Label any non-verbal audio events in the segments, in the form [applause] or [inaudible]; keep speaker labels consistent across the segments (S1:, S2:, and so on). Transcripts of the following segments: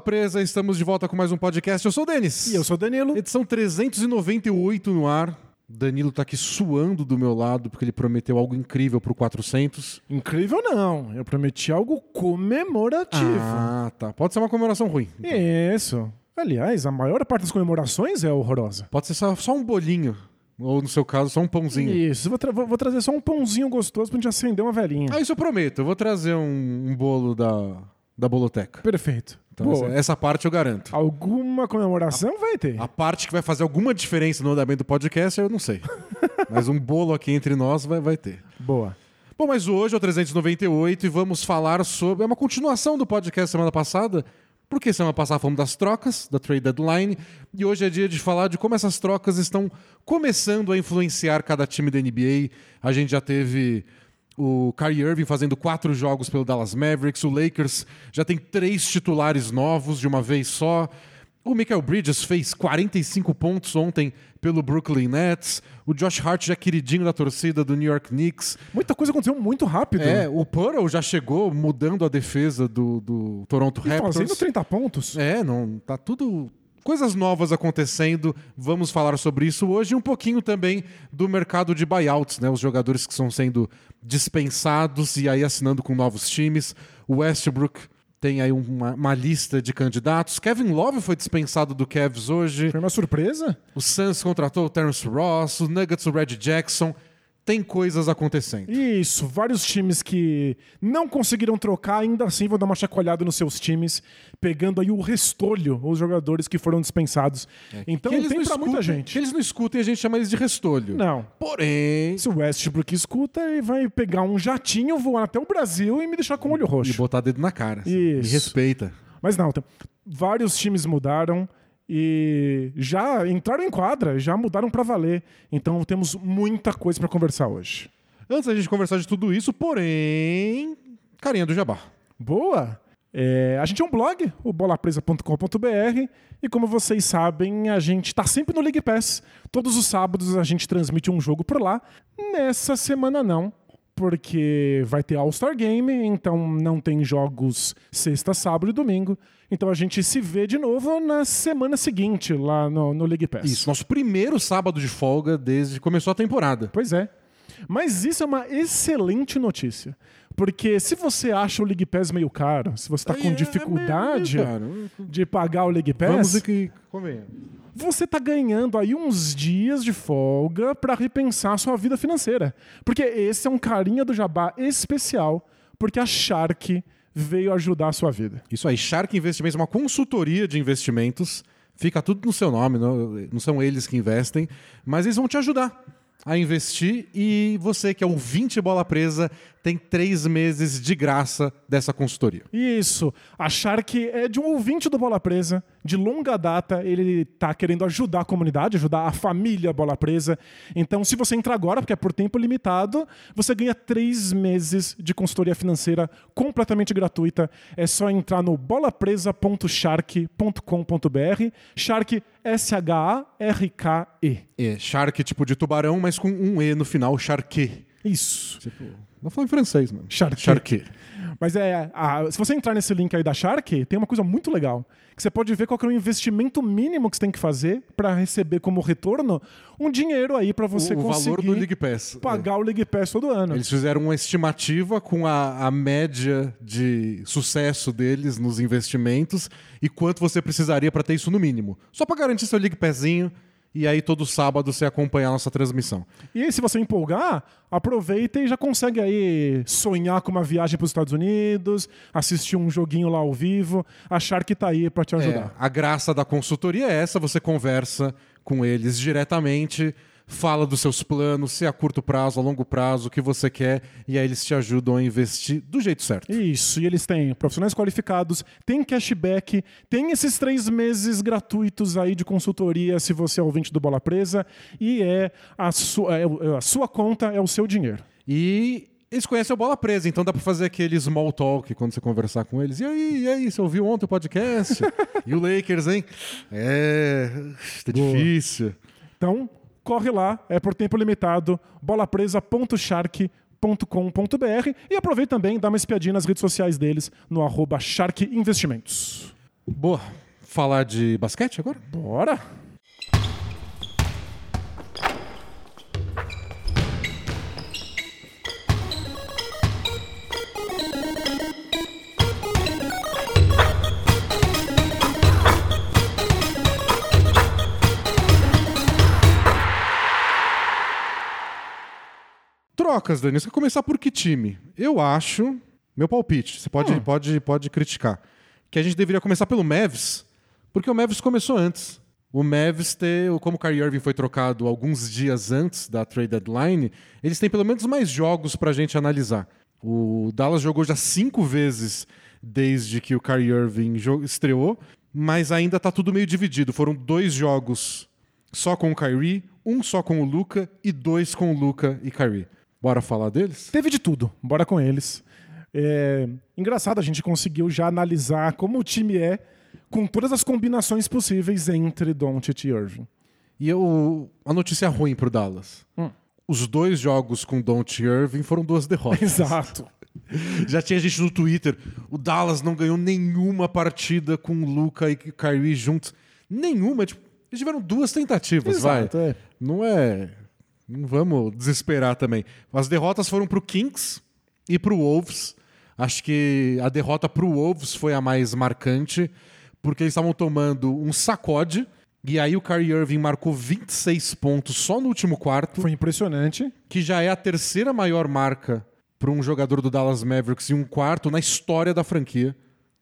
S1: Presa, estamos de volta com mais um podcast. Eu sou o Denis.
S2: E eu sou o Danilo.
S1: Edição 398 no ar. Danilo tá aqui suando do meu lado porque ele prometeu algo incrível pro 400.
S2: Incrível não, eu prometi algo comemorativo.
S1: Ah, tá. Pode ser uma comemoração ruim.
S2: Isso. Aliás, a maior parte das comemorações é horrorosa.
S1: Pode ser só, só um bolinho. Ou, no seu caso, só um pãozinho.
S2: Isso, vou, tra- vou trazer só um pãozinho gostoso pra gente acender uma velhinha.
S1: Ah, isso eu prometo. Eu vou trazer um, um bolo da, da boloteca.
S2: Perfeito.
S1: Então,
S2: Boa.
S1: essa, essa parte eu garanto.
S2: Alguma comemoração vai ter.
S1: A parte que vai fazer alguma diferença no andamento do podcast, eu não sei. [laughs] Mas um bolo aqui entre nós vai, vai ter.
S2: Boa.
S1: Bom, mas hoje é o 398 e vamos falar sobre. É uma continuação do podcast semana passada, porque semana passada falamos das trocas, da trade deadline, e hoje é dia de falar de como essas trocas estão começando a influenciar cada time da NBA. A gente já teve o Kyrie Irving fazendo quatro jogos pelo Dallas Mavericks, o Lakers já tem três titulares novos de uma vez só. O Michael Bridges fez 45 pontos ontem pelo Brooklyn Nets. O Josh Hart já é queridinho da torcida do New York Knicks.
S2: Muita coisa aconteceu muito rápido.
S1: É, o Pearl já chegou mudando a defesa do, do Toronto
S2: E
S1: Raptors.
S2: fazendo 30 pontos.
S1: É, não, tá tudo coisas novas acontecendo. Vamos falar sobre isso hoje e um pouquinho também do mercado de buyouts, né? Os jogadores que estão sendo dispensados e aí assinando com novos times. O Westbrook tem aí uma, uma lista de candidatos. Kevin Love foi dispensado do Cavs hoje.
S2: Foi uma surpresa.
S1: O Suns contratou o Terrence Ross, o Nuggets o Red Jackson. Tem coisas acontecendo.
S2: Isso, vários times que não conseguiram trocar, ainda assim vão dar uma chacoalhada nos seus times, pegando aí o restolho, os jogadores que foram dispensados. então
S1: Que eles
S2: tem
S1: não
S2: pra muita
S1: escutem-
S2: gente.
S1: Que eles não escutem e a gente chama eles de restolho.
S2: Não.
S1: Porém.
S2: Se o Westbrook escuta, ele vai pegar um jatinho, voar até o Brasil e me deixar com o olho
S1: E
S2: roxo.
S1: botar dedo na cara. assim. Me
S2: Isso.
S1: respeita.
S2: Mas não, tem- vários times mudaram e já entraram em quadra, já mudaram pra valer. Então temos muita coisa pra conversar hoje.
S1: Antes da gente conversar de tudo isso, porém. Carinha do Jabá.
S2: Boa! É, a gente é um blog, o bolapresa.com.br, e como vocês sabem, a gente tá sempre no League Pass. Todos os sábados a gente transmite um jogo por lá. Nessa semana não, porque vai ter All-Star Game, então não tem jogos sexta, sábado e domingo. Então a gente se vê de novo na semana seguinte lá no, no League Pass.
S1: Isso, nosso primeiro sábado de folga desde que começou a temporada.
S2: Pois é. Mas isso é uma excelente notícia. Porque se você acha o League Pass meio caro, se você está com
S1: é
S2: dificuldade
S1: meio caro.
S2: de pagar o League Pass,
S1: Vamos ver que.
S2: Você está ganhando aí uns dias de folga para repensar a sua vida financeira. Porque esse é um carinha do jabá especial, porque a Shark veio ajudar a sua vida.
S1: Isso aí, Shark Investimentos é uma consultoria de investimentos. Fica tudo no seu nome, não, não são eles que investem, mas eles vão te ajudar a investir. E você que é ouvinte bola presa tem três meses de graça dessa consultoria.
S2: Isso. A Shark é de um ouvinte do Bola Presa, de longa data. Ele tá querendo ajudar a comunidade, ajudar a família Bola Presa. Então, se você entrar agora, porque é por tempo limitado, você ganha três meses de consultoria financeira completamente gratuita. É só entrar no bolapresa.shark.com.br. Shark, S-H-A-R-K-E.
S1: É Shark tipo de tubarão, mas com um E no final, Shark.
S2: Isso.
S1: Tipo, não falo em francês, mano.
S2: Shark.
S1: Shark.
S2: Mas é, a- se você entrar nesse link aí da Shark, tem uma coisa muito legal. Que você pode ver qual é o investimento mínimo que você tem que fazer para receber como retorno um dinheiro aí para você
S1: o, o
S2: conseguir
S1: valor do League Pass.
S2: pagar o League Pass todo ano.
S1: Eles fizeram uma estimativa com a, a média de sucesso deles nos investimentos e quanto você precisaria para ter isso no mínimo. Só para garantir seu League Passinho e aí todo sábado você acompanhar a nossa transmissão.
S2: E aí, se você empolgar, aproveita e já consegue aí sonhar com uma viagem para os Estados Unidos, assistir um joguinho lá ao vivo. A Shark tá aí para te
S1: É,
S2: ajudar.
S1: a graça da consultoria é essa, você conversa com eles diretamente, fala dos seus planos, se é a curto prazo, a longo prazo, o que você quer, e aí eles te ajudam a investir do jeito certo.
S2: Isso, e eles têm profissionais qualificados, tem cashback, tem esses três meses gratuitos aí de consultoria se você é ouvinte do Bola Presa, e é a, su é o- a sua conta, é o seu dinheiro.
S1: E eles conhecem o Bola Presa, então dá pra fazer aquele small talk quando você conversar com eles. E aí, e aí, você ouviu ontem o podcast? [laughs] e o Lakers, hein? É. Tá
S2: Boa.
S1: difícil.
S2: Então, corre lá, é por tempo limitado, bolapresa.shark.com.br e aproveita também e dá uma espiadinha nas redes sociais deles no arroba Shark Investimentos.
S1: Boa. Falar de basquete agora?
S2: Bora!
S1: Trocas, Dani. Você quer começar por que time? Eu acho, meu palpite, você pode, pode, pode criticar, que a gente deveria começar pelo Mavs, porque o Mavs começou antes. O Mavs, ter, como o Kyrie Irving foi trocado alguns dias antes da trade deadline, eles têm pelo menos mais jogos pra gente analisar. O Dallas jogou já cinco vezes desde que o Kyrie Irving estreou, mas ainda tá tudo meio dividido. Foram dois jogos só com o Kyrie, um só com o Luca e dois com o Luca e Kyrie. Bora falar deles?
S2: Teve de tudo, bora com eles. É, engraçado, a gente conseguiu já analisar como o time é com todas as combinações possíveis entre Doncic e Irving.
S1: E eu, a notícia ruim pro Dallas.
S2: Hum.
S1: Os dois jogos com Don't Irving foram duas derrotas. [laughs]
S2: Exato. [laughs]
S1: Já tinha gente no Twitter. O Dallas não ganhou nenhuma partida com o Luca e Kyrie juntos. Nenhuma. Tipo, eles tiveram duas tentativas,
S2: Exato,
S1: vai.
S2: é.
S1: Não é. Não vamos desesperar também. As derrotas foram pro Kings e pro Wolves. Acho que a derrota pro Wolves foi a mais marcante, porque eles estavam tomando um sacode. E aí o Kyrie Irving marcou 26 pontos só no último quarto,
S2: Foi impressionante.
S1: que já é a terceira maior marca para um jogador do Dallas Mavericks em um quarto na história da franquia.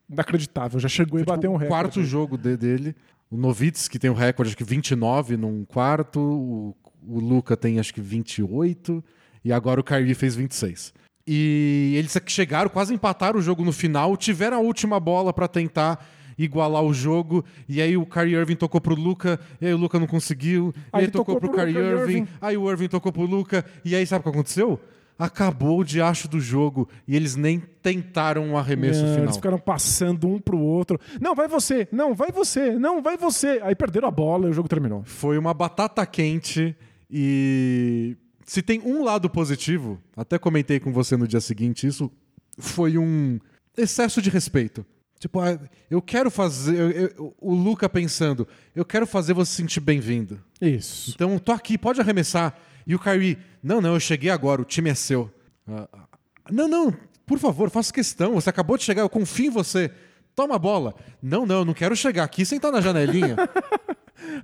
S2: Inacreditável. Já chegou e bateu um
S1: o
S2: recorde.
S1: quarto jogo de- dele. O Novitz, que tem o recorde, acho que 29 num quarto. O, o Luca tem, acho que 28. E agora o Kyrie fez 26. E eles chegaram, quase empataram o jogo no final. Tiveram a última bola para tentar igualar o jogo. E aí o Kyrie Irving tocou pro Luca. E aí o Luca não conseguiu. E
S2: Aí
S1: aí
S2: ele
S1: tocou,
S2: tocou
S1: pro
S2: pro
S1: Kyrie Irving.
S2: Irving.
S1: Aí o Irving tocou pro Luca. E aí sabe o que aconteceu? Acabou o diacho do jogo. E eles nem tentaram um arremesso
S2: É,
S1: final.
S2: Eles ficaram passando um pro outro. Não, vai você. Não, vai você. Não, vai você. Aí perderam a bola e o jogo terminou.
S1: Foi uma batata quente e se tem um lado positivo, até comentei com você no dia seguinte, isso foi um excesso de respeito. Tipo, ah, eu quero fazer. eu- eu- o Luca pensando, eu quero fazer você se sentir bem-vindo.
S2: Isso.
S1: Então, tô aqui, pode arremessar. E o Kyrie, não, não, eu cheguei agora, o time é seu. Ah, ah, não, não, por favor, faça questão. Você acabou de chegar, eu confio em você. Toma a bola. Não, não, eu não quero chegar aqui sentar na janelinha. [laughs]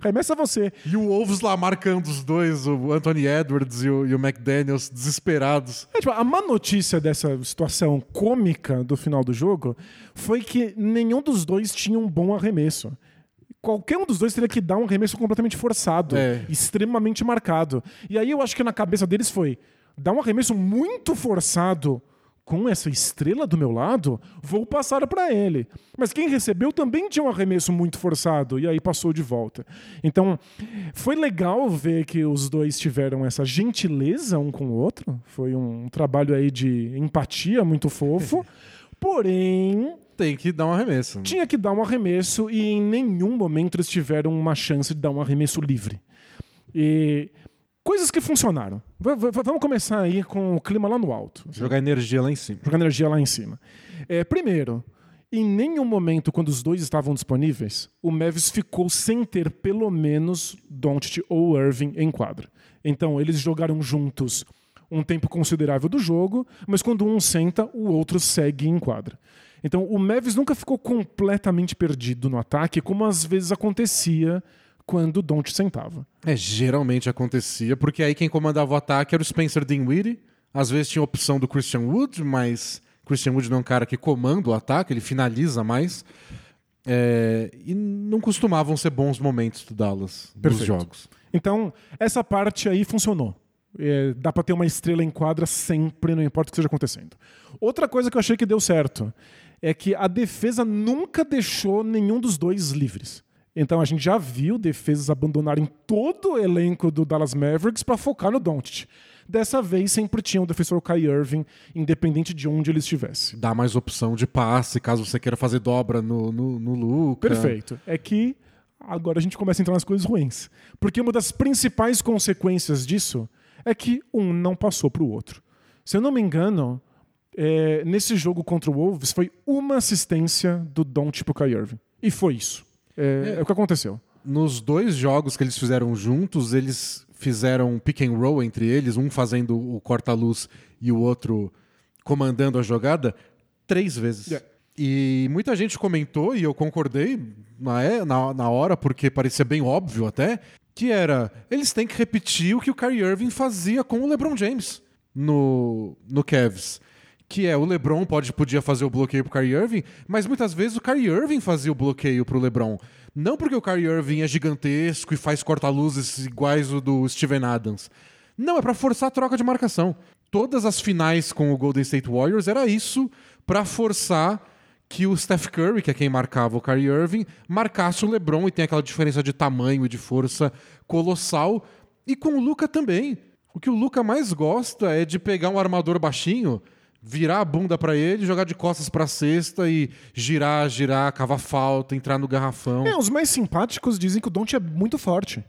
S2: Remessa você.
S1: E o Wolves lá marcando os dois, o Anthony Edwards e o, e o McDaniels, desesperados.
S2: É, tipo, a má notícia dessa situação cômica do final do jogo foi que nenhum dos dois tinha um bom arremesso. Qualquer um dos dois teria que dar um arremesso completamente forçado,
S1: É.
S2: extremamente marcado. E aí eu acho que na cabeça deles foi: dar um arremesso muito forçado com essa estrela do meu lado, vou passar para ele. Mas quem recebeu também tinha um arremesso muito forçado e aí passou de volta. Então, foi legal ver que os dois tiveram essa gentileza um com o outro. Foi um trabalho aí de empatia muito fofo. [laughs] Porém,
S1: Tem que dar um arremesso.
S2: tinha que dar um arremesso e em nenhum momento eles tiveram uma chance de dar um arremesso livre. E coisas que funcionaram. V- vamos começar aí com o clima lá no alto.
S1: Jogar energia lá em cima.
S2: Jogar energia lá em cima. É, primeiro, em nenhum momento, quando os dois estavam disponíveis, o Mavis ficou sem ter pelo menos Doncic ou Irving em quadra. Então, eles jogaram juntos um tempo considerável do jogo, mas quando um senta, o outro segue em quadra. Então, o Mavis nunca ficou completamente perdido no ataque, como às vezes acontecia quando o Doncic sentava.
S1: É, geralmente acontecia, porque aí quem comandava o ataque era o Spencer Dinwiddie. Às vezes tinha a opção do Christian Wood, mas Christian Wood não é um cara que comanda o ataque, ele finaliza mais. É, e não costumavam ser bons momentos do Dallas nos jogos.
S2: Então, essa parte aí funcionou. É, dá pra ter uma estrela em quadra sempre, não importa o que esteja acontecendo. Outra coisa que eu achei que deu certo é que a defesa nunca deixou nenhum dos dois livres. Então a gente já viu defesas abandonarem todo o elenco do Dallas Mavericks para focar no Doncic. Dessa vez sempre tinha o defensor Kai Irving, independente de onde ele estivesse.
S1: Dá mais opção de passe, caso você queira fazer dobra no, no, no Luca.
S2: Perfeito. É que agora a gente começa a entrar nas coisas ruins. Porque uma das principais consequências disso é que um não passou para o outro. Se eu não me engano, é, nesse jogo contra o Wolves foi uma assistência do Don't pro Kai Irving. E foi isso. É, é o que aconteceu.
S1: Nos dois jogos que eles fizeram juntos, eles fizeram pick and roll entre eles, um fazendo o corta-luz e o outro comandando a jogada, três vezes.
S2: Yeah.
S1: E muita gente comentou, e eu concordei na, é- na, na hora, porque parecia bem óbvio até, que era, eles têm que repetir o que o Kyrie Irving fazia com o LeBron James no, no Cavs. Que é, o LeBron pode, podia fazer o bloqueio pro Kyrie Irving, mas muitas vezes o Kyrie Irving fazia o bloqueio pro LeBron. Não porque o Kyrie Irving é gigantesco e faz corta-luzes iguais o do Steven Adams. Não, é pra forçar a troca de marcação. Todas as finais com o Golden State Warriors era isso pra forçar que o Steph Curry, que é quem marcava o Kyrie Irving, marcasse o LeBron e tem aquela diferença de tamanho e de força colossal. E com o Luca também. O que o Luca mais gosta é de pegar um armador baixinho, virar a bunda pra ele, jogar de costas pra cesta e girar, girar, cavar falta, entrar no garrafão.
S2: É, os mais simpáticos dizem que o Don't é muito forte.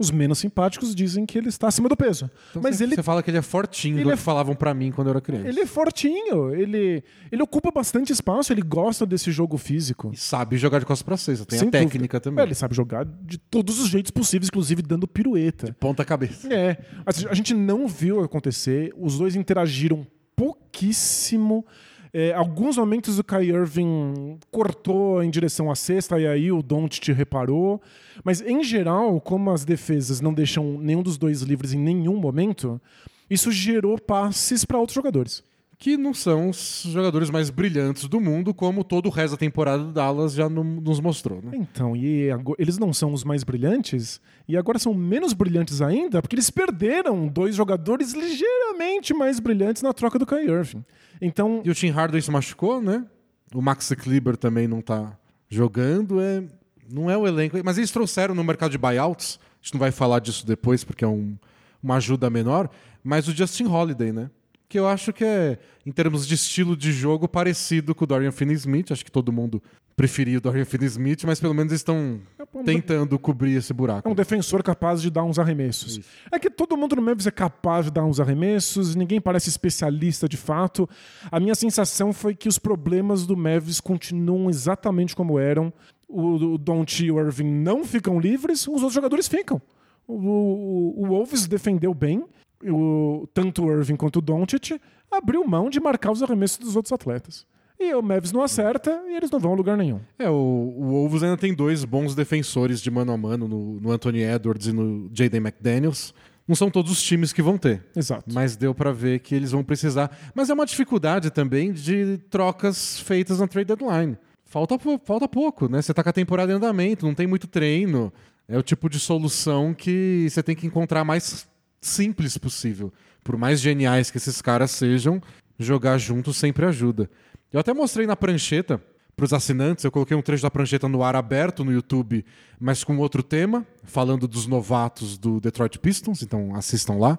S2: Os menos simpáticos dizem que ele está acima do peso.
S1: Então
S2: Mas
S1: você,
S2: ele
S1: você fala que ele é fortinho,
S2: ele
S1: do
S2: é-
S1: que falavam pra mim quando eu era criança.
S2: Ele é fortinho, ele, ele ocupa bastante espaço, ele gosta desse jogo físico.
S1: E sabe jogar de costas pra cesta, tem
S2: Sem
S1: a técnica
S2: dúvida.
S1: também.
S2: É, ele sabe jogar de todos os jeitos possíveis, inclusive dando pirueta.
S1: Ponta cabeça.
S2: É, a gente não viu acontecer, os dois interagiram pouquíssimo. É, alguns momentos o Kai Irving cortou em direção à cesta e aí o Don't reparou. Mas em geral, como as defesas não deixam nenhum dos dois livres em nenhum momento, isso gerou passes para outros jogadores.
S1: Que não são os jogadores mais brilhantes do mundo, como todo o resto da temporada do Dallas já no- nos mostrou, né?
S2: Então, e ago- eles não são os mais brilhantes, e agora são menos brilhantes ainda, porque eles perderam dois jogadores ligeiramente mais brilhantes na troca do Kai Irving. Então,
S1: E o Tim Hardaway se machucou, né? O Max Kleber também não tá jogando. É... Não é o elenco. Mas eles trouxeram no mercado de buyouts. A gente não vai falar disso depois, porque é um- uma ajuda menor. Mas o Justin Holiday, né? Que eu acho que é, em termos de estilo de jogo, parecido com o Dorian Finney-Smith. Acho que todo mundo preferia o Dorian Finney-Smith, mas pelo menos estão
S2: um-
S1: tentando cobrir esse
S2: é
S1: buraco.
S2: um defensor capaz de dar uns arremessos. É que todo mundo no Memphis é capaz de dar uns arremessos, ninguém parece especialista de fato. A minha sensação foi que os problemas do Memphis continuam exatamente como eram. O, o Don't e o Irving não ficam livres, os outros jogadores ficam. O, o, o Wolves defendeu bem, o, tanto o Irving quanto o Doncic abriu mão de marcar os arremessos dos outros atletas. E o Mavis não acerta e eles não vão a lugar nenhum.
S1: É, o, o Wolves ainda tem dois bons defensores de mano a mano no, no Anthony Edwards e no Jaden McDaniels. Não são todos os times que vão ter,
S2: Exato.
S1: mas deu pra ver que eles vão precisar. Mas é uma dificuldade também de trocas feitas na trade deadline. Falta, falta pouco, né? Você tá com a temporada em andamento, não tem muito treino. É o tipo de solução que você tem que encontrar mais simples possível. Por mais geniais que esses caras sejam, jogar juntos sempre ajuda. Eu até mostrei na prancheta para os assinantes, eu coloquei um trecho da prancheta no ar aberto no YouTube, mas com outro tema, falando dos novatos do Detroit Pistons, então assistam lá.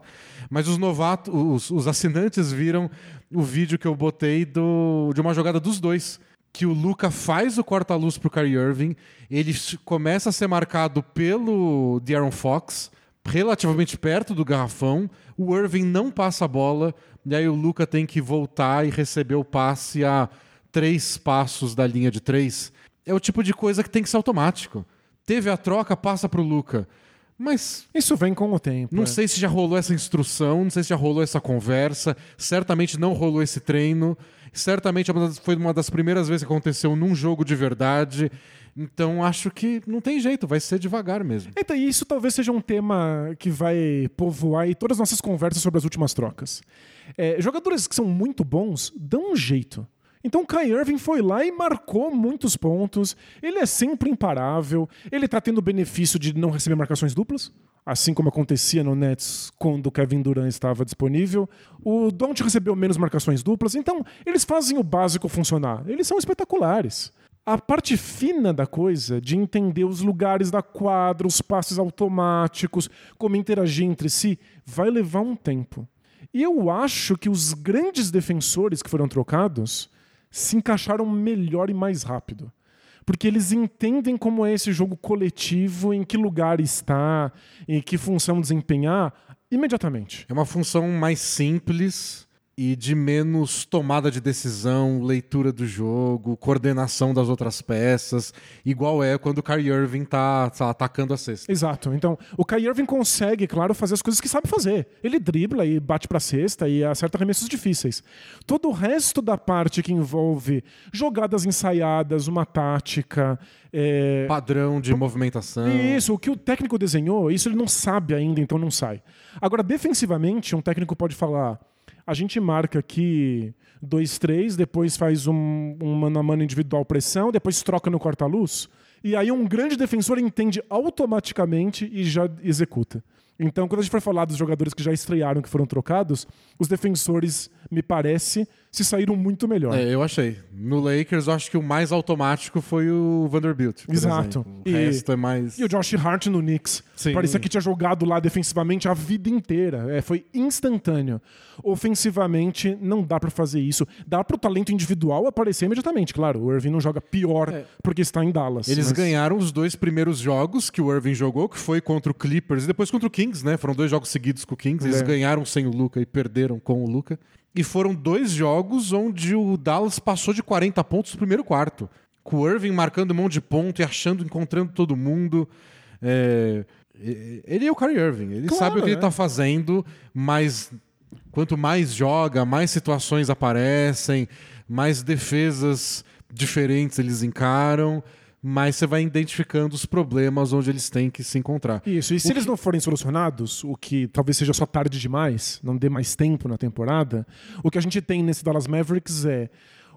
S1: Mas os novatos, os, os assinantes viram o vídeo que eu botei do, de uma jogada dos dois. Que o Luca faz o corta-luz pro Kyrie Irving, ele começa a ser marcado pelo De'Aaron Fox, relativamente perto do garrafão. O Irving não passa a bola, e aí o Luca tem que voltar e receber o passe a três passos da linha de três. É o tipo de coisa que tem que ser automático. Teve a troca, passa pro Luca. Mas
S2: Isso vem com o tempo.
S1: não
S2: é.
S1: sei se já rolou essa instrução, não sei se já rolou essa conversa. Certamente não rolou esse treino. Certamente é foi uma das primeiras vezes que aconteceu num jogo de verdade. Então acho que não tem jeito, vai ser devagar mesmo.
S2: Então, isso talvez seja um tema que vai povoar todas as nossas conversas sobre as últimas trocas. É, jogadores que são muito bons dão um jeito. Então Kai Irving foi lá e marcou muitos pontos. Ele é sempre imparável. Ele tá tendo o benefício de não receber marcações duplas, assim como acontecia no Nets quando Kevin Durant estava disponível. O Don't recebeu menos marcações duplas. Então eles fazem o básico funcionar. Eles são espetaculares. A parte fina da coisa, de entender os lugares da quadra, os passes automáticos, como interagir entre si, vai levar um tempo. E eu acho que os grandes defensores que foram trocados se encaixaram melhor e mais rápido. Porque eles entendem como é esse jogo coletivo, em que lugar está, em que função desempenhar, imediatamente.
S1: É uma função mais simples e de menos tomada de decisão, leitura do jogo, coordenação das outras peças, igual é quando o Kyrie Irving tá, tá atacando a cesta.
S2: Exato. Então, o Kyrie Irving consegue, claro, fazer as coisas que sabe fazer. Ele dribla e bate pra cesta e acerta arremessos difíceis. Todo o resto da parte que envolve jogadas ensaiadas, uma tática, é,
S1: Padrão de movimentação.
S2: Isso, o que o técnico desenhou, isso ele não sabe ainda, então não sai. Agora, defensivamente, um técnico pode falar: a gente marca aqui 2-3, depois faz um, um mano a mano individual pressão, depois troca no corta-luz. E aí um grande defensor entende automaticamente e já executa. Então, quando a gente for falar dos jogadores que já estrearam, que foram trocados, os defensores, me parece, se saíram muito melhor.
S1: É, eu achei. No Lakers, eu acho que o mais automático foi o Vanderbilt.
S2: Exato.
S1: exemplo. O
S2: E-
S1: resto é mais.
S2: E o Josh Hart no Knicks.
S1: Sim.
S2: Parecia que tinha jogado lá defensivamente a vida inteira. É, foi instantâneo. Ofensivamente, não dá pra fazer isso. Dá pro talento individual aparecer imediatamente, claro. O Irving não joga pior porque está em Dallas.
S1: Eles
S2: mas-
S1: ganharam os dois primeiros jogos que o Irving jogou, que foi contra o Clippers e depois contra o Kings, né? Foram dois jogos seguidos com o Kings. Eles
S2: É.
S1: ganharam sem o Luca e perderam com o Luca. E foram dois jogos onde o Dallas passou de 40 pontos no primeiro quarto. Com o Irving marcando um monte de ponto e achando, encontrando todo mundo. É, Ele é o Kyrie Irving. Ele
S2: Claro,
S1: sabe o que ele
S2: é.
S1: tá fazendo, mas quanto mais joga, mais situações aparecem, mais defesas diferentes eles encaram, mais você vai identificando os problemas onde eles têm que se encontrar.
S2: Isso, e se
S1: O
S2: eles
S1: que-
S2: não forem solucionados, o que talvez seja só tarde demais, não dê mais tempo na temporada, o que a gente tem nesse Dallas Mavericks é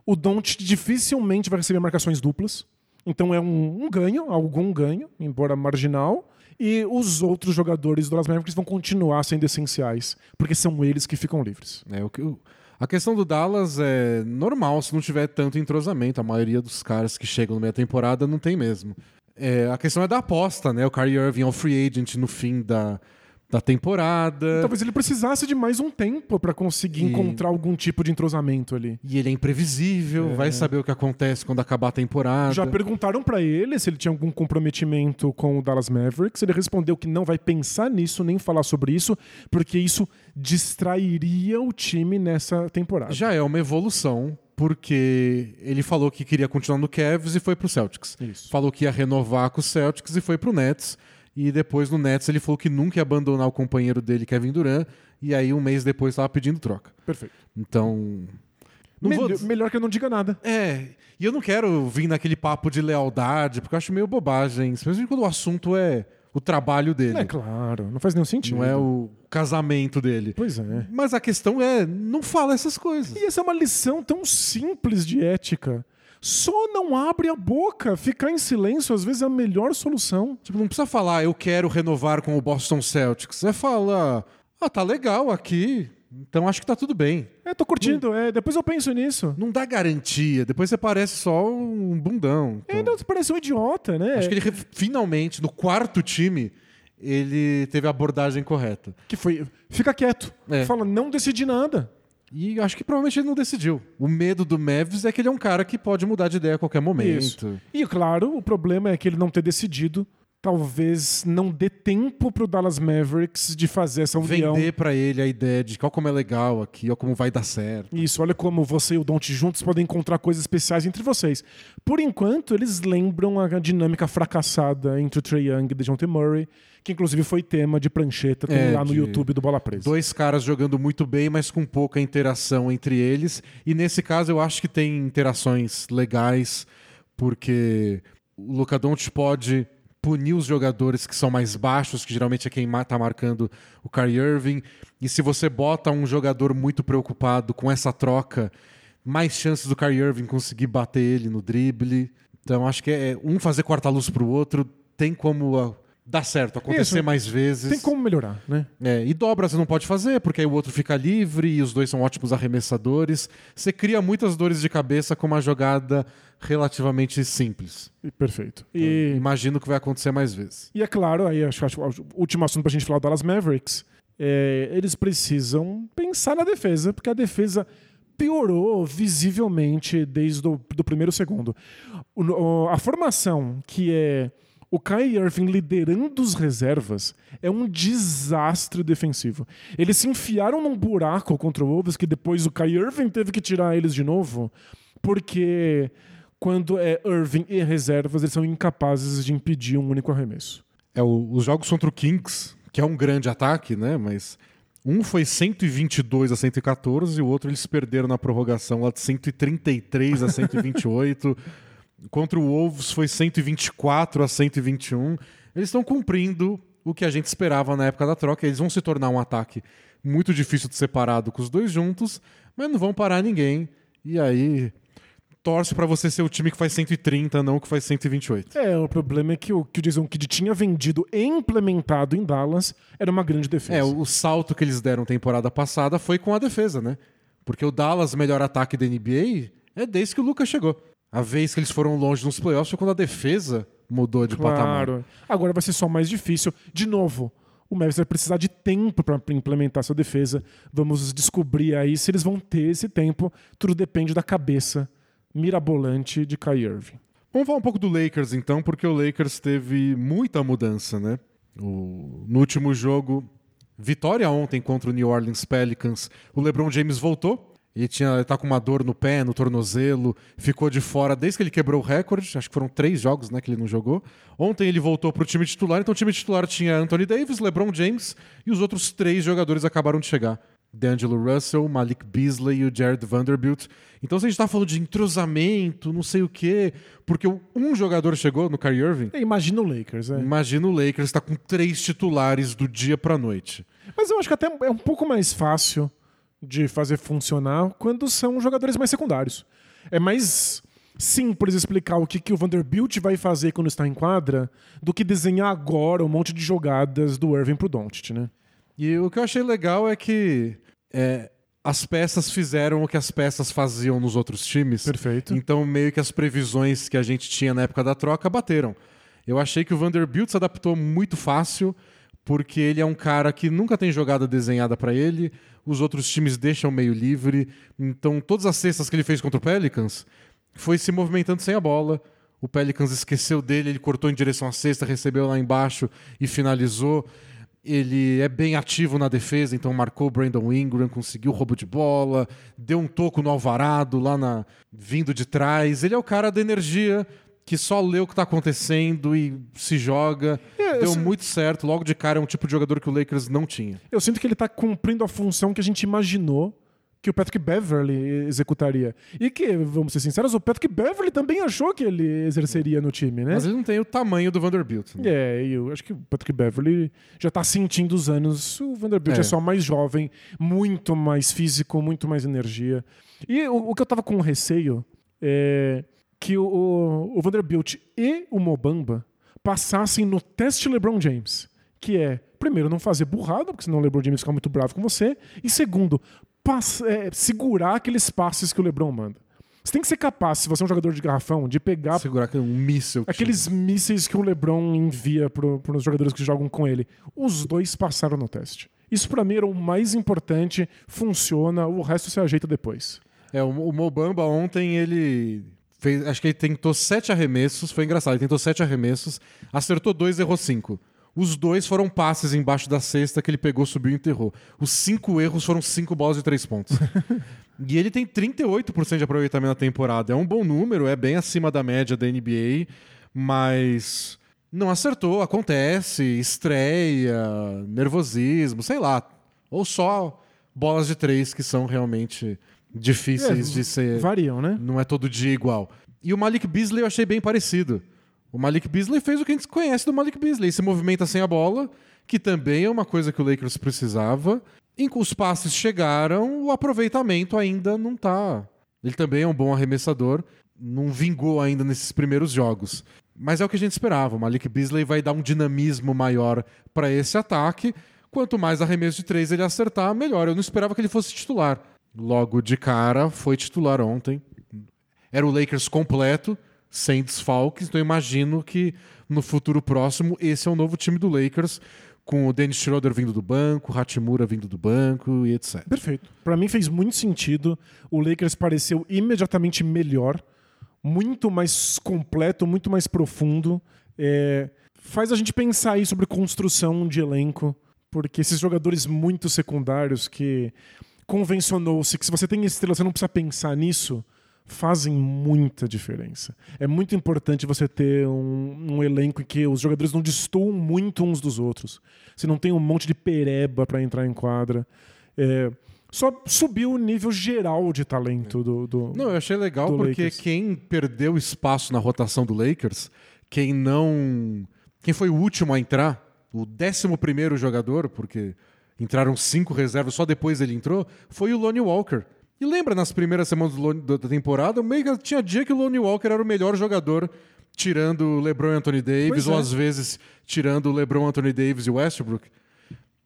S2: o Don't dificilmente vai receber marcações duplas. Então é um, um ganho, algum ganho, embora marginal. E os outros jogadores do Dallas Mavericks vão continuar sendo essenciais, porque são eles que ficam livres.
S1: É, o que, o- a questão do Dallas é normal se não tiver tanto entrosamento. A maioria dos caras que chegam no meia temporada não tem mesmo. É, a questão é da aposta, né? O Kyrie Irving é o free agent no fim da, da temporada.
S2: Talvez ele precisasse de mais um tempo para conseguir
S1: E-
S2: encontrar algum tipo de entrosamento ali.
S1: E ele é imprevisível, vai saber o que acontece quando acabar a temporada.
S2: Já perguntaram pra ele se ele tinha algum comprometimento com o Dallas Mavericks. Ele respondeu que não vai pensar nisso, nem falar sobre isso, porque isso distrairia o time nessa temporada.
S1: Já é uma evolução, porque ele falou que queria continuar no Cavs e foi pro Celtics.
S2: Isso.
S1: Falou que ia renovar com o Celtics e foi pro Nets. E depois no Nets ele falou que nunca ia abandonar o companheiro dele, Kevin Durant. E aí um mês depois estava pedindo troca.
S2: Perfeito.
S1: Então.
S2: Melhor,
S1: vou...
S2: melhor que eu não diga nada.
S1: É, e eu não quero vir naquele papo de lealdade, porque eu acho meio bobagem, especialmente quando o assunto é o trabalho dele.
S2: É claro, não faz nenhum sentido.
S1: não é o casamento dele.
S2: Pois é.
S1: Mas a questão é, não fala essas coisas.
S2: E essa é uma lição tão simples de ética. Só não abre a boca. Ficar em silêncio às vezes é a melhor solução.
S1: Tipo, não precisa falar, eu quero renovar com o Boston Celtics. É falar, ah, tá legal aqui, então acho que tá tudo bem.
S2: É, tô curtindo. É, depois eu penso nisso.
S1: Não dá garantia, depois você parece só um bundão. Então,
S2: É, não, você parece um idiota, né?
S1: Acho que ele finalmente, no quarto time, ele teve a abordagem correta.
S2: Que foi. Fica quieto.
S1: É.
S2: Fala, não decidi nada.
S1: E acho que provavelmente ele não decidiu. O medo do Mavs é que ele é um cara que pode mudar de ideia a qualquer momento.
S2: Isso. E claro, o problema é que ele não ter decidido. Talvez não dê tempo pro Dallas Mavericks de fazer essa união.
S1: Vender pra ele a ideia de qual como é legal aqui, ó como vai dar certo.
S2: Isso, olha como você e o Don't juntos podem encontrar coisas especiais entre vocês. Por enquanto, eles lembram a dinâmica fracassada entre o Trey Young e o DeJounte Murray, que inclusive foi tema de prancheta
S1: É,
S2: lá no YouTube do Bola Presa.
S1: Dois caras jogando muito bem, mas com pouca interação entre eles. E nesse caso eu acho que tem interações legais, porque o Luka Doncic pode punir os jogadores que são mais baixos, que geralmente é quem ma- tá marcando o Kyrie Irving. E se você bota um jogador muito preocupado com essa troca, mais chances do Kyrie Irving conseguir bater ele no drible. Então acho que é um fazer corta-luz pro outro, tem como dar certo, acontecer
S2: Isso.
S1: mais vezes.
S2: Tem como melhorar, né?
S1: É, e dobra você não pode fazer, porque aí o outro fica livre e os dois são ótimos arremessadores. Você cria muitas dores de cabeça com uma jogada relativamente simples.
S2: E- Perfeito. E,
S1: Imagino que vai acontecer mais vezes.
S2: e é claro, aí acho, acho o último assunto pra gente falar do Dallas Mavericks, é, eles precisam pensar na defesa, porque a defesa piorou visivelmente desde o do primeiro segundo. O- a formação que é o Kai Irving liderando os reservas é um desastre defensivo. Eles se enfiaram num buraco contra o Wolves que depois o Kai Irving teve que tirar eles de novo, porque quando é Irving e reservas, eles são incapazes de impedir um único arremesso.
S1: É, o, os jogos contra o Kings, que é um grande ataque, né? Mas um foi 122 a 114 e o outro eles perderam na prorrogação lá de 133 a 128. [laughs] Contra o Wolves foi 124 a 121. Eles estão cumprindo o que a gente esperava na época da troca. Eles vão se tornar um ataque muito difícil de separado com os dois juntos, mas não vão parar ninguém. E aí torce para você ser o time que faz 130, não o que faz 128.
S2: É, o problema é que o que o Jason Kidd tinha vendido e implementado em Dallas era uma grande defesa.
S1: É, o salto que eles deram temporada passada foi com a defesa, né? Porque o Dallas, melhor ataque da NBA, é desde que o Lucas chegou. A vez que eles foram longe nos playoffs foi quando a defesa mudou de
S2: claro.
S1: patamar.
S2: Agora vai ser só mais difícil. De novo, o Mavis vai precisar de tempo para implementar sua defesa. Vamos descobrir aí se eles vão ter esse tempo. Tudo depende da cabeça mirabolante de Kai Irving.
S1: Vamos falar um pouco do Lakers então, porque o Lakers teve muita mudança, né? O... No último jogo, vitória ontem contra o New Orleans Pelicans, o LeBron James voltou. Ele tinha tá com uma dor no pé, no tornozelo, ficou de fora desde que ele quebrou o recorde. Acho que foram três jogos né, que ele não jogou. Ontem ele voltou para o time titular, então o time titular tinha Anthony Davis, LeBron James e os outros três jogadores acabaram de chegar. D'Angelo Russell, Malik Beasley e o Jared Vanderbilt. Então, se a gente está falando de entrosamento, não sei o quê, porque um jogador chegou no Kyrie Irving.
S2: É, imagina o Lakers, é.
S1: Imagina o Lakers está com três titulares do dia para noite.
S2: Mas eu acho que até é um pouco mais fácil de fazer funcionar quando são jogadores mais secundários. É mais simples explicar o que, que o Vanderbilt vai fazer quando está em quadra do que desenhar agora um monte de jogadas do Irving pro Doncic, né?
S1: E o que eu achei legal é que é, as peças fizeram o que as peças faziam nos outros times.
S2: Perfeito.
S1: Então, meio que as previsões que a gente tinha na época da troca bateram. Eu achei que o Vanderbilt se adaptou muito fácil, porque ele é um cara que nunca tem jogada desenhada para ele, os outros times deixam meio livre. Então, todas as cestas que ele fez contra o Pelicans foi se movimentando sem a bola. O Pelicans esqueceu dele, ele cortou em direção à cesta, recebeu lá embaixo e finalizou. Ele é bem ativo na defesa, então marcou o Brandon Ingram, conseguiu roubo de bola, deu um toco no Alvarado lá na vindo de trás. Ele é o cara da energia que só lê o que está acontecendo e se joga. É, Deu muito certo. Logo de cara é um tipo de jogador que o Lakers não tinha.
S2: Eu sinto que ele está cumprindo a função que a gente imaginou que o Patrick Beverly executaria. E que, vamos ser sinceros, o Patrick Beverly também achou que ele exerceria no time, né?
S1: Mas ele não tem o tamanho do Vanderbilt.
S2: Né? É, eu acho que o Patrick Beverly já está sentindo os anos. O Vanderbilt é. é. só mais jovem, muito mais físico, muito mais energia. E o, o que eu estava com receio é que o, o Vanderbilt e o Mobamba passassem no teste LeBron James, que é, primeiro, não fazer burrada, porque senão o LeBron James fica muito bravo com você, e segundo, é, segurar aqueles passes que o LeBron manda. Você tem que ser capaz, se você é um jogador de garrafão, de pegar.
S1: Segurar um míssil.
S2: Aqueles mísseis que o LeBron envia para os jogadores que jogam com ele. Os dois passaram no teste. Isso para mim era o mais importante, funciona, o resto se ajeita depois.
S1: É, o, o Mobamba ontem ele Fez, acho que ele tentou sete arremessos, foi engraçado, ele tentou sete arremessos, acertou dois, errou cinco. Os dois foram passes embaixo da cesta que ele pegou, subiu e enterrou. Os cinco erros foram cinco bolas de três pontos. [laughs] e ele tem 38% de aproveitamento na temporada. É um bom número, é bem acima da média da NBA, mas não acertou, acontece, estreia, nervosismo, sei lá. Ou só bolas de três que são realmente difíceis é, de ser.
S2: Variam, né?
S1: Não é todo dia igual. E o Malik Beasley eu achei bem parecido. O Malik Beasley fez o que a gente conhece do Malik Beasley. se movimenta sem a bola, que também é uma coisa que o Lakers precisava. Em que os passes chegaram, o aproveitamento ainda não tá. Ele também é um bom arremessador, não vingou ainda nesses primeiros jogos. Mas é o que a gente esperava. O Malik Beasley vai dar um dinamismo maior para esse ataque. Quanto mais arremesso de três ele acertar, melhor. Eu não esperava que ele fosse titular logo de cara, foi titular ontem. Era o Lakers completo, sem desfalques, então imagino que no futuro próximo esse é o novo time do Lakers, com o Dennis Schroeder vindo do banco, o Hachimura vindo do banco e etc.
S2: Perfeito. Para mim fez muito sentido. O Lakers pareceu imediatamente melhor, muito mais completo, muito mais profundo. É, faz a gente pensar aí sobre construção de elenco, porque esses jogadores muito secundários que convencionou-se que se você tem estrela, você não precisa pensar nisso, fazem muita diferença. É muito importante você ter um, um elenco em que os jogadores não destoam muito uns dos outros. Você não tem um monte de pereba para entrar em quadra. É, só subiu o nível geral de talento do. do
S1: não, eu achei legal porque
S2: Lakers.
S1: quem perdeu espaço na rotação do Lakers, quem não. Quem foi o último a entrar, o décimo primeiro jogador, porque entraram cinco reservas, só depois ele entrou, foi o Lonnie Walker. E lembra nas primeiras semanas da da temporada, meio que tinha dia que o Lonnie Walker era o melhor jogador, tirando o LeBron e Anthony Davis,
S2: Pois
S1: ou
S2: é.
S1: às vezes tirando o LeBron, Anthony Davis e o Westbrook.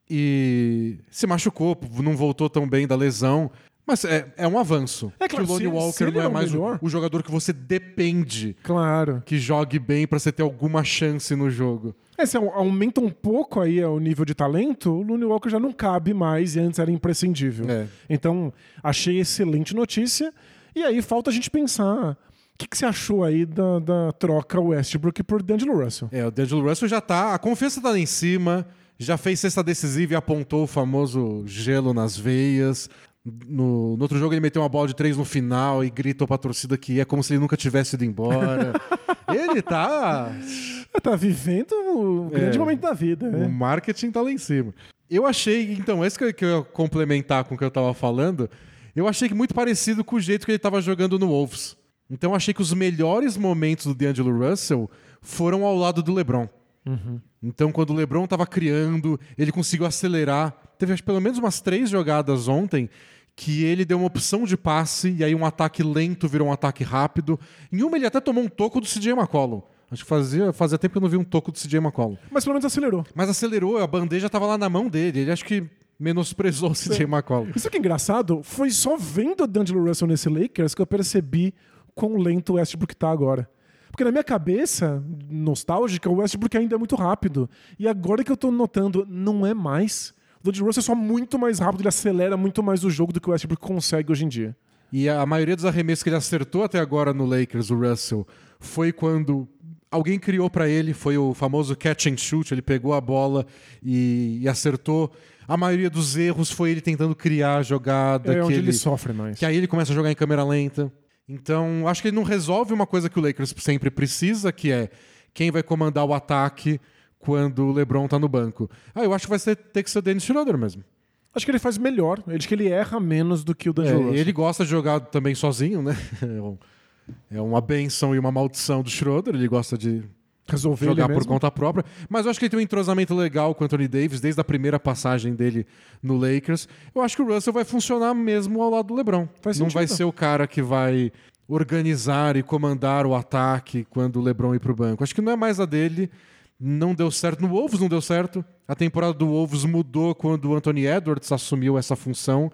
S1: E se machucou, não voltou tão bem da lesão. Mas é, é um avanço.
S2: É claro,
S1: que o Lonnie
S2: se- se
S1: Walker
S2: ele
S1: não
S2: é
S1: é mais o, o jogador que você depende
S2: Claro.
S1: que jogue bem pra você ter alguma chance no jogo.
S2: É, se au- aumenta um pouco aí o nível de talento, o Looney Walker já não cabe mais e antes era imprescindível.
S1: É.
S2: Então, achei excelente notícia. E aí falta a gente pensar. O que, que você achou aí da, da troca Westbrook por D'Angelo Russell?
S1: É, o D'Angelo Russell já tá. A confiança tá lá em cima, já fez cesta decisiva e apontou o famoso gelo nas veias. No, no outro jogo ele meteu uma bola de três no final e gritou pra torcida que é como se ele nunca tivesse ido embora. [laughs] ele tá.
S2: Tá vivendo o grande
S1: É.
S2: momento da vida.
S1: O
S2: né?
S1: marketing tá lá em cima. Eu achei, então, esse que eu, que eu ia complementar com o que eu tava falando, eu achei que muito parecido com o jeito que ele tava jogando no Wolves. Então eu achei que os melhores momentos do D'Angelo Russell foram ao lado do LeBron. Então quando o LeBron tava criando, ele conseguiu acelerar. Teve acho, pelo menos umas três jogadas ontem que ele deu uma opção de passe e aí um ataque lento virou um ataque rápido. Em uma ele até tomou um toco do CJ McCollum. Acho que fazia, fazia tempo que eu não vi um toco do CJ McCollum.
S2: Mas pelo menos acelerou.
S1: Mas acelerou, a bandeja tava lá na mão dele. Ele acho que menosprezou o CJ McCollum.
S2: Isso que é engraçado, foi só vendo o D'Angelo Russell nesse Lakers que eu percebi quão lento o Westbrook tá agora. Porque na minha cabeça, nostálgica, o Westbrook ainda é muito rápido. E agora que eu tô notando, não é mais. O D'Angelo Russell é só muito mais rápido, ele acelera muito mais o jogo do que o Westbrook consegue hoje em dia.
S1: E a maioria dos arremessos que ele acertou até agora no Lakers, o Russell, foi quando alguém criou pra ele, foi o famoso catch and shoot, ele pegou a bola e, e acertou. A maioria dos erros foi ele tentando criar a jogada
S2: É
S1: que
S2: onde ele
S1: ele,
S2: sofre mais.
S1: que aí ele começa a jogar em câmera lenta. Então, acho que ele não resolve uma coisa que o Lakers sempre precisa, que é quem vai comandar o ataque quando o LeBron tá no banco. Ah, eu acho que vai ser, ter que ser o Dennis Schroeder mesmo.
S2: Acho que ele faz melhor. Acho que ele erra menos do que o D'Angelo
S1: É, ele gosta de jogar também sozinho, né? [laughs] É É uma benção e uma maldição do Schroeder. Ele gosta de
S2: Resolver
S1: jogar
S2: ele
S1: por conta própria. Mas eu acho que ele tem um entrosamento legal com o Anthony Davis desde a primeira passagem dele no Lakers. Eu acho que o Russell vai funcionar mesmo ao lado do LeBron.
S2: Faz
S1: Não
S2: sentido.
S1: vai ser o cara que vai organizar e comandar o ataque quando o LeBron ir pro banco. Acho que não é mais a dele. Não deu certo. No Wolves não deu certo. A temporada do Wolves mudou quando o Anthony Edwards assumiu essa função.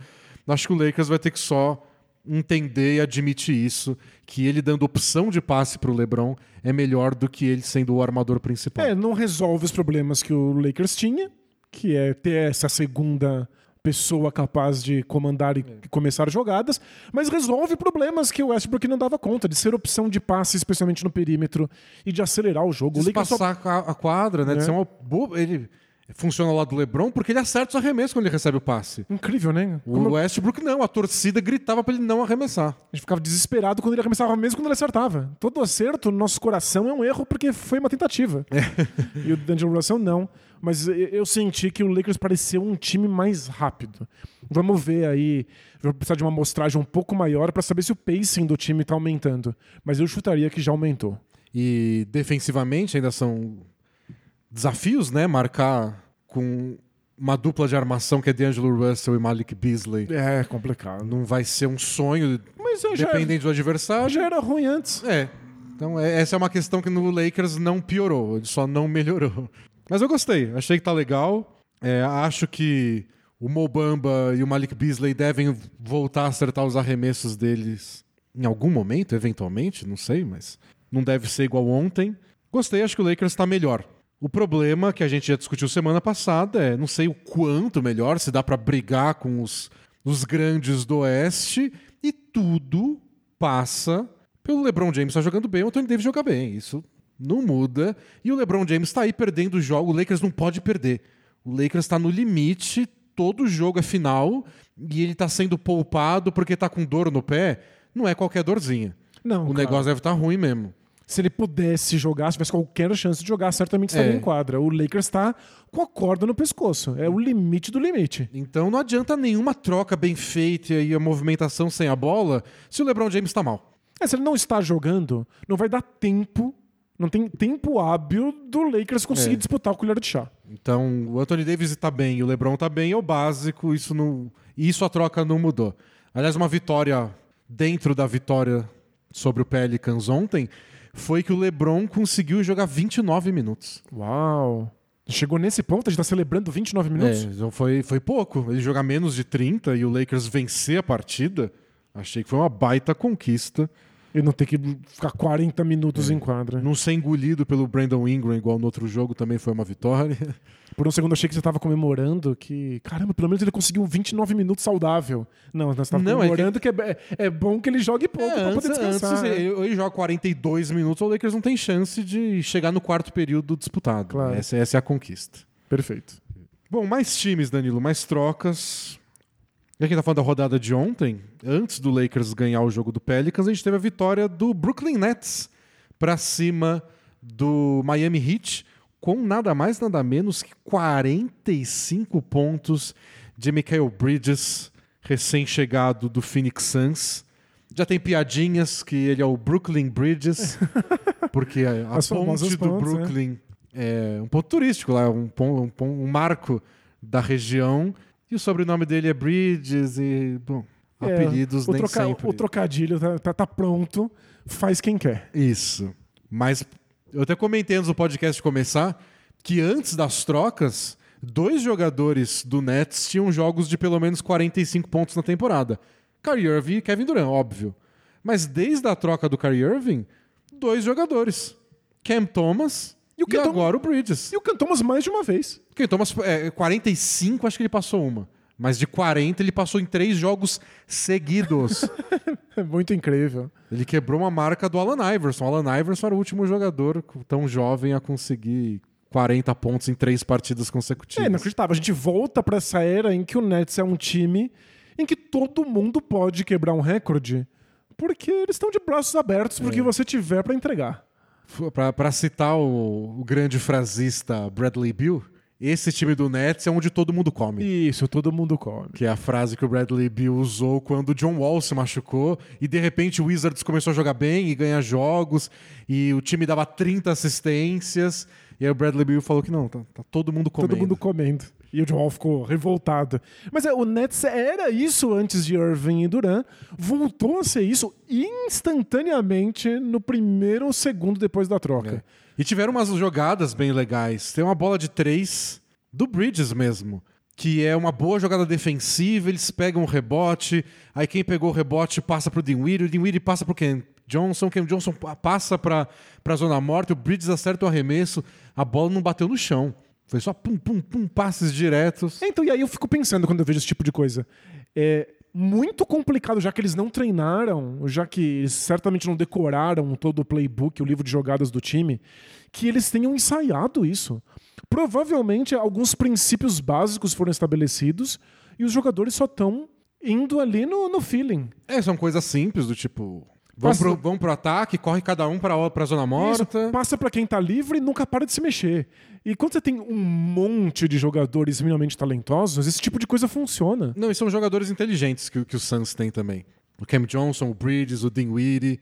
S1: Acho que o Lakers vai ter que só entender e admitir isso, que ele dando opção de passe pro LeBron é melhor do que ele sendo o armador principal.
S2: É, não resolve os problemas que o Lakers tinha, que é ter essa segunda pessoa capaz de comandar e começar jogadas, mas resolve problemas que o Westbrook não dava conta, de ser opção de passe, especialmente no perímetro, e de acelerar o jogo. O Lakers só-
S1: a quadra, né? De
S2: É.
S1: ser uma boa... Ele funciona lá do LeBron porque ele acerta os arremessos quando ele recebe o passe.
S2: Incrível, né?
S1: O
S2: Como
S1: Westbrook não, a torcida gritava pra ele não arremessar.
S2: a gente ficava desesperado quando ele arremessava, mesmo quando ele acertava. Todo acerto no nosso coração é um erro porque foi uma tentativa. e o D'Angelo Russell não. Mas eu- senti que o Lakers pareceu um time mais rápido. Vamos ver aí. Vou precisar de uma amostragem um pouco maior para saber se o pacing do time tá aumentando. Mas eu chutaria que já aumentou.
S1: E defensivamente ainda são desafios, né? Marcar com uma dupla de armação que é D'Angelo Russell e Malik Beasley.
S2: É complicado.
S1: Não vai ser um sonho,
S2: Mas
S1: dependente do adversário.
S2: já era ruim antes.
S1: É. Então, é- essa é uma questão que no Lakers não piorou, ele só não [laughs] melhorou. Mas eu gostei, achei que tá legal. É, acho que o Mobamba e o Malik Beasley devem voltar a acertar os arremessos deles em algum momento, eventualmente, não sei, mas não deve ser igual ontem. Gostei, acho que o Lakers tá melhor. O problema que a gente já discutiu semana passada é, não sei o quanto melhor, se dá pra brigar com os, os grandes do Oeste, e tudo passa pelo LeBron James tá jogando bem, o Anthony Davis joga bem. Isso não muda. E o LeBron James está aí perdendo o jogo. O Lakers não pode perder. O Lakers está no limite, todo jogo é final e ele está sendo poupado porque está com dor no pé. Não é qualquer dorzinha.
S2: Não,
S1: o
S2: cara.
S1: negócio deve estar ruim mesmo.
S2: Se ele pudesse jogar, se tivesse qualquer chance de jogar, certamente estaria
S1: É.
S2: em quadra. O Lakers está com a corda no pescoço. É o limite do limite.
S1: Então não adianta nenhuma troca bem feita e a movimentação sem a bola se o LeBron James está mal.
S2: É, se ele não está jogando, não vai dar tempo, não tem tempo hábil do Lakers conseguir
S1: É.
S2: disputar o colher de chá.
S1: Então o Anthony Davis está bem e o LeBron está bem, é o básico, isso não, isso a troca não mudou. Aliás, uma vitória dentro da vitória sobre o Pelicans ontem foi que o LeBron conseguiu jogar 29 minutos.
S2: Uau! Chegou nesse ponto, a gente tá celebrando 29 minutos.
S1: É, então foi, foi pouco. Ele jogar menos de 30 e o Lakers vencer a partida, achei que foi uma baita conquista.
S2: E não ter que ficar 40 minutos
S1: É.
S2: em quadra.
S1: Não ser engolido pelo Brandon Ingram igual no outro jogo também foi uma vitória. [laughs]
S2: Por um segundo achei que você tava comemorando que, caramba, pelo menos ele conseguiu 29 minutos saudável. Não, você tava
S1: Não, é
S2: comemorando que, é, é bom que ele jogue pouco
S1: É,
S2: pra
S1: antes,
S2: poder descansar.
S1: antes ele, ele joga 42 minutos, o Lakers não tem chance de chegar no quarto período disputado.
S2: Claro.
S1: Essa, essa é a conquista.
S2: Perfeito.
S1: Bom, mais times, Danilo, mais trocas. Já que a gente tá falando da rodada de ontem, antes do Lakers ganhar o jogo do Pelicans, a gente teve a vitória do Brooklyn Nets pra cima do Miami Heat, com nada mais, nada menos que 45 pontos de Michael Bridges, recém-chegado do Phoenix Suns. Já tem piadinhas que ele é o Brooklyn Bridges, [laughs] porque a,
S2: As
S1: ponte do
S2: pontes, né?
S1: Brooklyn é um ponto turístico lá, um, um, um marco da região. E o sobrenome dele é Bridges e, bom,
S2: É,
S1: apelidos
S2: o,
S1: nem
S2: troca-
S1: sempre.
S2: o trocadilho tá, tá- tá pronto, faz quem quer.
S1: Isso. Mas eu até comentei antes do podcast começar que antes das trocas, dois jogadores do Nets tinham jogos de pelo menos 45 pontos na temporada. Kyrie Irving e Kevin Durant, óbvio. Mas desde a troca do Kyrie Irving, dois jogadores. Cam Thomas
S2: E
S1: e,
S2: o Thom-
S1: agora o Bridges.
S2: E o Cam Thomas mais de uma vez.
S1: Cam Thomas, é, 45, acho que ele passou uma. Mas de 40, ele passou em três jogos seguidos.
S2: É [laughs] muito incrível.
S1: Ele quebrou uma marca do Alan Iverson. O Alan Iverson era o último jogador tão jovem a conseguir 40 pontos em três partidas
S2: É
S1: consecutivas.
S2: inacreditável. A gente volta pra essa era em que o Nets é um time em que todo mundo pode quebrar um recorde porque eles estão de braços abertos pro que
S1: É.
S2: você tiver pra entregar.
S1: Pra citar o, o grande frasista Bradley Bill, esse time do Nets é onde todo mundo come.
S2: Isso, todo mundo come.
S1: Que é a frase que o Bradley Bill usou quando o John Wall se machucou e de repente o Wizards começou a jogar bem e ganhar jogos e o time dava 30 assistências e aí o Bradley Bill falou que não, tá, tá todo mundo comendo.
S2: Todo mundo comendo. E o John Wall ficou revoltado. Mas é, o Nets era isso antes de Irving e Duran. Voltou a ser isso instantaneamente no primeiro ou segundo depois da troca.
S1: É. E tiveram umas jogadas bem legais. Tem uma bola de três do Bridges mesmo, que é uma boa jogada defensiva. Eles pegam o rebote, aí quem pegou o rebote passa pro Dinwiddie, o Dinwiddie passa pro Ken Johnson, Ken Johnson pa- passa pra, pra zona morta, o Bridges acerta o arremesso, a bola não bateu no chão. Foi só pum, pum, pum, passes diretos.
S2: É, Então, e aí eu fico pensando quando eu vejo esse tipo de coisa. É muito complicado, já que eles não treinaram, já que eles certamente não decoraram todo o playbook, o livro de jogadas do time, que eles tenham ensaiado isso. Provavelmente alguns princípios básicos foram estabelecidos e os jogadores só estão indo ali no, no feeling.
S1: É, são coisas simples, do tipo. Vão
S2: Passa-
S1: pro, vão pro ataque, corre cada um pra, pra zona morta.
S2: Isso, passa pra quem tá livre e nunca para de se mexer. E quando você tem um monte de jogadores minimamente talentosos, esse tipo de coisa funciona.
S1: Não, e são jogadores inteligentes que, que o Suns tem também. O Cam Johnson, o Bridges, o Dinwiddie,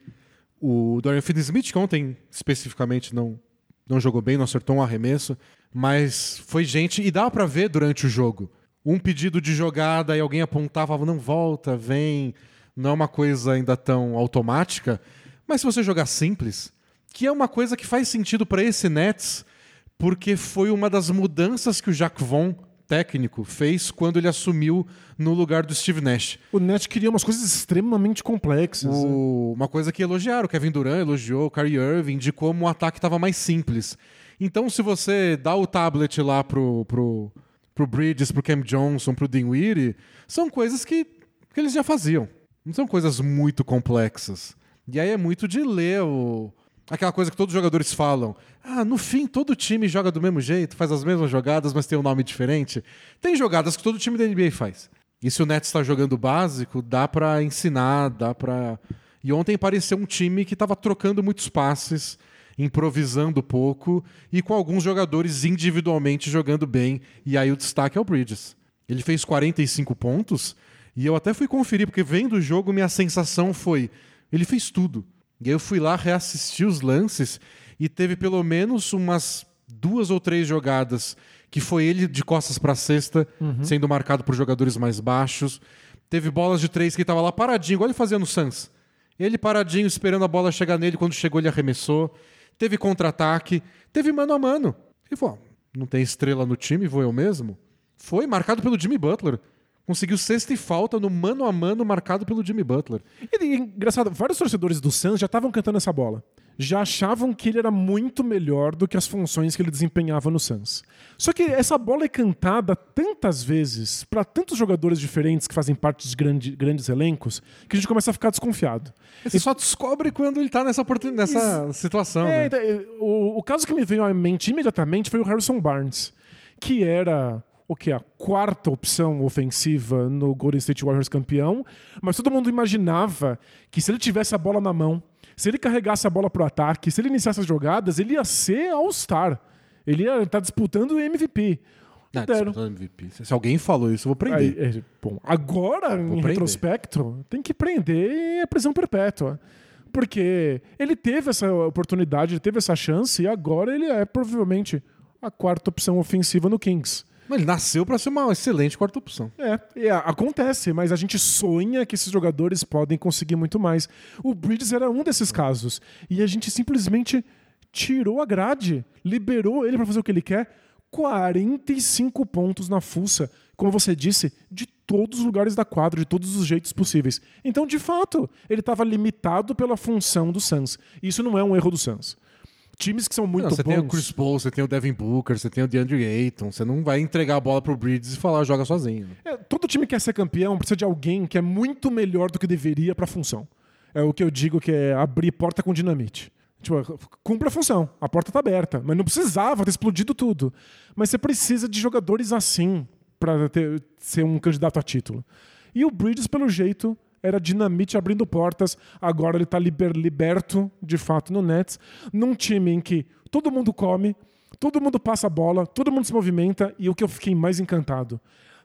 S1: o Dorian Finney-Smith, que ontem especificamente não, não jogou bem, não acertou um arremesso, mas foi gente, e dá pra ver durante o jogo. Um pedido de jogada e alguém apontava, falava, não, volta, vem. Não é uma coisa ainda tão automática, mas se você jogar simples, que é uma coisa que faz sentido pra esse Nets, porque foi uma das mudanças que o Jacques Vaughn, técnico, fez quando ele assumiu no lugar do Steve Nash.
S2: O Net queria umas coisas extremamente complexas. né?
S1: O- uma coisa que elogiaram, o Kevin Durant elogiou, o Kyrie Irving, de como o ataque estava mais simples. Então, se você dá o tablet lá pro, pro, pro Bridges, pro Cam Johnson, pro Dinwiddie, são coisas que, que eles já faziam. Não são coisas muito complexas. E aí é muito de ler o- Aquela coisa que todos os jogadores falam. Ah, no fim, todo time joga do mesmo jeito, faz as mesmas jogadas, mas tem um nome diferente. Tem jogadas que todo time da NBA faz. E se o Nets está jogando básico, dá para ensinar, dá para. E ontem pareceu um time que estava trocando muitos passes, improvisando pouco e com alguns jogadores individualmente jogando bem. E aí o destaque é o Bridges. Ele fez 45 pontos e eu até fui conferir, porque vendo o jogo, minha sensação foi: ele fez tudo. E aí eu fui lá reassistir os lances e teve pelo menos umas duas ou três jogadas que foi ele de costas para a cesta, uhum. sendo marcado por jogadores mais baixos. Teve bolas de três que ele estava lá paradinho, igual ele fazia no Suns. Ele paradinho, esperando a bola chegar nele, quando chegou ele arremessou. Teve contra-ataque, teve mano a mano. Ele falou, não tem estrela no time, vou eu mesmo? Foi marcado pelo Jimmy Butler. Conseguiu sexta e falta no mano a mano marcado pelo Jimmy Butler.
S2: E, engraçado, vários torcedores do Suns já estavam cantando essa bola. Já achavam que ele era muito melhor do que as funções que ele desempenhava no Suns. Só que essa bola é cantada tantas vezes para tantos jogadores diferentes que fazem parte de grande, grandes elencos que a gente começa a ficar desconfiado.
S1: Você e... só descobre quando ele está nessa, nessa Isso... situação. É,
S2: né? Então, o, o caso que me veio à mente imediatamente foi o Harrison Barnes, que era o que a quarta opção ofensiva no Golden State Warriors campeão, mas todo mundo imaginava que se ele tivesse a bola na mão, se ele carregasse a bola para o ataque, se ele iniciasse as jogadas, ele ia ser All-Star. Ele ia estar tá disputando o MVP.
S1: Não, disputando MVP. Se alguém falou isso, eu vou prender. Aí, é,
S2: bom, agora, vou em prender. retrospecto, tem que prender a prisão perpétua. Porque ele teve essa oportunidade, ele teve essa chance, e agora ele é provavelmente a quarta opção ofensiva no Kings.
S1: Mas ele nasceu para ser uma excelente quarta opção.
S2: É, acontece, mas a gente sonha que esses jogadores podem conseguir muito mais. O Bridges era um desses casos. E a gente simplesmente tirou a grade, liberou ele para fazer o que ele quer. 45 pontos na fuça, como você disse, de todos os lugares da quadra, de todos os jeitos possíveis. Então, de fato, ele estava limitado pela função do Suns. Isso não é um erro do Suns times que são muito não,
S1: você
S2: bons.
S1: Você tem o Chris Paul, você tem o Devin Booker, você tem o DeAndre Ayton. Você não vai entregar a bola pro Bridges e falar joga sozinho.
S2: É, todo time que quer ser campeão precisa de alguém que é muito melhor do que deveria para a função. É o que eu digo que é abrir porta com dinamite. Tipo, cumpre a função, a porta tá aberta, mas não precisava ter explodido tudo. Mas você precisa de jogadores assim para ser um candidato a título. E o Bridges, pelo jeito, era dinamite abrindo portas, agora ele está liber, liberto, de fato, no Nets, num time em que todo mundo come, todo mundo passa a bola, todo mundo se movimenta, e o que eu fiquei mais encantado,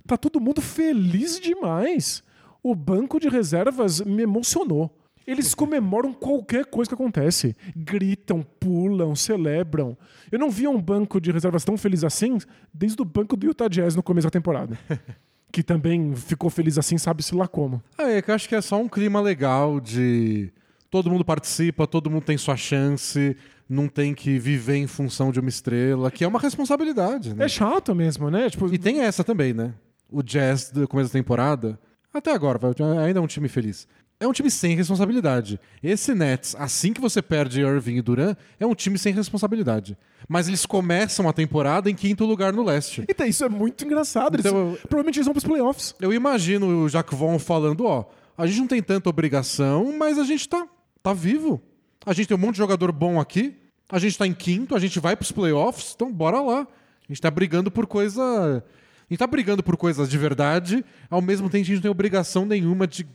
S2: tá todo mundo feliz demais. O banco de reservas me emocionou. Eles comemoram qualquer coisa que acontece. Gritam, pulam, celebram. Eu não via um banco de reservas tão feliz assim desde o banco do Utah Jazz no começo da temporada. [laughs] que também ficou feliz assim, sabe-se lá como.
S1: Ah, é que eu acho que é só um clima legal de todo mundo participa, todo mundo tem sua chance, não tem que viver em função de uma estrela, que é uma responsabilidade, né?
S2: É chato mesmo, né?
S1: Tipo... E tem essa também, né? O Jazz do começo da temporada, até agora, ainda é um time feliz é um time sem responsabilidade. Esse Nets, assim que você perde Irving e Duran, é um time sem responsabilidade. Mas eles começam a temporada em quinto lugar no leste.
S2: Então, isso é muito engraçado. Eles, então, provavelmente eles vão para os playoffs.
S1: Eu imagino o Jacques Vaughn falando: ó, a gente não tem tanta obrigação, mas a gente tá, tá vivo. A gente tem um monte de jogador bom aqui. A gente tá em quinto, a gente vai para os playoffs, então bora lá. A gente tá brigando por coisa. A gente tá brigando por coisas de verdade, ao mesmo tempo a gente não tem obrigação nenhuma de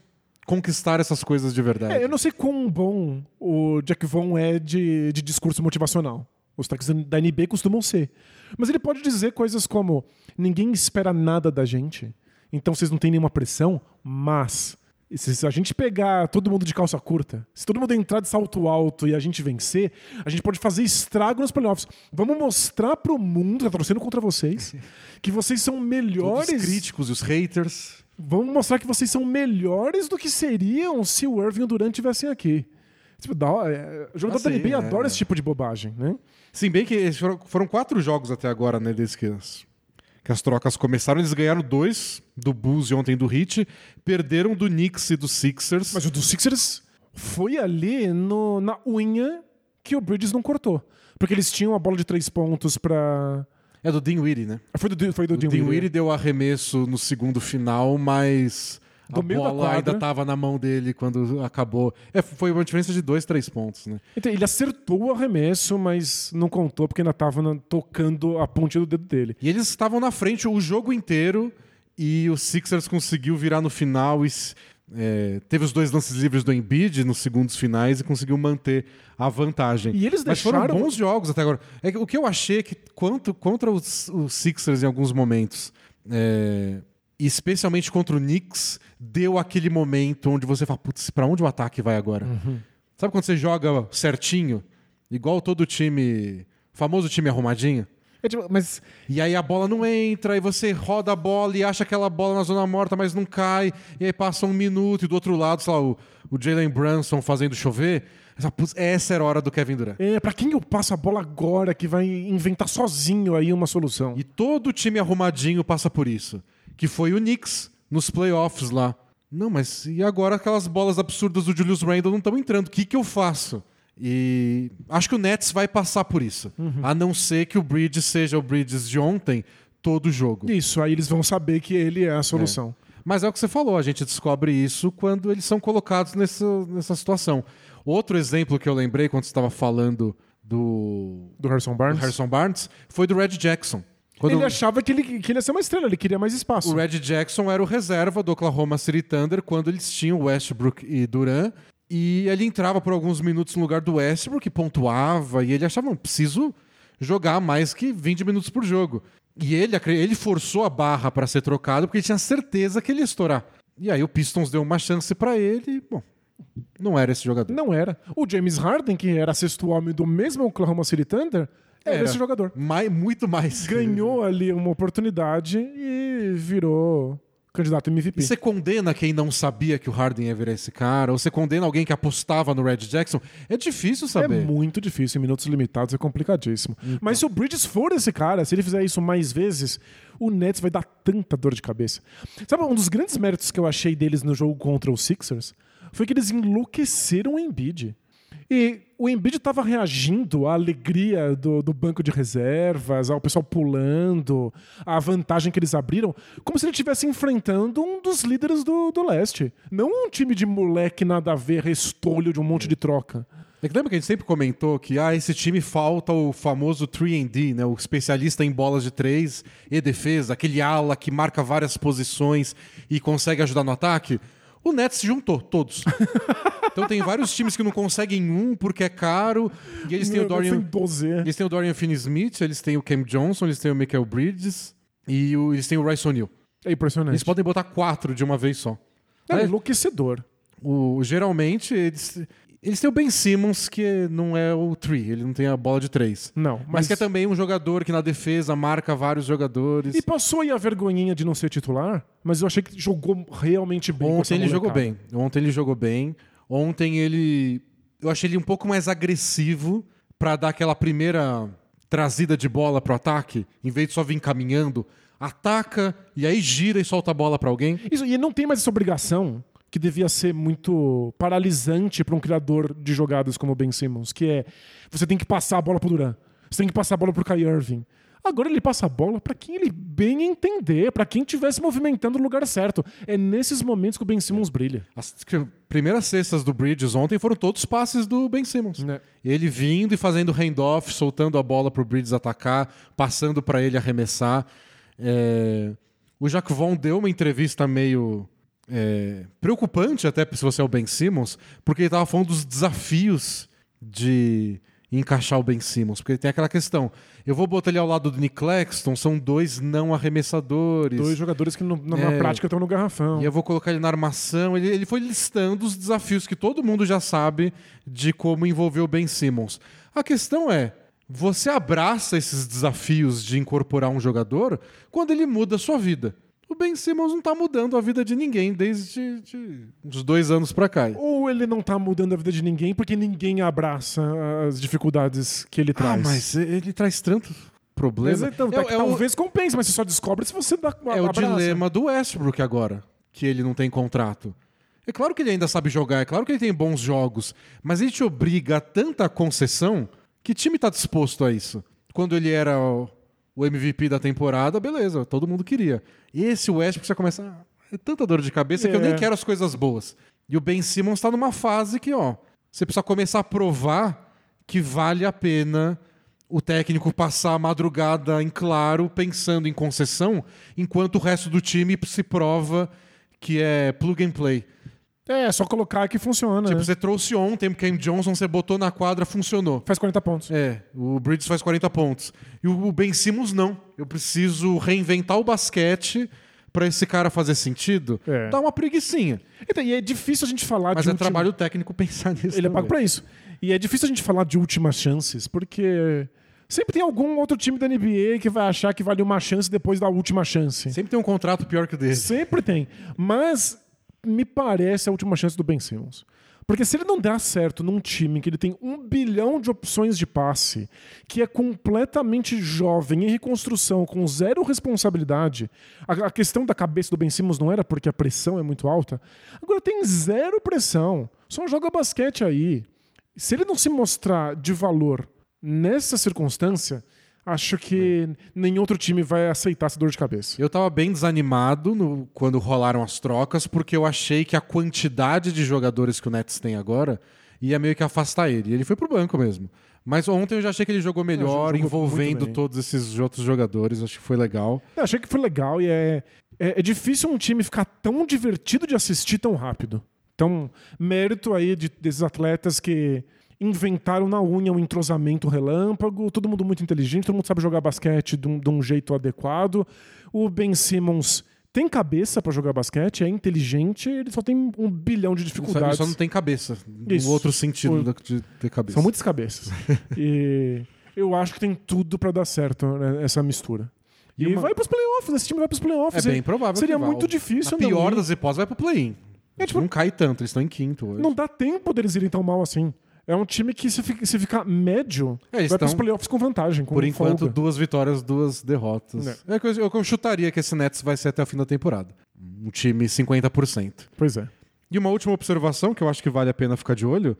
S1: conquistar essas coisas de verdade.
S2: É, eu não sei quão bom o Jack Vaughn é de, de discurso motivacional. Os ataques da NB costumam ser. Mas ele pode dizer coisas como: ninguém espera nada da gente, então vocês não têm nenhuma pressão, mas se a gente pegar todo mundo de calça curta, se todo mundo entrar de salto alto e a gente vencer, a gente pode fazer estrago nos playoffs. Vamos mostrar pro mundo, tá torcendo contra vocês, [laughs] que vocês são melhores.
S1: Todos os críticos e os haters
S2: vamos mostrar que vocês são melhores do que seriam se o Irving e o Durant estivessem aqui. Tipo, é, o jogador ah, da NBA é. adora esse tipo de bobagem, né?
S1: Sim, bem que foram, foram, quatro jogos até agora, né, desde que as, que as trocas começaram. Eles ganharam dois do Bulls e ontem do Heat, perderam do Knicks e do Sixers.
S2: Mas o do Sixers foi ali no, na unha que o Bridges não cortou. Porque eles tinham a bola de três pontos para
S1: é do Dinwiddie, né?
S2: Foi do, foi do
S1: o Dinwiddie. Dinwiddie deu arremesso no segundo final, mas
S2: do
S1: a
S2: meio
S1: bola
S2: quadra.
S1: ainda tava na mão dele quando acabou. É, foi uma diferença de dois, três pontos, né?
S2: Então, ele acertou o arremesso, mas não contou porque ainda tava na- tocando a ponte do dedo dele.
S1: E eles estavam na frente o jogo inteiro e o Sixers conseguiu virar no final e é, teve os dois lances livres do Embiid nos segundos finais e conseguiu manter a vantagem.
S2: E eles
S1: Mas foram
S2: deixaram-
S1: bons jogos até agora. É o que eu achei é que quanto, contra os, os Sixers em alguns momentos, é, especialmente contra o Knicks, deu aquele momento onde você fala, putz, pra onde o ataque vai agora?
S2: Uhum.
S1: Sabe quando você joga certinho? Igual todo time, famoso time arrumadinho?
S2: É tipo, mas
S1: E aí a bola não entra, e você roda a bola e acha aquela bola na zona morta, mas não cai. E aí passa um minuto, e do outro lado, sei lá, o, o Jalen Brunson fazendo chover. Você fala, "Putz, Essa era a hora do Kevin Durant.
S2: é, pra quem eu passo a bola agora que vai inventar sozinho aí uma solução?
S1: E todo time arrumadinho passa por isso. Que foi o Knicks nos playoffs lá. Não, mas e agora aquelas bolas absurdas do Julius Randle não estão entrando. O que, que eu faço? E acho que o Nets vai passar por isso. A não ser que o Bridges seja o Bridges de ontem todo o jogo.
S2: Isso, aí eles vão saber que ele é a solução.
S1: Mas é o que você falou, a gente descobre isso quando eles são colocados nessa, nessa situação. Outro exemplo que eu lembrei quando você estava falando do,
S2: Do Harrison
S1: do
S2: Barnes.
S1: Harrison Barnes foi do Red Jackson. Quando
S2: Ele achava que ele, que ele ia ser uma estrela, ele queria mais espaço.
S1: o Red Jackson era o reserva do Oklahoma City Thunder quando eles tinham Westbrook e Durant. E ele entrava por alguns minutos no lugar do Westbrook, e pontuava, e ele achava, não, preciso jogar mais que 20 minutos por jogo. E ele, ele forçou a barra para ser trocado porque ele tinha certeza que ele ia estourar. E aí o Pistons deu uma chance para ele e, bom, não era esse jogador.
S2: Não era. O James Harden, que era sexto homem do mesmo Oklahoma City Thunder, era,
S1: Era.
S2: esse jogador.
S1: Mais, muito mais.
S2: Ganhou ali uma oportunidade e virou candidato a MVP.
S1: E você condena quem não sabia que o Harden ia virar esse cara? Ou você condena alguém que apostava no Red Jackson? É difícil
S2: É
S1: saber.
S2: muito difícil, em minutos limitados é complicadíssimo. Mas se o Bridges for esse cara, se ele fizer isso mais vezes, o Nets vai dar tanta dor de cabeça. Sabe, um dos grandes méritos que eu achei deles no jogo contra os Sixers foi que eles enlouqueceram o Embiid. E o Embiid estava reagindo à alegria do, do banco de reservas, ao pessoal pulando, à vantagem que eles abriram, como se ele estivesse enfrentando um dos líderes do, do leste. Não um time de moleque nada a ver, restolho de um monte de troca.
S1: É que lembra que a gente sempre comentou que ah, esse time falta o famoso 3D, né? o especialista em bolas de três e defesa, aquele ala que marca várias posições e consegue ajudar no ataque? O Nets se juntou, todos. [laughs] então tem vários times que não conseguem um porque é caro, e eles têm o Dorian,
S2: Tem 12.
S1: eles têm o Dorian Finney-Smith, eles têm o Cam Johnson, eles têm o Michael Bridges e o- eles têm o Rice O'Neal.
S2: É impressionante.
S1: Eles podem botar quatro de uma vez só.
S2: É
S1: É.
S2: enlouquecedor.
S1: O, geralmente, eles, eles têm o Ben Simmons, que não é o three, ele não tem a bola de três.
S2: Não,
S1: Mas,
S2: mas,
S1: que é também um jogador que na defesa marca vários jogadores.
S2: E passou aí a vergonhinha de não ser titular, mas eu achei que jogou realmente bem.
S1: Ontem ele jogou bem. Ontem ele jogou bem. Ontem ele. Eu achei ele um pouco mais agressivo pra dar aquela primeira trazida de bola pro ataque, em vez de só vir caminhando. Ataca e aí gira e solta a bola pra alguém.
S2: Isso, e não tem mais essa obrigação que devia ser muito paralisante para um criador de jogadas como o Ben Simmons, que é você tem que passar a bola pro Duran, você tem que passar a bola pro Kai Irving. Agora ele passa a bola para quem ele bem entender, para quem estiver se movimentando no lugar certo. É nesses momentos que o Ben Simmons brilha.
S1: As primeiras cestas do Bridges ontem foram todos passes do Ben Simmons.
S2: Né.
S1: Ele vindo e fazendo handoff, soltando a bola pro Bridges atacar, passando pra ele arremessar. É, O Jacques Vaughn deu uma entrevista meio é, preocupante, até se você é o Ben Simmons, porque ele estava falando dos desafios de encaixar o Ben Simmons. Porque tem aquela questão: eu vou botar ele ao lado do Nick Claxton, são dois não arremessadores.
S2: Dois jogadores que no- na,
S1: É.
S2: prática estão no garrafão.
S1: E eu vou colocar ele na armação. Ele, ele foi listando os desafios que todo mundo já sabe de como envolver o Ben Simmons. A questão é: você abraça esses desafios de incorporar um jogador quando ele muda a sua vida. O Ben Simmons não tá mudando a vida de ninguém desde de uns dois anos pra cá.
S2: Ou ele não tá mudando a vida de ninguém porque ninguém abraça as dificuldades que ele
S1: Ah,
S2: traz.
S1: mas ele traz tanto
S2: Mas
S1: problema.
S2: então,
S1: é,
S2: tá-
S1: é o-
S2: talvez compense, mas você só descobre se você dá
S1: É o dilema do Westbrook agora, que ele não tem contrato. É claro que ele ainda sabe jogar, é claro que ele tem bons jogos, mas ele te obriga a tanta concessão. Que time tá disposto a isso? Quando ele era o MVP da temporada, beleza, todo mundo queria. Esse Westbrook já começa. "Ah, é tanta dor de cabeça que eu
S2: É.
S1: nem quero as coisas boas. E o Ben Simmons tá numa fase que, ó, você precisa começar a provar que vale a pena o técnico passar a madrugada em claro pensando em concessão, enquanto o resto do time se prova que é plug and play.
S2: É, só colocar que funciona.
S1: Tipo,
S2: né?
S1: você trouxe ontem o Cam Johnson, você botou na quadra, funcionou.
S2: Faz 40 pontos.
S1: É, o Bridges faz 40 pontos. E o Ben Simmons não. Eu preciso reinventar o basquete pra esse cara fazer sentido.
S2: É.
S1: Dá uma preguiçinha.
S2: Então, e é difícil a gente falar
S1: Mas
S2: de
S1: é
S2: última-
S1: trabalho técnico pensar nisso.
S2: Ele é pago
S1: também.
S2: pra isso. E é difícil a gente falar de últimas chances, porque sempre tem algum outro time da NBA que vai achar que vale uma chance depois da última chance.
S1: Sempre tem um contrato pior que o dele.
S2: Sempre tem. Mas me parece a última chance do Ben Simmons. Porque se ele não der certo num time que ele tem um bilhão de opções de passe, que é completamente jovem, em reconstrução, com zero responsabilidade, a, a questão da cabeça do Ben Simmons não era porque a pressão é muito alta. Agora tem zero pressão. Só joga basquete aí. Se ele não se mostrar de valor nessa circunstância, acho que nenhum outro time vai aceitar essa dor de cabeça.
S1: Eu tava bem desanimado no- quando rolaram as trocas, porque eu achei que a quantidade de jogadores que o Nets tem agora ia meio que afastar ele. E ele foi pro banco mesmo. Mas ontem eu já achei que ele jogou melhor,
S2: jogou
S1: envolvendo todos esses outros jogadores. Acho que foi legal.
S2: Eu achei que foi legal e é, é, é difícil um time ficar tão divertido de assistir tão rápido. Então, mérito aí de- desses atletas que inventaram na unha um entrosamento relâmpago, todo mundo muito inteligente, todo mundo sabe jogar basquete de um, de um jeito adequado. O Ben Simmons tem cabeça pra jogar basquete, é inteligente, ele só tem um bilhão de
S1: só, ele
S2: dificuldades.
S1: só não tem cabeça.
S2: Isso.
S1: No outro sentido
S2: O-
S1: de ter cabeça.
S2: São muitas cabeças. [laughs] e eu acho que tem tudo pra dar certo né, essa mistura. E,
S1: E uma-
S2: vai pros playoffs, esse time vai pros
S1: É
S2: playoffs.
S1: bem provável.
S2: Seria muito difícil não
S1: pior das hipóteses, vai pro play-in.
S2: É, tipo-
S1: não cai tanto, eles estão em quinto hoje.
S2: Não dá tempo deles irem tão mal assim. É um time que, se, fica- se ficar médio,
S1: É,
S2: vai pros
S1: tão-
S2: playoffs com vantagem. Com
S1: Por enquanto,
S2: folga.
S1: duas vitórias, duas derrotas. É. eu, eu- eu chutaria que esse Nets vai ser até o fim da temporada. Um time 50%.
S2: Pois é.
S1: E uma última observação que eu acho que vale a pena ficar de olho.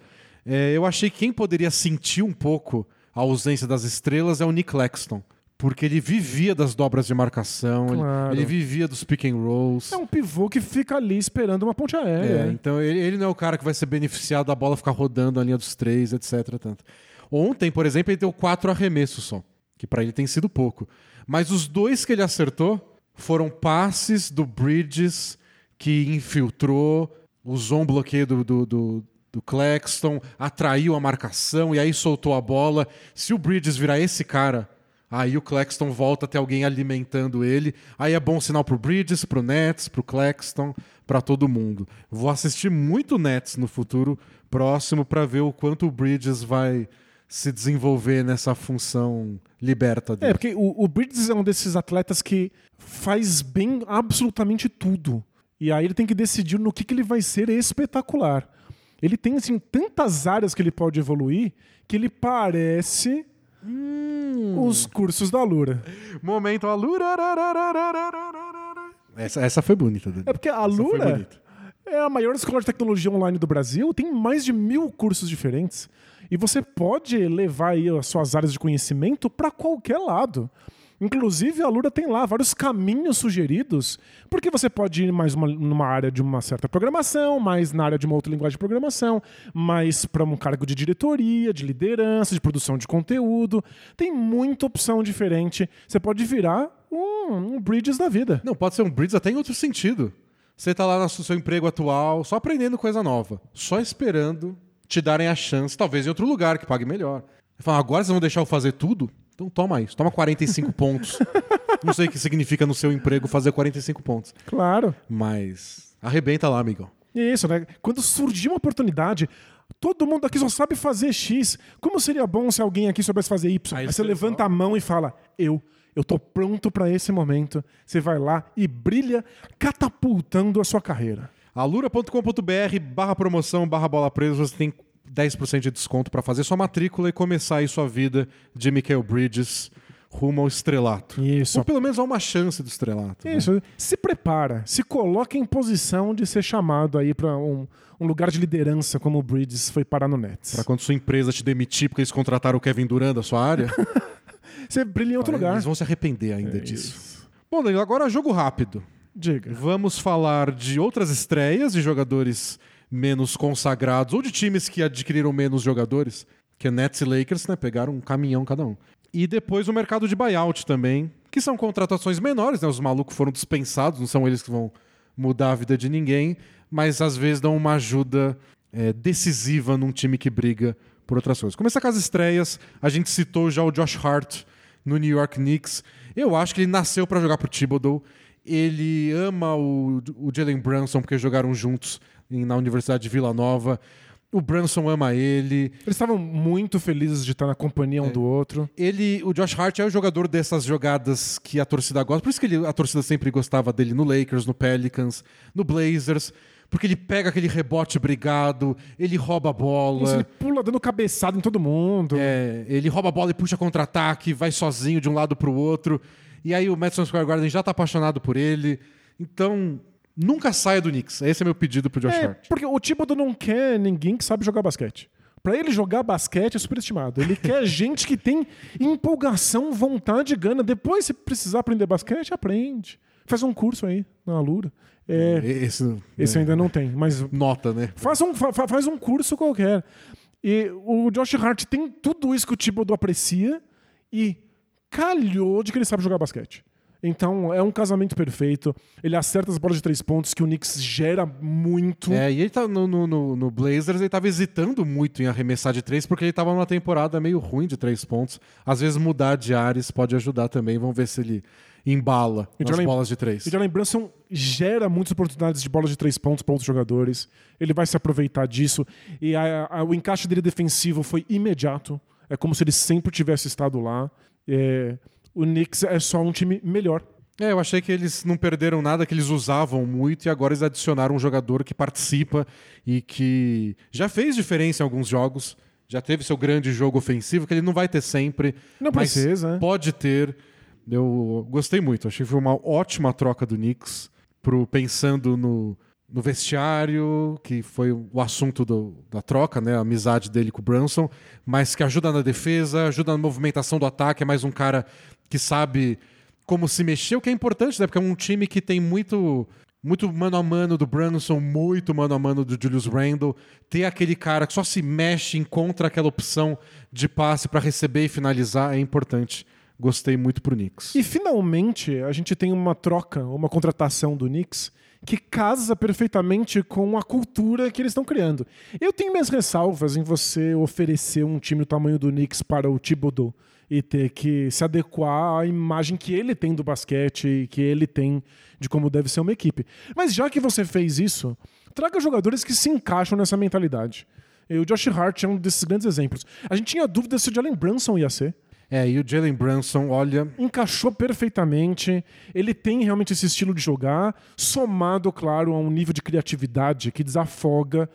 S1: é, eu achei que quem poderia sentir um pouco a ausência das estrelas é o Nick Claxton. Porque ele vivia das dobras de marcação, ele-
S2: Claro.
S1: ele, vivia dos pick and rolls.
S2: É um pivô que fica ali esperando uma ponte
S1: É,
S2: aérea.
S1: então ele, ele não é o cara que vai ser beneficiado da bola ficar rodando a linha dos três, etc. Tanto. Ontem, por exemplo, ele deu quatro arremessos só, que pra ele tem sido pouco. Mas os dois que ele acertou foram passes do Bridges que infiltrou, usou um bloqueio do, do, do, do Claxton, atraiu a marcação e aí soltou a bola. Se o Bridges virar esse cara, aí o Claxton volta a ter alguém alimentando ele. Aí é bom sinal pro Bridges, pro Nets, pro Claxton, pra todo mundo. Vou assistir muito Nets no futuro próximo pra ver o quanto o Bridges vai se desenvolver nessa função liberta
S2: É,
S1: dele.
S2: porque o, o Bridges é um desses atletas que faz bem absolutamente tudo. E aí ele tem que decidir no que, que ele vai ser espetacular. Ele tem, assim, tantas áreas que ele pode evoluir que ele parece
S1: Hum.
S2: os cursos da Lura.
S1: Momento Alura. Essa, essa foi bonita. Dani.
S2: É porque a Lura é a maior escola de tecnologia online do Brasil, tem mais de mil cursos diferentes. E você pode levar aí as suas áreas de conhecimento para qualquer lado. Inclusive, a Lura tem lá vários caminhos sugeridos, porque você pode ir mais uma- numa área de uma certa programação, mais na área de uma outra linguagem de programação, mais para um cargo de diretoria, de liderança, de produção de conteúdo. Tem muita opção diferente. Você pode virar um, um Bridges da vida.
S1: Não, pode ser um Bridges até em outro sentido. Você tá lá no seu emprego atual, só aprendendo coisa nova, só esperando te darem a chance, talvez em outro lugar que pague melhor. Fala, agora vocês vão deixar eu fazer tudo? Então toma isso, toma 45 pontos. [laughs] Não sei o que significa no seu emprego fazer 45 pontos,
S2: Claro.
S1: mas arrebenta lá, amigão.
S2: Isso, né? Quando surgir uma oportunidade, todo mundo aqui só sabe fazer X. Como seria bom se alguém aqui soubesse fazer Y?
S1: Aí
S2: Aí você
S1: você
S2: levanta a mão e fala: Eu, eu tô pronto pra esse momento. Você vai lá e brilha, catapultando a sua carreira.
S1: alura.com.br barra promoção barra bola presa, você tem 10% de desconto para fazer sua matrícula e começar aí sua vida de Michael Bridges rumo ao estrelato.
S2: Isso.
S1: Ou pelo menos a uma chance do estrelato. né?
S2: Isso. Se prepara, se coloca em posição de ser chamado aí pra um, um lugar de liderança como o Bridges foi parar no Nets.
S1: Pra quando sua empresa te demitir porque eles contrataram o Kevin Durant da sua área, [laughs]
S2: Você brilha em outro lugar.
S1: eles vão se arrepender ainda
S2: É
S1: disso. Bom, Danilo, agora jogo rápido.
S2: Diga.
S1: Vamos falar de outras estreias de jogadores menos consagrados ou de times que adquiriram menos jogadores, que é Nets e Lakers, né? Pegaram um caminhão cada um. E depois o mercado de buyout também, que são contratações menores, né? Os malucos foram dispensados, não são eles que vão mudar a vida de ninguém, mas às vezes dão uma ajuda é, decisiva num time que briga por outras coisas. Começar com as estreias, a gente citou já o Josh Hart no New York Knicks. Eu acho que ele nasceu para jogar pro Thibodeau. Ele ama o, o Jalen Brunson porque jogaram juntos na Universidade de Vila Nova. O Brunson ama ele.
S2: Eles estavam muito felizes de estar na companhia um
S1: É.
S2: do outro.
S1: Ele, o Josh Hart é o jogador dessas jogadas que a torcida gosta. Por isso que ele- a torcida sempre gostava dele no Lakers, no Pelicans, no Blazers. Porque ele pega aquele rebote brigado, ele rouba a bola.
S2: Isso, ele pula dando cabeçada em todo mundo.
S1: É, ele rouba a bola e puxa contra-ataque, vai sozinho de um lado pro outro. E aí o Madison Square Garden já tá apaixonado por ele. Então, nunca saia do Knicks. Esse é meu pedido pro Josh
S2: É,
S1: Hart.
S2: porque o Thibodeau não quer ninguém que sabe jogar basquete. Pra ele jogar basquete é superestimado. Ele [laughs] quer gente que tem empolgação, vontade e gana. Depois, se precisar aprender basquete, aprende. Faz um curso aí na Alura. É,
S1: Esse,
S2: esse
S1: é,
S2: ainda não tem, mas
S1: nota, né?
S2: faz um, fa- faz um curso qualquer. E o Josh Hart tem tudo isso que o Thibodeau aprecia e calhou de que ele sabe jogar basquete. Então é um casamento perfeito. Ele acerta as bolas de três pontos que o Knicks gera muito.
S1: É, e ele tá no, no, no- Blazers, ele tava hesitando muito em arremessar de três, porque ele tava numa temporada meio ruim de três pontos. Às vezes mudar de áreas pode ajudar também. Vamos ver se ele embala
S2: E
S1: nas bolas de três.
S2: E Jalen Brunson gera muitas oportunidades de bolas de três pontos para outros jogadores. Ele vai se aproveitar disso. E a- a- o encaixe dele defensivo foi imediato. É como se ele sempre tivesse estado lá. É, o Knicks é só um time melhor.
S1: É, eu achei que eles não perderam nada, que eles usavam muito e agora eles adicionaram um jogador que participa e que já fez diferença em alguns jogos. Já teve seu grande jogo ofensivo, que ele não vai ter sempre.
S2: Não precisa, né?
S1: Pode ter. Eu gostei muito. Achei que foi uma ótima troca do Knicks pro, pensando no, no vestiário, que foi o assunto do- da troca, né? A amizade dele com o Brunson, mas que ajuda na defesa, ajuda na movimentação do ataque, é mais um cara que sabe como se mexer, o que é importante, né? Porque é um time que tem muito muito mano a mano do Brunson, muito mano a mano do Julius Randle. Ter aquele cara que só se mexe, encontra aquela opção de passe para receber e finalizar é importante. Gostei muito pro Knicks.
S2: E finalmente a gente tem uma troca, uma contratação do Knicks que casa perfeitamente com a cultura que eles estão criando. Eu tenho minhas ressalvas em você oferecer um time do tamanho do Knicks para o Thibodeau e ter que se adequar à imagem que ele tem do basquete e que ele tem de como deve ser uma equipe. Mas já que você fez isso, traga jogadores que se encaixam nessa mentalidade. O Josh Hart é um desses grandes exemplos. A gente tinha dúvida se o Jalen Brunson ia ser
S1: É, e o Jalen Brunson, olha,
S2: encaixou perfeitamente. Ele tem realmente esse estilo de jogar, somado, claro, a um nível de criatividade que desafoga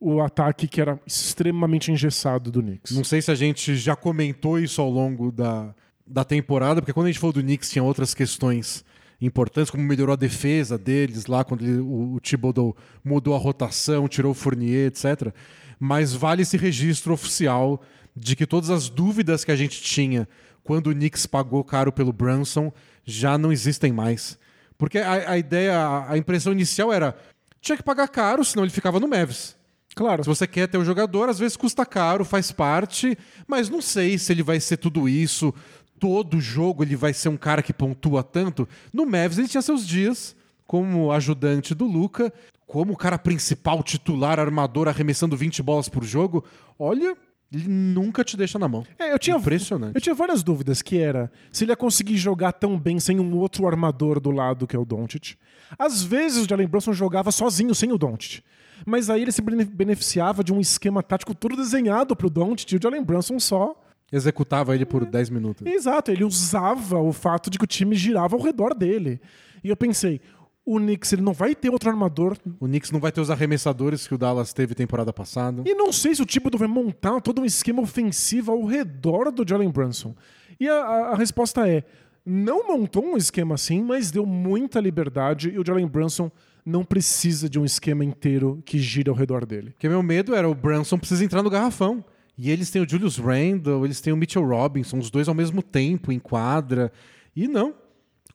S2: o ataque que era extremamente engessado do Knicks.
S1: não sei se a gente já comentou isso ao longo da, da temporada, porque quando a gente falou do Knicks tinha outras questões importantes, como melhorou a defesa deles lá, quando ele- o, o Thibodeau mudou a rotação, tirou o Fournier, etc. Mas vale esse registro oficial de que todas as dúvidas que a gente tinha quando o Knicks pagou caro pelo Brunson já não existem mais. Porque a, a ideia, a, impressão inicial era tinha que pagar caro, senão ele ficava no Mavis.
S2: Claro.
S1: Se você quer ter o jogador, às vezes custa caro, faz parte, mas não sei se ele vai ser tudo isso. Todo jogo ele vai ser um cara que pontua tanto. No Mavs ele tinha seus dias como ajudante do Luca, como o cara principal, titular, armador, arremessando 20 bolas por jogo. Olha, ele nunca te deixa na mão.
S2: É, eu tinha,
S1: Impressionante.
S2: eu tinha várias dúvidas, que era se ele ia conseguir jogar tão bem sem um outro armador do lado, que é o Doncic. Às vezes o Jalen Brunson jogava sozinho, sem o Doncic. Mas aí ele se bene- beneficiava de um esquema tático todo desenhado pro Doncic e o Jalen Brunson só
S1: Executava ele por 10 minutos.
S2: Exato, ele usava o fato de que o time girava ao redor dele. E eu pensei, o Knicks ele não vai ter outro armador.
S1: O Knicks não vai ter os arremessadores que o Dallas teve temporada passada.
S2: E não sei se o Thibodeau vai montar todo um esquema ofensivo ao redor do Jalen Brunson. E a, a- a resposta é, não montou um esquema assim, mas deu muita liberdade e o Jalen Brunson não precisa de um esquema inteiro que gira ao redor dele.
S1: Porque meu medo era o Brunson precisa entrar no garrafão. E eles têm o Julius Randle, eles têm o Mitchell Robinson, os dois ao mesmo tempo em quadra. E não.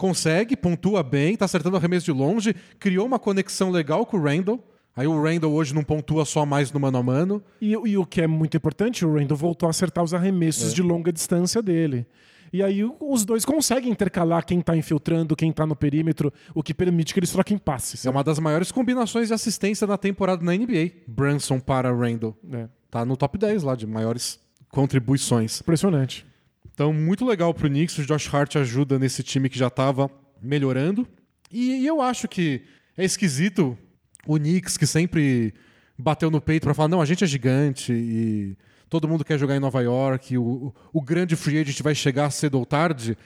S1: Consegue, pontua bem, tá acertando arremesso de longe, criou uma conexão legal com o Randall. Aí o Randall hoje não pontua só mais no mano a mano.
S2: E, e o que é muito importante, o Randall voltou a acertar os arremessos
S1: É.
S2: de longa distância dele. E aí os dois conseguem intercalar quem tá infiltrando, quem tá no perímetro, o que permite que eles troquem passes.
S1: É uma das maiores combinações de assistência na temporada na NBA. Branson para Randall.
S2: É,
S1: Tá no top 10 lá de maiores contribuições.
S2: impressionante.
S1: Então, muito legal pro Knicks. O Josh Hart ajuda nesse time que já tava melhorando. E, e eu acho que é esquisito o Knicks, que sempre bateu no peito pra falar: não, a gente é gigante e todo mundo quer jogar em Nova York. O, o grande free agent vai chegar cedo ou tarde.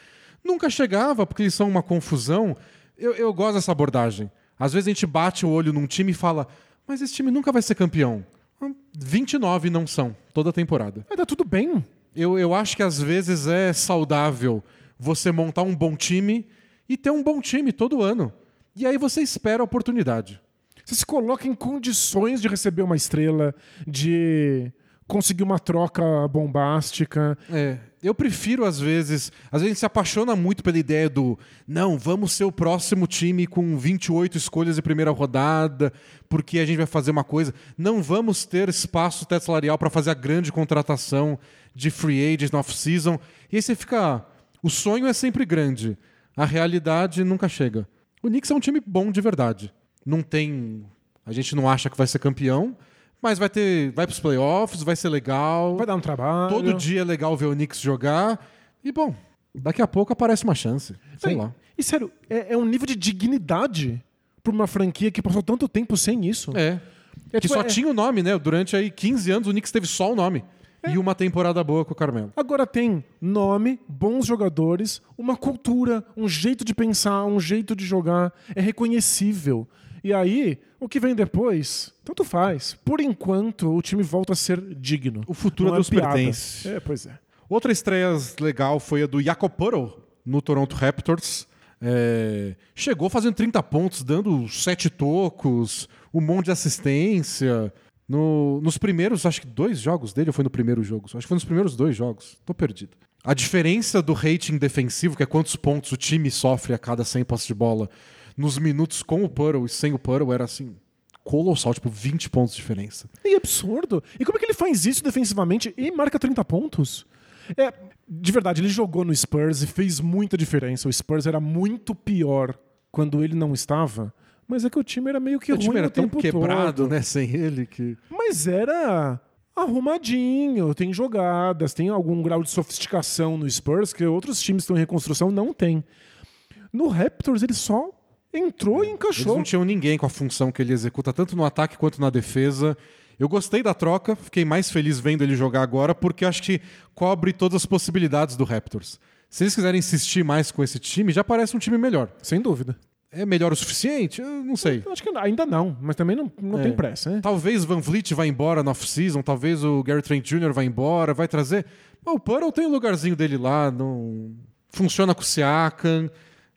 S1: Nunca chegava, porque eles são uma confusão. Eu, eu gosto dessa abordagem. Às vezes a gente bate o olho num time e fala: mas esse time nunca vai ser campeão. Hum, 29 não são, toda temporada.
S2: Mas tá tudo bem.
S1: Eu, eu acho que às vezes é saudável você montar um bom time e ter um bom time todo ano. E aí você espera a oportunidade.
S2: Você se coloca em condições de receber uma estrela, de conseguir uma troca bombástica.
S1: É, eu prefiro às vezes, às vezes a gente se apaixona muito pela ideia do não, vamos ser o próximo time com 28 escolhas de primeira rodada, porque a gente vai fazer uma coisa, não vamos ter espaço teto salarial para fazer a grande contratação de free agents na off-season. E aí você fica, o sonho é sempre grande, a realidade nunca chega. O Knicks é um time bom de verdade. Não tem, a gente não acha que vai ser campeão, mas vai ter, vai para os playoffs, vai ser legal.
S2: Vai dar um trabalho.
S1: Todo dia é legal ver o Knicks jogar. E, bom, daqui a pouco aparece uma chance. Sei lá.
S2: E sério, é, é um nível de dignidade pra uma franquia que passou tanto tempo sem isso.
S1: É.
S2: É,
S1: que
S2: tipo,
S1: só
S2: é-
S1: tinha o nome, né? Durante aí 15 anos o Knicks teve só o nome.
S2: É.
S1: E uma temporada boa com o Carmelo.
S2: Agora tem nome, bons jogadores, uma cultura, um jeito de pensar, um jeito de jogar. É reconhecível. E aí, o que vem depois, tanto faz. Por enquanto, o time volta a ser digno.
S1: O futuro
S2: Não
S1: a Deus
S2: piada.
S1: pertence.
S2: É, pois é.
S1: Outra estreia legal foi a do Poeltl no Toronto Raptors. É, chegou fazendo 30 pontos, dando sete tocos, um monte de assistência. No- nos primeiros, acho que dois jogos dele, ou foi no primeiro jogo? Acho que foi nos primeiros dois jogos. Tô perdido. A diferença do rating defensivo, que é quantos pontos o time sofre a cada 100 posses de bola, nos minutos com o Puddle e sem o Puddle, era assim, colossal, tipo 20 pontos de diferença.
S2: E absurdo. E como é que ele faz isso defensivamente e marca 30 pontos? É, de verdade, ele jogou no Spurs e fez muita diferença. O Spurs era muito pior quando ele não estava. Mas é que o time era meio que
S1: o
S2: ruim
S1: time era tão quebrado,
S2: todo.
S1: né, sem ele, que...
S2: Mas era arrumadinho, tem jogadas, tem algum grau de sofisticação no Spurs que outros times que estão em reconstrução não tem. No Raptors ele só entrou e
S1: Eles
S2: encaixou.
S1: não tinham ninguém com a função que ele executa, tanto no ataque quanto na defesa. Eu gostei da troca, fiquei mais feliz vendo ele jogar agora, porque acho que cobre todas as possibilidades do Raptors. Se eles quiserem insistir mais com esse time, já parece um time melhor.
S2: Sem dúvida.
S1: É melhor o suficiente? Eu não sei.
S2: Eu acho que ainda não, mas também não, não
S1: É.
S2: tem pressa, né?
S1: Talvez Van Vliet vá embora na off-season, talvez o Gary Trent Jr. vá embora, vai trazer. O Puddle tem o lugarzinho dele lá, não funciona com o Siakam,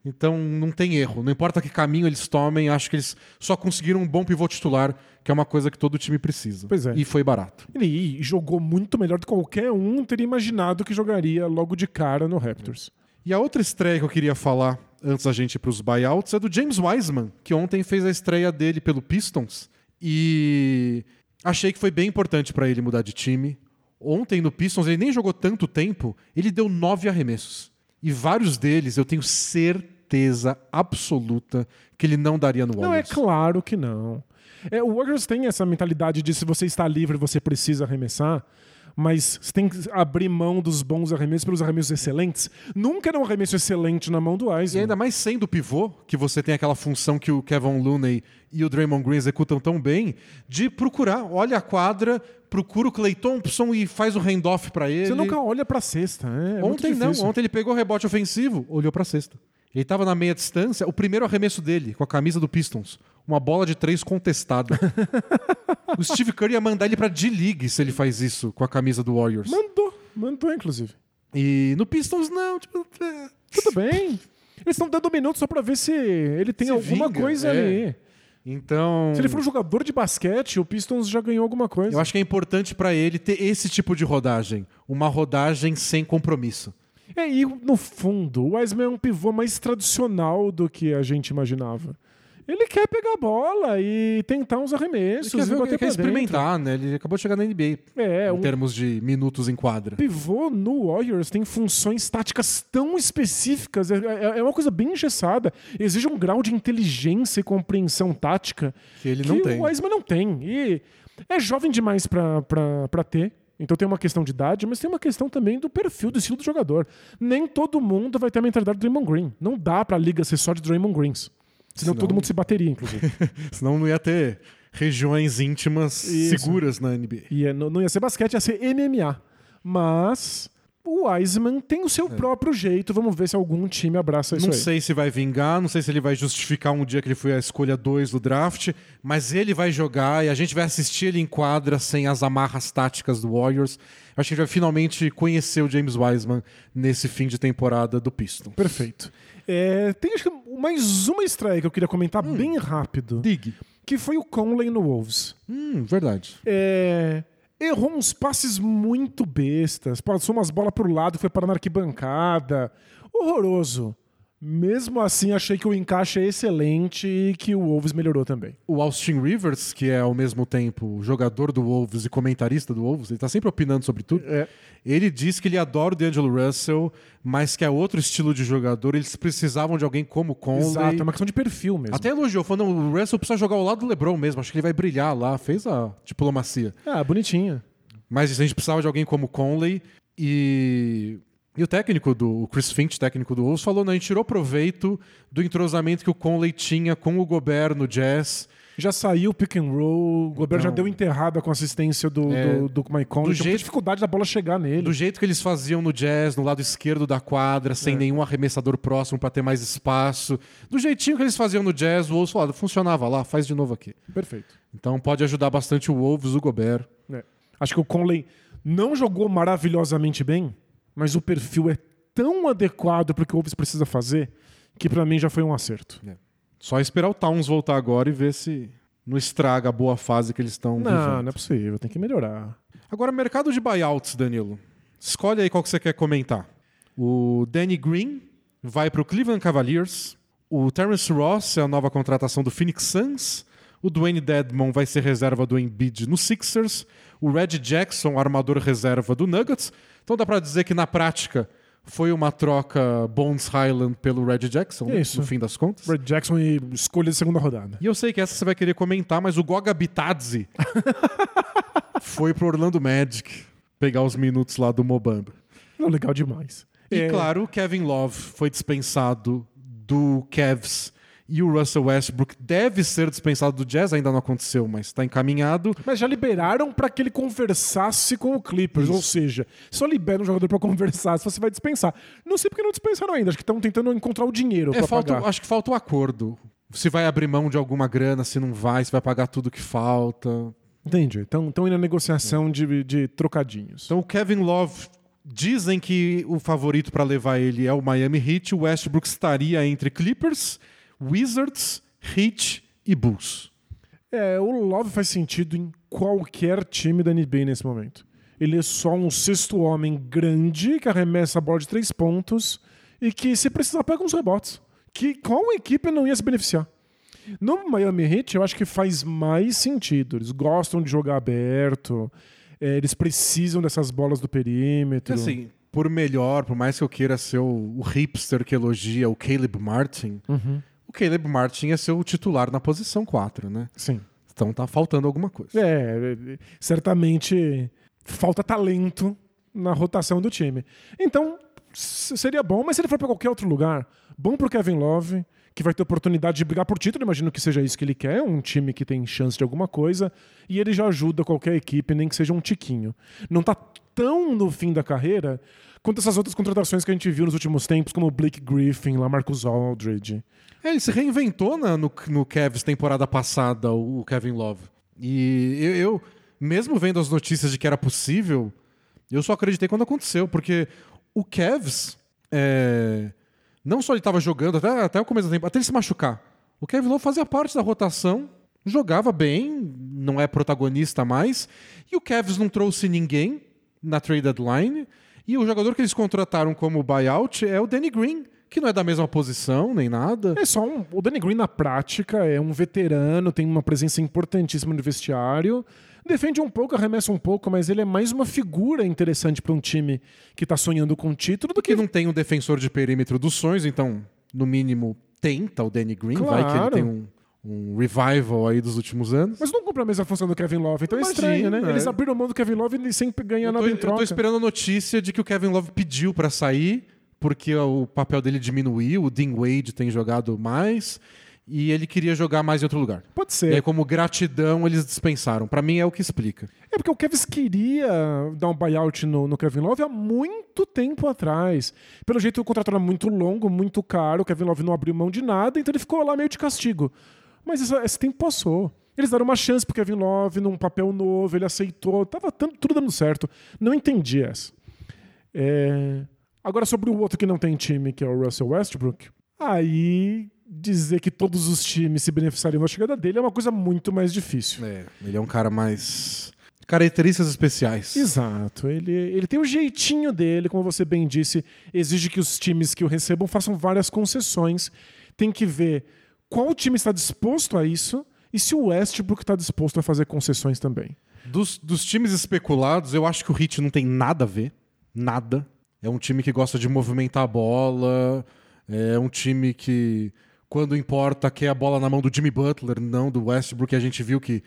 S1: então não tem erro. Não importa que caminho eles tomem, acho que eles só conseguiram um bom pivô titular, que é uma coisa que todo time precisa.
S2: Pois é.
S1: E foi barato.
S2: Ele jogou muito melhor do que qualquer um teria imaginado que jogaria logo de cara no Raptors.
S1: E a outra estreia que eu queria falar antes da gente ir para os buyouts é do James Wiseman, que ontem fez a estreia dele pelo Pistons e achei que foi bem importante para ele mudar de time. Ontem no Pistons ele nem jogou tanto tempo, ele deu nove arremessos e vários deles eu tenho certeza absoluta que ele não daria no
S2: Não, é
S1: Warriors.
S2: claro que não. É, o Warriors tem essa mentalidade de se você está livre, você precisa arremessar, mas você tem que abrir mão dos bons arremessos pelos arremessos excelentes. Nunca era um arremesso excelente na mão do
S1: E
S2: Wiseman.
S1: ainda mais sendo pivô, que você tem aquela função que o Kevin Looney e o Draymond Green executam tão bem, de procurar, olha a quadra, procura o Clay Thompson e faz o handoff para ele.
S2: Você nunca olha pra cesta. É, é muito
S1: Ontem não, ontem ele pegou o rebote ofensivo, olhou pra cesta. Ele tava na meia distância, o primeiro arremesso dele, com a camisa do Pistons. Uma bola de três contestada. [laughs] o Steve Curry ia mandar ele pra D-League se ele faz isso com a camisa do Warriors.
S2: Mandou, mandou inclusive.
S1: E no Pistons, não. Tipo, é,
S2: Tudo bem. Eles estão dando minutos só pra ver se ele tem
S1: Se
S2: alguma
S1: vinga,
S2: coisa
S1: é.
S2: ali.
S1: Então.
S2: Se ele for um jogador de basquete, o Pistons já ganhou alguma coisa.
S1: Eu acho que é importante pra ele ter esse tipo de rodagem. Uma rodagem sem compromisso.
S2: É, e no fundo, o Wiseman é um pivô mais tradicional do que a gente imaginava. Ele quer pegar a bola e tentar uns arremessos.
S1: Ele quer, ver, ele quer
S2: pra dentro.
S1: experimentar, né? Ele acabou de chegar na NBA.
S2: É,
S1: em
S2: o
S1: termos de minutos em quadra.
S2: pivô no Warriors tem funções táticas tão específicas, é, é- é uma coisa bem engessada. Exige um grau de inteligência e compreensão tática
S1: Que ele
S2: que
S1: não tem.
S2: o Wiseman não tem. E é jovem demais pra ter. Então tem uma questão de idade, mas tem uma questão também do perfil, do estilo do jogador. Nem todo mundo vai ter a mentalidade do Draymond Green. Não dá pra liga ser só de Draymond Greens. Senão,
S1: Senão-
S2: todo mundo se bateria, inclusive. [laughs]
S1: Senão não ia ter regiões íntimas
S2: Isso.
S1: seguras na NBA.
S2: É- não não ia ser basquete, ia ser MMA. Mas o Wiseman tem o seu próprio jeito. Vamos ver se algum time abraça isso
S1: É. Não
S2: aí.
S1: sei se vai vingar, não sei se ele vai justificar um dia que ele foi a escolha 2 do draft, mas ele vai jogar e a gente vai assistir ele em quadra sem as amarras táticas do Warriors. Acho que a gente vai finalmente conhecer o James Wiseman nesse fim de temporada do Pistons.
S2: Perfeito. É, tem acho que mais uma estreia que eu queria comentar
S1: Hum.
S2: bem rápido,
S1: Dig.
S2: que foi o Conley no Wolves.
S1: Hum, verdade.
S2: É, errou uns passes muito bestas, passou umas bolas pro lado, foi parar na arquibancada. Horroroso. Mesmo assim, achei que o encaixe é excelente e que o Wolves melhorou também.
S1: O Austin Rivers, que é ao mesmo tempo jogador do Wolves e comentarista do Wolves, ele tá sempre opinando sobre tudo.
S2: É.
S1: Ele diz que ele adora o D'Angelo Russell, mas que é outro estilo de jogador. Eles precisavam de alguém como Conley.
S2: Exato, é uma questão de perfil mesmo.
S1: Até elogiou, falando, o Russell precisa jogar ao lado do LeBron mesmo, acho que ele vai brilhar lá, fez a diplomacia.
S2: Ah, bonitinha.
S1: Mas a gente precisava de alguém como Conley e... E o técnico do o Chris Finch, técnico do Wolves, falou, não, a gente tirou proveito do entrosamento que o Conley tinha com o Gobert no Jazz.
S2: Já saiu o pick and roll, o Gobert já
S1: Então-
S2: deu enterrada com a assistência do,
S1: É,
S2: do, do Mike Conley.
S1: do
S2: então,
S1: jeito-
S2: dificuldade da bola chegar nele.
S1: Do jeito que eles faziam no Jazz, no lado esquerdo da quadra, sem nenhum arremessador próximo para ter mais espaço. Do jeitinho que eles faziam no Jazz, o Wolves falou, funcionava lá, faz de novo aqui.
S2: Perfeito.
S1: Então pode ajudar bastante o Wolves, o Gobert.
S2: É. Acho que o Conley não jogou maravilhosamente bem, mas o perfil é tão adequado para o que o Wolves precisa fazer que para mim já foi um acerto.
S1: Só esperar o Towns voltar agora e ver se não estraga a boa fase que eles estão
S2: Não,
S1: vivendo.
S2: não é possível, tem que melhorar.
S1: Agora, mercado de buyouts, Danilo. Escolhe aí qual que você quer comentar. O Danny Green vai para o Cleveland Cavaliers. O Terrence Ross é a nova contratação do Phoenix Suns. O Dwayne Dedmon vai ser reserva do Embiid no Sixers. O Red Jackson, armador reserva do Nuggets. Então dá para dizer que na prática foi uma troca Bones Highland pelo Red Jackson, né,
S2: Isso.
S1: no fim das contas.
S2: Red Jackson e escolha de segunda rodada.
S1: E eu sei que essa você vai querer comentar, mas o Goga Bitadze [laughs] foi pro Orlando Magic pegar os minutos lá do Mobamba.
S2: Não, legal demais.
S1: E
S2: É,
S1: claro, o Kevin Love foi dispensado do Cavs e o Russell Westbrook deve ser dispensado do Jazz, ainda não aconteceu, mas está encaminhado.
S2: Mas já liberaram para que ele conversasse com o Clippers,
S1: Isso.
S2: ou seja, só libera um jogador para conversar se você vai dispensar. Não sei porque não dispensaram ainda, acho que estão tentando encontrar o dinheiro
S1: É,
S2: para
S1: falta,
S2: pagar.
S1: acho que falta o acordo. Se vai abrir mão de alguma grana, se não vai, se vai pagar tudo que falta.
S2: Entendi. Estão indo na negociação de, de trocadinhos.
S1: Então o Kevin Love dizem que o favorito para levar ele é o Miami Heat. O Westbrook estaria entre Clippers, Wizards, Heat e Bulls.
S2: É, o Love faz sentido em qualquer time da NBA nesse momento. Ele é só um sexto homem grande que arremessa a bola de três pontos e que, se precisar, pega uns rebotes. Que qual equipe não ia se beneficiar? No Miami Heat, eu acho que faz mais sentido. Eles gostam de jogar aberto, é, eles precisam dessas bolas do perímetro.
S1: Assim, por melhor, por mais que eu queira ser o, o hipster que elogia o Caleb Martin,
S2: Uhum.
S1: O Caleb Martin é ser o titular na posição 4, né?
S2: Sim.
S1: Então tá faltando alguma coisa.
S2: É, certamente falta talento na rotação do time. Então, seria bom, mas se ele for para qualquer outro lugar, bom pro Kevin Love, que vai ter oportunidade de brigar por título, imagino que seja isso que ele quer, um time que tem chance de alguma coisa, e ele já ajuda qualquer equipe, nem que seja um tiquinho. Não tá tão no fim da carreira quanto essas outras contratações que a gente viu nos últimos tempos, como Blake Griffin, lá Aldridge.
S1: É, ele se reinventou na- no, no Cavs temporada passada, o, Kevin Love. E eu, eu, mesmo vendo as notícias de que era possível, eu só acreditei quando aconteceu, porque o Cavs, é, não só ele estava jogando, até, até o começo da temporada, até ele se machucar. O Kevin Love fazia parte da rotação, jogava bem, não é protagonista mais, e o Cavs não trouxe ninguém na trade deadline, E o jogador que eles contrataram como buyout é o Danny Green, que não é da mesma posição nem nada.
S2: É só um. O Danny Green, na prática, é um veterano, tem uma presença importantíssima no vestiário. Defende um pouco, arremessa um pouco, mas ele é mais uma figura interessante para um time que tá sonhando com o título do que.
S1: Que não tem um defensor de perímetro dos sonhos, então, no mínimo, tenta o Danny Green, vai que ele
S2: Claro.
S1: tem um, um revival aí dos últimos anos.
S2: Mas não cumpre a mesma função do Kevin Love, então é
S1: Imagina,
S2: estranho, né?
S1: é.
S2: Eles abriram mão do Kevin Love e sempre ganham
S1: Eu
S2: nada em
S1: eu
S2: troca.
S1: tô esperando a notícia de que o Kevin Love pediu pra sair, porque o papel dele diminuiu, o Dean Wade tem jogado mais, e ele queria jogar mais em outro lugar.
S2: Pode
S1: E
S2: ser.
S1: aí, como gratidão, eles dispensaram. Pra mim é o que explica.
S2: É porque o Kevin queria dar um buyout no, no Kevin Love há muito tempo atrás. Pelo jeito, o contrato era muito longo, muito caro. O Kevin Love não abriu mão de nada, então ele ficou lá meio de castigo. Mas esse, esse tempo passou. Eles deram uma chance pro Kevin Love num papel novo, ele aceitou, tava tanto- tudo dando certo. Não entendi essa. É, Agora, sobre o outro que não tem time, que é o Russell Westbrook, aí dizer que todos os times se beneficiariam da chegada dele é uma coisa muito mais difícil.
S1: É, ele é um cara mais. Características especiais.
S2: Exato. Ele, ele tem o jeitinho dele, como você bem disse, exige que os times que o recebam façam várias concessões. Tem que ver qual time está disposto a isso e se o Westbrook está disposto a fazer concessões também.
S1: Dos, dos times especulados, eu acho que o Heat não tem nada a ver. Nada. É um time que gosta de movimentar a bola. É um time que, quando importa, quer a bola na mão do Jimmy Butler, não do Westbrook. A gente viu que,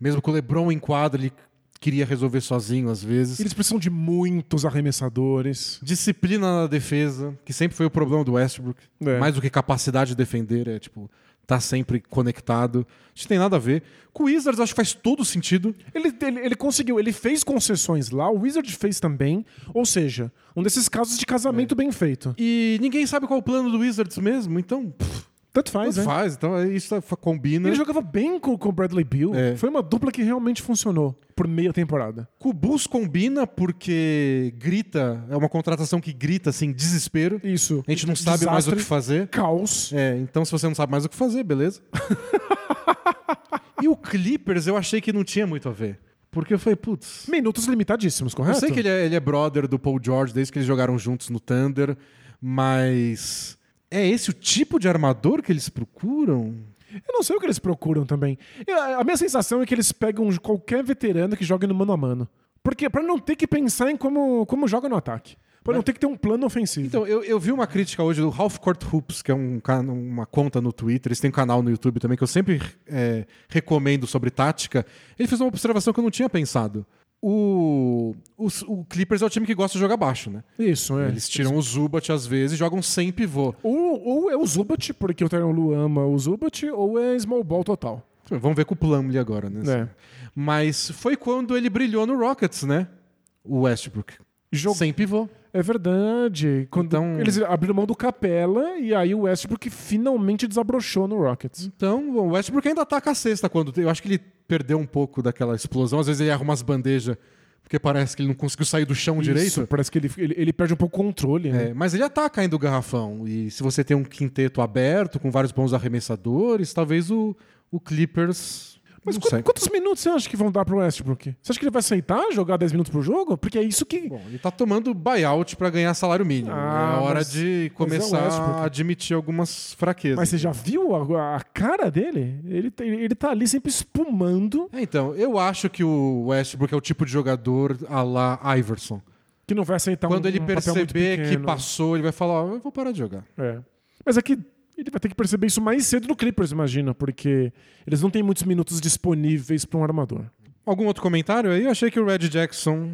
S1: mesmo com o LeBron em quadra, ele queria resolver sozinho às vezes.
S2: Eles precisam de muitos arremessadores.
S1: Disciplina na defesa, que sempre foi o problema do Westbrook.
S2: É.
S1: Mais do que capacidade de defender, é tipo, tá sempre conectado. Isso não tem nada a ver. Com o Wizards, acho que faz todo sentido.
S2: Ele, ele, ele conseguiu, ele fez concessões lá, o Wizard fez também. Ou seja, um desses casos de casamento bem feito.
S1: E ninguém sabe qual é o plano do Wizards mesmo, então. pff,
S2: Tanto faz,
S1: Tanto
S2: né?
S1: faz, então é isso fa- combina.
S2: Ele jogava bem com o Bradley Beal.
S1: É.
S2: Foi uma dupla que realmente funcionou por meia temporada.
S1: Bulls combina porque grita, é uma contratação que grita assim, desespero.
S2: Isso.
S1: A gente não sabe mais o que
S2: Desastre,
S1: fazer.
S2: Caos.
S1: É, então se você não sabe mais o que fazer, beleza. [laughs] e o Clippers eu achei que não tinha muito a ver. Porque eu falei, putz.
S2: Minutos limitadíssimos,
S1: Eu
S2: correto?
S1: sei que ele é, ele é brother do Paul George desde que eles jogaram juntos no Thunder, mas. É esse o tipo de armador que eles procuram?
S2: Eu não sei o que eles procuram também. Eu- A minha sensação é que eles pegam qualquer veterano que joga no mano a mano. Porque pra não ter que pensar em como, como joga no ataque. Pra não ter que ter um plano ofensivo.
S1: Então, eu, eu vi uma crítica hoje do Half Court Hoops, que é um, uma conta no Twitter, eles têm um canal no YouTube também, que eu sempre é, recomendo sobre tática. Ele fez uma observação que eu não tinha pensado. O, os- o Clippers é o time que gosta de jogar baixo, né?
S2: Isso, é.
S1: Eles tiram o Zubat às vezes e jogam sem pivô.
S2: Ou, ou é o Zubat, porque o Tyron Lu ama o Zubat, ou é small ball total.
S1: Vamos ver com o Plumlee agora, né?
S2: É.
S1: Mas foi quando ele brilhou no Rockets, né? O Westbrook.
S2: Jog-
S1: Sem pivô.
S2: É verdade. Quando
S1: Então-
S2: Eles abriram mão do Capela e aí o Westbrook finalmente desabrochou no Rockets.
S1: Então, o Westbrook ainda ataca a cesta quando. Eu acho que ele perdeu um pouco daquela explosão. Às vezes ele erra umas bandejas, porque parece que ele não conseguiu sair do chão
S2: Isso,
S1: direito.
S2: parece que ele, ele, ele perde um pouco o controle, né?
S1: É, mas ele ataca ainda o garrafão. E se você tem um quinteto aberto, com vários bons arremessadores, talvez o, o Clippers.
S2: Mas qu-
S1: sei.
S2: quantos minutos você acha que vão dar pro Westbrook? Você acha que ele vai aceitar jogar 10 minutos por jogo? Porque é isso que.
S1: Bom, ele tá tomando buyout pra ganhar salário mínimo.
S2: Ah,
S1: é hora
S2: mas-
S1: de
S2: é
S1: começar
S2: Westbrook.
S1: a admitir algumas fraquezas.
S2: Mas você já viu a, a cara dele? Ele, ele tá ali sempre espumando,
S1: É, então, eu acho que o Westbrook é o tipo de jogador a la Iverson.
S2: que não vai aceitar
S1: Quando
S2: um,
S1: ele
S2: um
S1: perceber que passou, ele vai falar: "Ó, eu vou parar de jogar.
S2: É. Mas é que ele vai ter que perceber isso mais cedo no Clippers, imagina, porque eles não têm muitos minutos disponíveis para um armador.
S1: Algum outro comentário aí? Eu achei que o Red Jackson.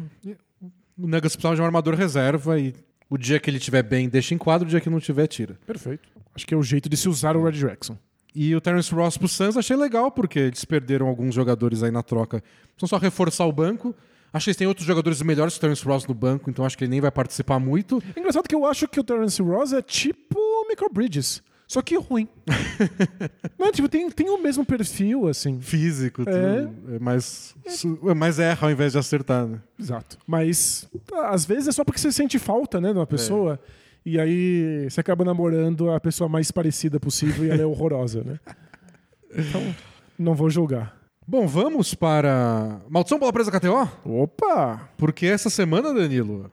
S1: O Nuggets precisava de um armador reserva e o dia que ele estiver bem, deixa em quadro, o dia que não tiver, tira.
S2: Perfeito. Acho que é o jeito de se usar o Red Jackson.
S1: E o Terence Ross pro Suns achei legal, porque eles perderam alguns jogadores aí na troca. Precisam só reforçar o banco. Acho que eles têm outros jogadores melhores que o Terence Ross no banco, então acho que ele nem vai participar muito.
S2: É engraçado que eu acho que o Terence Ross é tipo o Micro Bridges, só que ruim. [laughs] Não, tipo, tem, tem o mesmo perfil, assim.
S1: Físico,
S2: É.
S1: tudo. É mais, é mais erra ao invés de acertar, né?
S2: Exato. Mas às vezes é só porque você sente falta, né, de uma pessoa. E aí você acaba namorando a pessoa mais parecida possível e ela é horrorosa, né? Então, não vou julgar.
S1: Bom, vamos para Maldição Bola Presa KTO?
S2: Opa!
S1: Porque essa semana, Danilo,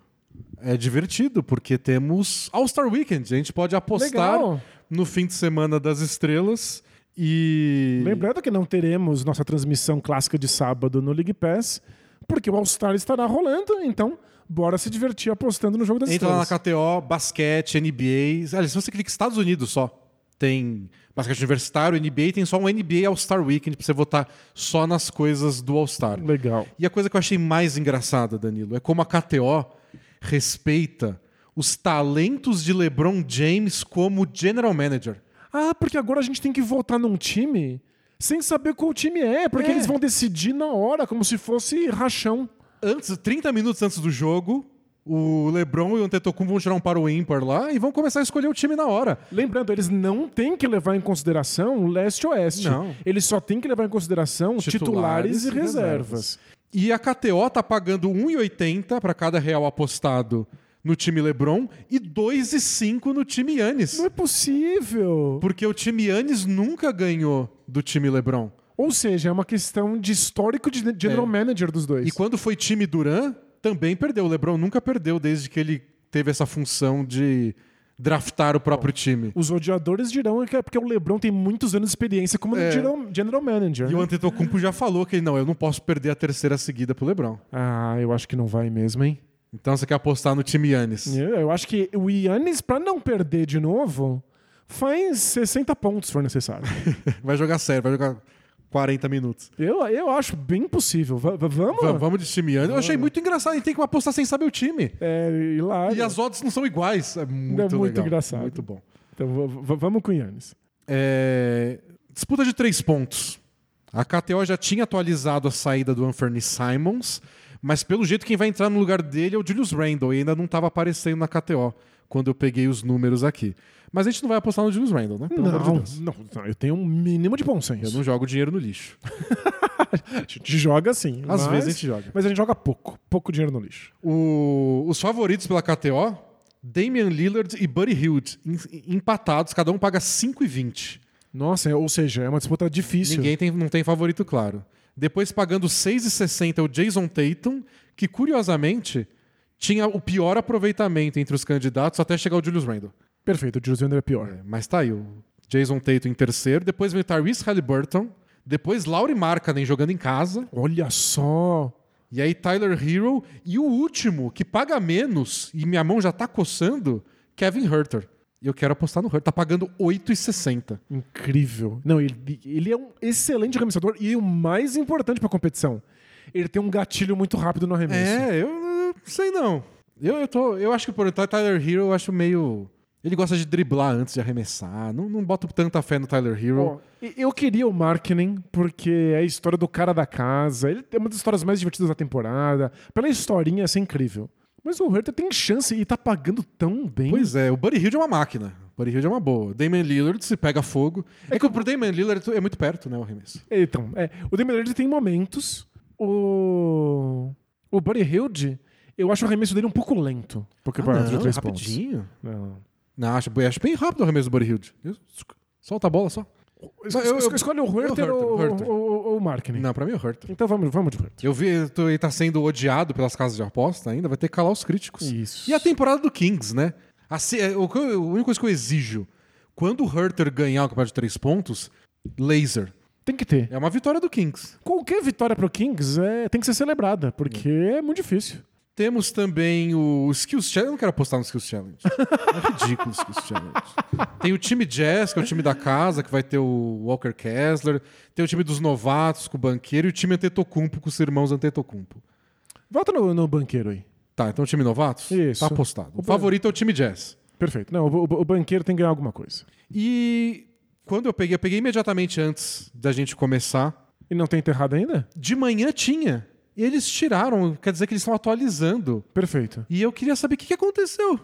S1: é divertido, porque temos All-Star Weekend. A gente pode apostar
S2: Legal.
S1: No fim de semana das estrelas. E.
S2: Lembrando que não teremos nossa transmissão clássica de sábado no League Pass, porque o All-Star estará rolando, então bora se divertir apostando no jogo das
S1: Entra lá na
S2: estrelas.
S1: KTO, basquete, NBA. Aliás, se você clica Estados Unidos só, tem basquete universitário, NBA, tem só um NBA All-Star Weekend pra você votar só nas coisas do All-Star.
S2: Legal.
S1: E a coisa que eu achei mais engraçada, Danilo, é como a KTO respeita os talentos de LeBron James como general manager.
S2: Ah, porque agora a gente tem que votar num time sem saber qual time é, porque
S1: É.
S2: eles vão decidir na hora, como se fosse rachão.
S1: Antes, 30 minutos antes do jogo, o LeBron e o Antetokounmpo vão tirar um para o ímpar lá e vão começar a escolher o time na hora.
S2: Lembrando, eles não têm que levar em consideração leste-oeste.
S1: Não.
S2: Eles só têm que levar em consideração titulares,
S1: Titulares
S2: e
S1: e
S2: reservas.
S1: E a KTO tá pagando 1,80 para cada real apostado no time LeBron e 2,5 no time Yannis.
S2: Não é possível.
S1: Porque o time Yannis nunca ganhou do time LeBron.
S2: Ou seja, é uma questão de histórico de general
S1: É.
S2: manager dos dois.
S1: E quando foi time Duran, também perdeu. O LeBron nunca perdeu desde que ele teve essa função de draftar o próprio time.
S2: Os odiadores dirão que é porque o LeBron tem muitos anos de experiência como
S1: É.
S2: general, general manager.
S1: E o
S2: né?
S1: Antetokounmpo já falou que não, eu não posso perder a terceira seguida pro LeBron.
S2: Ah, eu acho que não vai mesmo, hein?
S1: Então você quer apostar no time Yannis.
S2: Eu, eu acho que o Yannis, pra não perder de novo, faz 60 pontos se for necessário. [laughs]
S1: Vai jogar sério, vai jogar 40 minutos.
S2: eu, eu acho bem possível. Va- vamos?
S1: Va- Vamos de time Yannis. Eu achei muito engraçado, a gente tem que apostar sem saber o time.
S2: É, ir lá.
S1: E as odds não são iguais. É muito,
S2: muito
S1: legal.
S2: engraçado.
S1: Muito bom.
S2: Então va- va- vamos com o Yannis.
S1: É, Disputa de três pontos. A KTO já tinha atualizado a saída do Anthony Simons, mas pelo jeito quem vai entrar no lugar dele é o Julius Randle, e ainda não estava aparecendo na KTO quando eu peguei os números aqui. Mas a gente não vai apostar no Julius Randle, né? Pelo amor de
S2: Não,
S1: Deus.
S2: não, não, eu tenho um mínimo de bom
S1: Eu
S2: senso.
S1: não jogo dinheiro no lixo. [laughs]
S2: A gente joga sim.
S1: Às
S2: mas-
S1: vezes a gente joga.
S2: Mas a gente joga pouco. Pouco dinheiro no lixo.
S1: O- Os favoritos pela KTO, Damian Lillard e Buddy Hield, em- empatados, cada um paga 5,20.
S2: Nossa, é- ou seja, é uma disputa difícil.
S1: Ninguém tem, não tem favorito claro. Depois pagando 6,60 o Jason Tatum, que curiosamente tinha o pior aproveitamento entre os candidatos até chegar o Julius Randle.
S2: Perfeito, o Julius Randle é pior.
S1: É, mas tá aí, o Jason Tatum em terceiro, depois veio Tyrese Halliburton, depois Laurie Markkanen jogando em casa,
S2: Olha só.
S1: e aí Tyler Hero, e o último, que paga menos, e minha mão já tá coçando, Kevin Herter. E eu quero apostar no Herter, tá pagando 8,60.
S2: Incrível. Não, ele, ele é um excelente arremessador e o mais importante pra competição. Ele tem um gatilho muito rápido no arremesso.
S1: É, eu não sei não. Eu, eu, tô, eu acho que por Tyler Hero eu acho meio. Ele gosta de driblar antes de arremessar. Não, não boto tanta fé no Tyler Hero.
S2: Eu queria o Markkinen porque é a história do cara da casa. Ele é uma das histórias mais divertidas da temporada. Pela historinha, essa é incrível. Mas o Herter tem chance e tá pagando tão bem.
S1: Pois é, o Buddy Hield é uma máquina. O Buddy Hield é uma boa. Damian Lillard se pega fogo. É que pro Damian Lillard é muito perto, né, o arremesso.
S2: Então, é, o Damian Lillard tem momentos. O o Buddy Hield, eu acho o arremesso dele um pouco lento. Porque para de três pontos.
S1: Ah, rapidinho.
S2: Não.
S1: Não, acho, acho bem rápido o arremesso do Buddy Hield. Solta a bola só.
S2: Es-
S1: eu- eu-
S2: escolhe o Herter, ou,
S1: Herter.
S2: ou- ou o Markkinen.
S1: Não, pra mim é o Herter.
S2: Então vamos, vamos de Herter.
S1: Eu vi, ele tá sendo odiado pelas casas de aposta ainda, vai ter que calar os críticos.
S2: Isso.
S1: E a temporada do Kings, né? A, é, o a única coisa que eu exijo, quando o Herter ganhar o campeonato de três pontos, laser.
S2: Tem que ter.
S1: É uma vitória do Kings.
S2: Qualquer vitória pro Kings é, tem que ser celebrada, porque é muito difícil.
S1: Temos também o Skills Challenge. Eu não quero apostar no Skills Challenge. É ridículo o Skills Challenge. Tem o time Jazz, que é o time da casa, que vai ter o Walker Kessler. Tem o time dos novatos, com o banqueiro. E o time Antetokounmpo, com os irmãos Antetokounmpo.
S2: Volta no, no banqueiro aí.
S1: Tá, então o time novatos?
S2: Isso.
S1: Tá apostado. O
S2: O
S1: favorito é o time Jazz.
S2: Perfeito. Não, o, o- o banqueiro tem que ganhar alguma coisa.
S1: E quando eu peguei, eu peguei imediatamente antes da gente começar.
S2: E não tem enterrado ainda?
S1: De manhã tinha. E eles tiraram, quer dizer que eles estão atualizando.
S2: Perfeito.
S1: E eu queria saber o que, que aconteceu.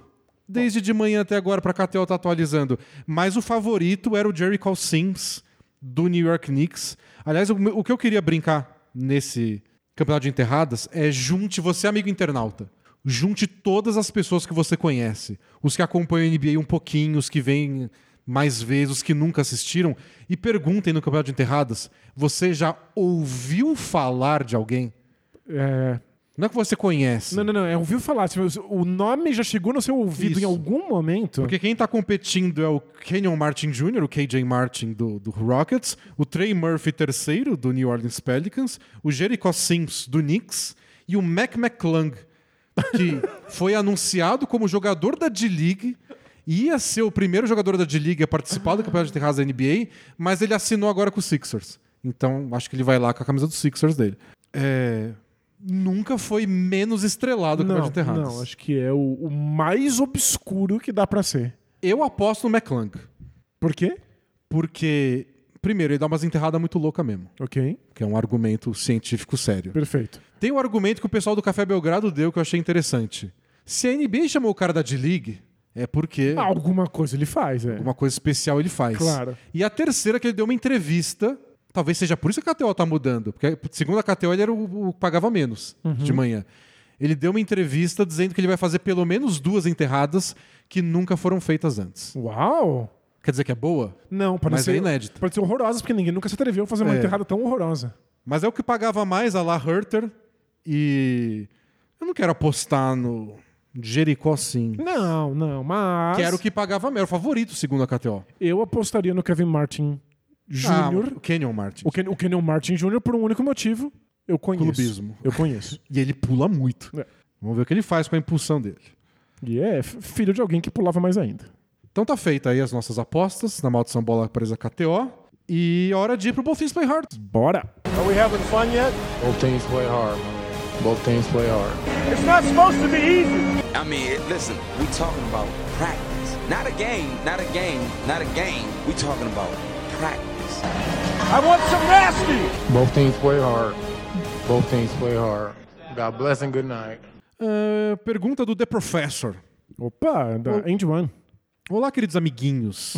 S1: Desde de manhã até agora para a KTO tá atualizando. Mas o favorito era o Jerry Call Sims, do New York Knicks. Aliás, o, o que eu queria brincar nesse campeonato de enterradas é junte você, amigo internauta. Junte todas as pessoas que você conhece. Os que acompanham a NBA um pouquinho, os que vêm mais vezes, os que nunca assistiram. E perguntem no campeonato de enterradas: você já ouviu falar de alguém?
S2: É,
S1: Não é que você conhece.
S2: Não, não, não. É ouviu falar. Tipo, O nome já chegou no seu ouvido
S1: Isso.
S2: em algum momento.
S1: Porque quem tá competindo é o Kenyon Martin Jr., o KJ Martin do, do Rockets, o Trey Murphy III do New Orleans Pelicans, o Jericho Sims do Knicks e o Mac McClung, que [laughs] foi anunciado como jogador da D-League, ia ser o primeiro jogador da D-League a participar do campeonato de terras da NBA, mas ele assinou agora com o Sixers. Então acho que ele vai lá com a camisa do Sixers dele. É, Nunca foi menos estrelado que o
S2: não,
S1: Campeonato de Terradas.
S2: não, acho que é o, o mais obscuro que dá pra ser.
S1: Eu aposto no McClung.
S2: Por quê?
S1: Porque, primeiro, ele dá umas enterradas muito loucas mesmo.
S2: Ok,
S1: Que é um argumento científico sério.
S2: perfeito.
S1: Tem um argumento que o pessoal do Café Belgrado deu que eu achei interessante. Se a NBA chamou o cara da D-League, é porque
S2: alguma coisa ele faz, é.
S1: alguma coisa especial ele faz.
S2: Claro.
S1: E a terceira, que ele deu uma entrevista. Talvez seja por isso que a KTO tá mudando. Porque, segundo a KTO, ele era o, o que pagava menos
S2: Uhum.
S1: de manhã. Ele deu uma entrevista dizendo que ele vai fazer pelo menos duas enterradas que nunca foram feitas antes.
S2: Uau!
S1: Quer dizer que é boa?
S2: Não, pode
S1: Mas
S2: ser
S1: é inédito.
S2: Pode ser horrorosa, porque ninguém nunca se atreveu a fazer uma
S1: É.
S2: enterrada tão horrorosa.
S1: Mas é o que pagava mais a La Herter. E eu não quero apostar no Jericó sim.
S2: Não, não, mas.
S1: Que era o que pagava o favorito, segundo a KTO.
S2: Eu apostaria no Kevin Martin
S1: Ah,
S2: Jr.
S1: o Kenyon Martin.
S2: o, Ken, o Kenyon Martin Jr. por um único motivo. Eu conheço.
S1: Clubismo.
S2: Eu conheço. [laughs]
S1: E ele pula muito.
S2: É.
S1: Vamos ver o que ele faz com a impulsão dele.
S2: E é filho de alguém que pulava mais ainda.
S1: Então tá feita aí as nossas apostas na Maldição Bola Presa KTO. E hora de ir pro Both Things Play Hard.
S2: Bora!
S3: Are we having fun yet?
S4: Both teams play hard, man. Both teams play hard.
S3: It's not supposed to be easy.
S5: I mean, listen, we talking about practice. Not a game, not a game, not a game. We talking about practice.
S3: I want some nasty.
S4: Both teams play hard. Both teams play hard. God bless and good night.
S1: Ah, pergunta do The Professor.
S2: Opa, da End One.
S1: Olá, queridos amiguinhos.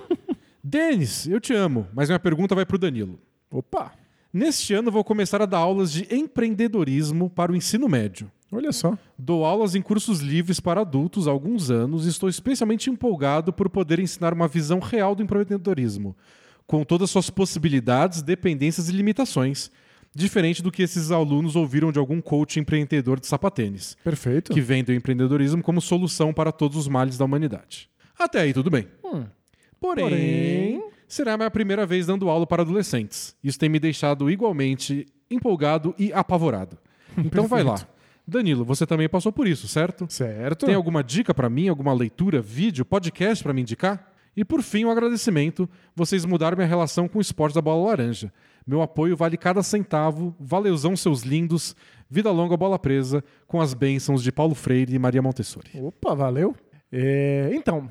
S1: [laughs] Denis, eu te amo, mas minha pergunta vai pro Danilo.
S2: Opa!
S1: Neste ano vou começar a dar aulas de empreendedorismo para o ensino médio.
S2: Olha só.
S1: Dou aulas em cursos livres para adultos há alguns anos e estou especialmente empolgado por poder ensinar uma visão real do empreendedorismo, com todas suas possibilidades, dependências e limitações, diferente do que esses alunos ouviram de algum coach empreendedor de sapatênis,
S2: Perfeito.
S1: que vende o empreendedorismo como solução para todos os males da humanidade. Até aí tudo bem. Porém,
S2: Porém-
S1: será a minha primeira vez dando aula para adolescentes. Isso tem me deixado igualmente empolgado e apavorado. [laughs] Então vai lá. Danilo, você também passou por isso, certo?
S2: Certo.
S1: Tem alguma dica para mim, alguma leitura, vídeo, podcast para me indicar? E por fim, um agradecimento. Vocês mudaram minha relação com o esporte da bola laranja. Meu apoio vale cada centavo. Valeuzão, seus lindos. Vida longa, bola presa. Com as bênçãos de Paulo Freire e Maria Montessori.
S2: Opa, valeu. É, então,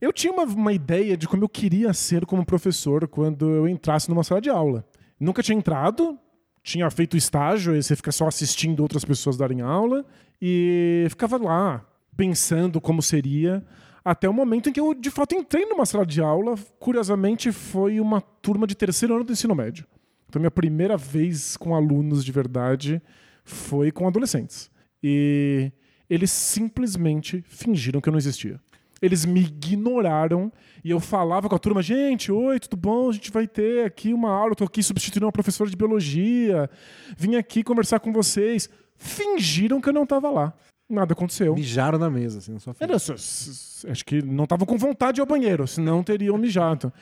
S2: eu tinha uma, uma ideia de como eu queria ser como professor quando eu entrasse numa sala de aula. Nunca tinha entrado, tinha feito estágio, aí você fica só assistindo outras pessoas darem aula, e ficava lá pensando como seria, até o momento em que eu de fato entrei numa sala de aula. Curiosamente, foi uma turma de terceiro ano do ensino médio. Então, minha primeira vez com alunos de verdade foi com adolescentes. E eles simplesmente fingiram que eu não existia. Eles me ignoraram e eu falava com a turma: gente, oi, tudo bom? A gente vai ter aqui uma aula. Eu tô aqui substituindo uma professora de biologia. Vim aqui conversar com vocês. Fingiram que eu não tava lá. Nada aconteceu.
S1: Mijaram na mesa, assim, na sua frente.
S2: Era acho que não estavam com vontade de ir ao banheiro, senão teriam mijado.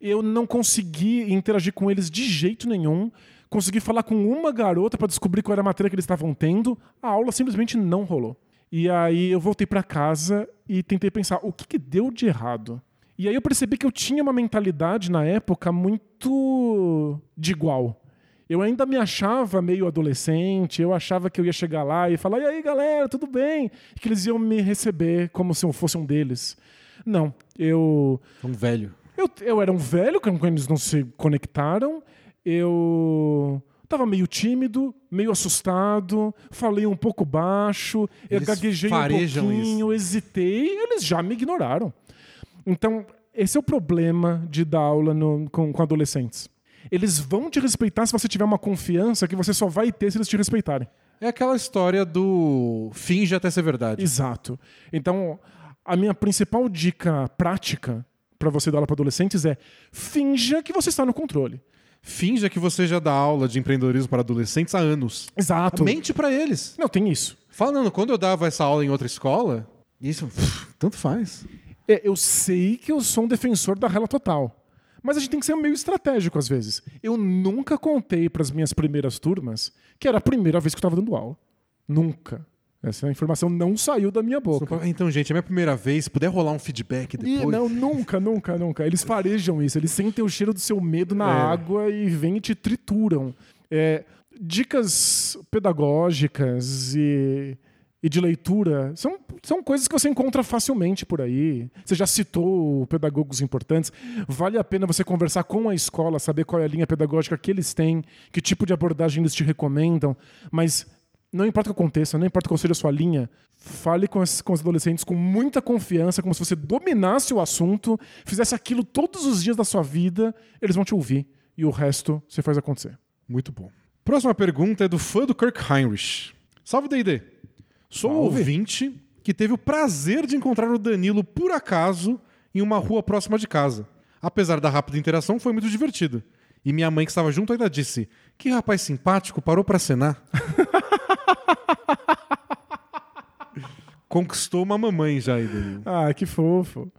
S2: Eu não consegui interagir com eles de jeito nenhum. Consegui falar com uma garota para descobrir qual era a matéria que eles estavam tendo. A aula simplesmente não rolou. E aí eu voltei para casa e tentei pensar o que, que deu de errado. E aí eu percebi que eu tinha uma mentalidade na época muito de igual. Eu ainda me achava meio adolescente, eu achava que eu ia chegar lá e falar: e aí galera, tudo bem? E que eles iam me receber como se eu fosse um deles. Não, eu.
S1: Um velho.
S2: Eu, eu era um velho, quando eles não se conectaram. Eu tava meio tímido, meio assustado, falei um pouco baixo, eu
S1: Eles
S2: gaguejei um pouquinho, hesitei, eles já me ignoraram. Então, esse é o problema de dar aula no- com, com adolescentes. Eles vão te respeitar se você tiver uma confiança que você só vai ter se eles te respeitarem.
S1: É aquela história do finge até ser verdade.
S2: Exato. Então, a minha principal dica prática para você dar aula para adolescentes é finja que você está no controle.
S1: Finja que você já dá aula de empreendedorismo para adolescentes há anos.
S2: Exato.
S1: Mente pra eles.
S2: Não, tem isso.
S1: Fala, não, quando eu dava essa aula em outra escola, isso, tanto faz.
S2: É, eu sei que eu sou um defensor da rela total. Mas a gente tem que ser meio estratégico às vezes. Eu nunca contei para as minhas primeiras turmas que era a primeira vez que eu estava dando aula. Nunca. Essa informação não saiu da minha boca.
S1: Então, gente, é minha primeira vez. Se puder rolar um feedback
S2: E
S1: depois.
S2: não, nunca, nunca, nunca. Eles farejam isso. Eles sentem o cheiro do seu medo na
S1: É.
S2: água e vêm e te trituram. É, dicas pedagógicas e, e de leitura são, são coisas que você encontra facilmente por aí. Você já citou pedagogos importantes. Vale a pena você conversar com a escola, saber qual é a linha pedagógica que eles têm, que tipo de abordagem eles te recomendam. Mas não importa o que aconteça, não importa qual seja a sua linha, fale com, as- com os adolescentes com muita confiança, como se você dominasse o assunto, fizesse aquilo todos os dias da sua vida, eles vão te ouvir. E o resto você faz acontecer.
S1: Muito bom. Próxima pergunta é do fã do Kirk Heinrich. Salve, D&D. Sou um ouvinte que teve o prazer de encontrar o Danilo por acaso em uma rua próxima de casa. Apesar da rápida interação, foi muito divertido. E minha mãe que estava junto ainda disse: "Que rapaz simpático, parou para cenar". [laughs] Conquistou uma mamãe já aí, Danilo.
S2: Ah, que fofo.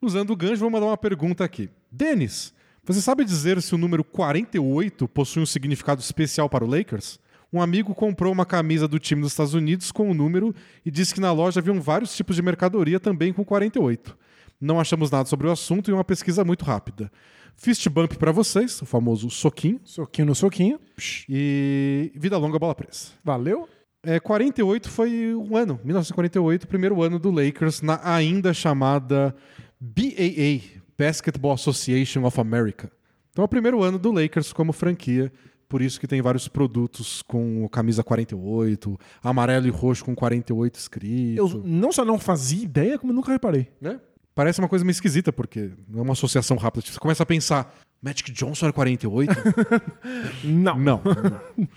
S1: Usando o gancho, vou mandar uma pergunta aqui. Denis, você sabe dizer se o número 48 possui um significado especial para o Lakers? Um amigo comprou uma camisa do time dos Estados Unidos com o número e disse que na loja haviam vários tipos de mercadoria também com 48. Não achamos nada sobre o assunto e uma pesquisa muito rápida. Fist bump para vocês, o famoso soquinho,
S2: Soquinho no soquinho.
S1: E vida longa bola presa.
S2: valeu.
S1: É, 48 foi um ano, 1948, primeiro ano do Lakers na ainda chamada BAA, Basketball Association of America. Então é o primeiro ano do Lakers como franquia, por isso que tem vários produtos com camisa 48, amarelo e roxo com 48 escrito.
S2: Eu não só não fazia ideia, como nunca reparei.
S1: né? Parece uma coisa meio esquisita, porque não é uma associação rápida. Você começa a pensar, Magic Johnson era 48? [laughs]
S2: Não.
S1: Não. não.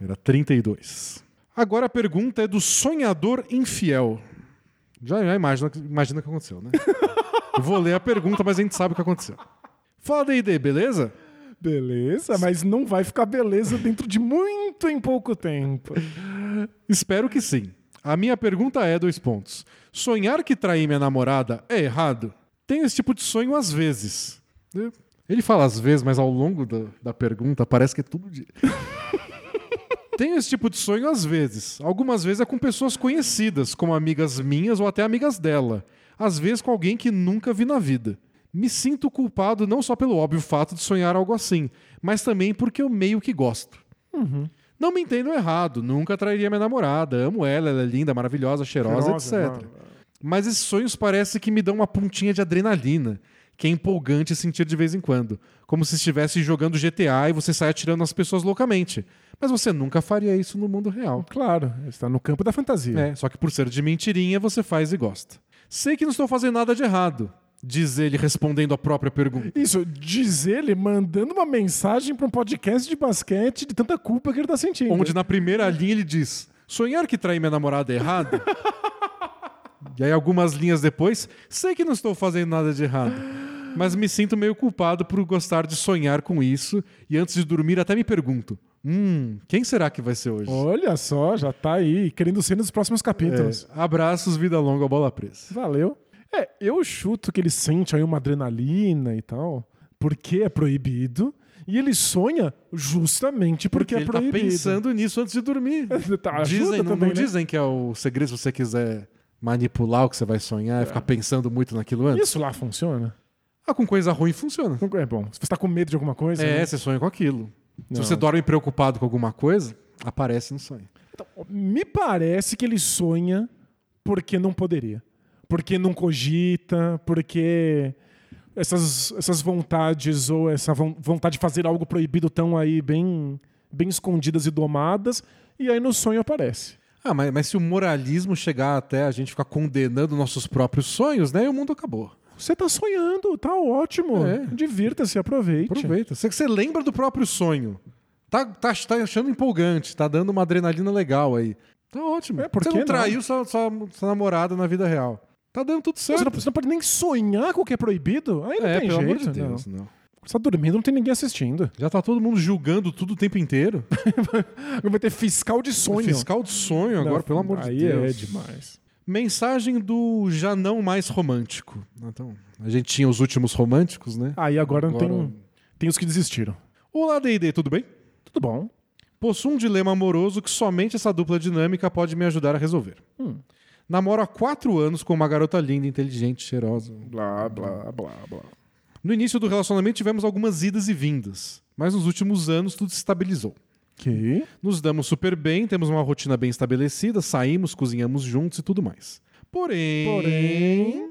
S1: Era 32. Agora a pergunta é do sonhador infiel. Já, já imagina, imagina o que aconteceu, né? Eu vou ler a pergunta, mas a gente sabe o que aconteceu. Fala D&D, beleza?
S2: Beleza, mas não vai ficar beleza dentro de muito em pouco tempo.
S1: Espero que sim. A minha pergunta é dois pontos. Sonhar que traí minha namorada é errado? Tenho esse tipo de sonho às vezes. Ele fala às vezes, mas ao longo da, da pergunta parece que é tudo dia. [laughs] Tenho esse tipo de sonho às vezes. Algumas vezes é com pessoas conhecidas, como amigas minhas ou até amigas dela. Às vezes com alguém que nunca vi na vida. Me sinto culpado não só pelo óbvio fato de sonhar algo assim, mas também porque eu meio que gosto. Não me entendam errado, nunca trairia minha namorada. Amo ela, ela é linda, maravilhosa, cheirosa,
S2: Cheirosa,
S1: etc. Mas esses sonhos parece que me dão uma pontinha de adrenalina, que é empolgante sentir de vez em quando. Como se estivesse jogando GTA e você sai atirando nas pessoas loucamente. Mas você nunca faria isso no mundo real.
S2: Claro, está no campo da fantasia.
S1: É, só que por ser de mentirinha, você faz e gosta. Sei que não estou fazendo nada de errado, diz ele respondendo a própria pergunta.
S2: Isso, diz ele mandando uma mensagem para um podcast de basquete de tanta culpa que ele tá sentindo.
S1: Onde na primeira linha ele diz: Sonhar que traí minha namorada é errado? [laughs] e aí, algumas linhas depois, sei que não estou fazendo nada de errado. Mas me sinto meio culpado por gostar de sonhar com isso. E antes de dormir, até me pergunto: Hum, quem será que vai ser hoje?
S2: Olha só, já tá aí, querendo ser nos próximos capítulos.
S1: É, abraços, vida longa, bola presa.
S2: Valeu. É, eu chuto que ele sente aí uma adrenalina e tal, porque é proibido. E ele sonha justamente porque,
S1: Porque
S2: é
S1: ele tá
S2: proibido.
S1: pensando nisso antes de dormir. [laughs]
S2: Tá,
S1: dizem, não,
S2: também,
S1: não
S2: né?
S1: dizem que é o segredo se você quiser manipular o que você vai sonhar e ficar pensando muito naquilo antes?
S2: Isso lá funciona?
S1: Ah, com coisa ruim funciona.
S2: É bom. Se você tá com medo de alguma coisa.
S1: É,
S2: né?
S1: você sonha com aquilo.
S2: Não.
S1: Se você dorme preocupado com alguma coisa, aparece no sonho.
S2: Me parece que ele sonha porque não poderia. Porque não cogita, porque essas, essas vontades ou essa von- vontade de fazer algo proibido estão aí bem, bem escondidas e domadas, e aí no sonho aparece.
S1: Ah, mas, mas se o moralismo chegar até a gente ficar condenando nossos próprios sonhos, né? E o mundo acabou.
S2: Você tá sonhando, tá ótimo.
S1: É.
S2: Divirta-se, aproveite.
S1: Aproveita. Você, você lembra do próprio sonho. Tá, tá, tá achando empolgante, tá dando uma adrenalina legal aí. Tá ótimo.
S2: É,
S1: você não
S2: não?
S1: traiu sua, sua, sua namorada na vida real. Tá dando tudo
S2: Você não,
S1: certo.
S2: você não pode nem sonhar com o que é proibido? Aí não
S1: é,
S2: tem
S1: pelo
S2: jeito.
S1: amor de
S2: não.
S1: Deus, não.
S2: Você tá dormindo, não tem ninguém assistindo.
S1: Já tá todo mundo julgando tudo o tempo inteiro. [laughs]
S2: Vai ter fiscal de sonho.
S1: Fiscal de sonho agora,
S2: Não,
S1: pelo amor de
S2: aí
S1: Deus.
S2: é demais.
S1: Mensagem do já não mais romântico. Então, a gente tinha os últimos românticos, né?
S2: Aí agora, não
S1: Agora-
S2: tem, tem os que desistiram.
S1: Olá, D&D, tudo bem?
S2: Tudo bom.
S1: Possuo um dilema amoroso que somente essa dupla dinâmica pode me ajudar a resolver. Namoro há quatro anos com uma garota linda, inteligente, cheirosa.
S2: Blá, blá, blá, blá.
S1: No início do relacionamento tivemos algumas idas e vindas, mas nos últimos anos tudo se estabilizou.
S2: Ok.
S1: Nos damos super bem, temos uma rotina bem estabelecida, saímos, cozinhamos juntos e tudo mais. Porém,
S2: Porém-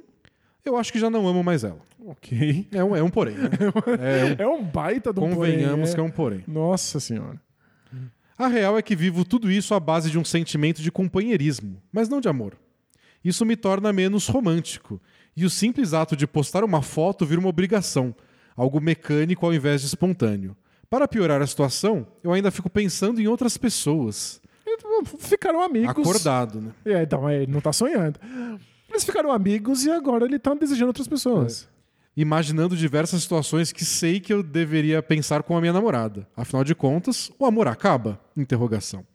S1: eu acho que já não amo mais ela.
S2: Ok.
S1: É um, é um porém. Né? [laughs] É
S2: É um baita de
S1: um,
S2: um
S1: convenhamos
S2: porém,
S1: que é um porém.
S2: Nossa senhora.
S1: A real é que vivo tudo isso à base de um sentimento de companheirismo, mas não de amor. Isso me torna menos romântico, e o simples ato de postar uma foto vira uma obrigação, algo mecânico ao invés de espontâneo. Para piorar a situação, eu ainda fico pensando em outras pessoas.
S2: Ficaram amigos.
S1: Acordado, né?
S2: É, então, é, ele não tá sonhando. Eles ficaram amigos e agora ele tá desejando outras pessoas.
S1: Imaginando diversas situações que sei que eu deveria pensar com a minha namorada. Afinal de contas, o amor acaba? Interrogação.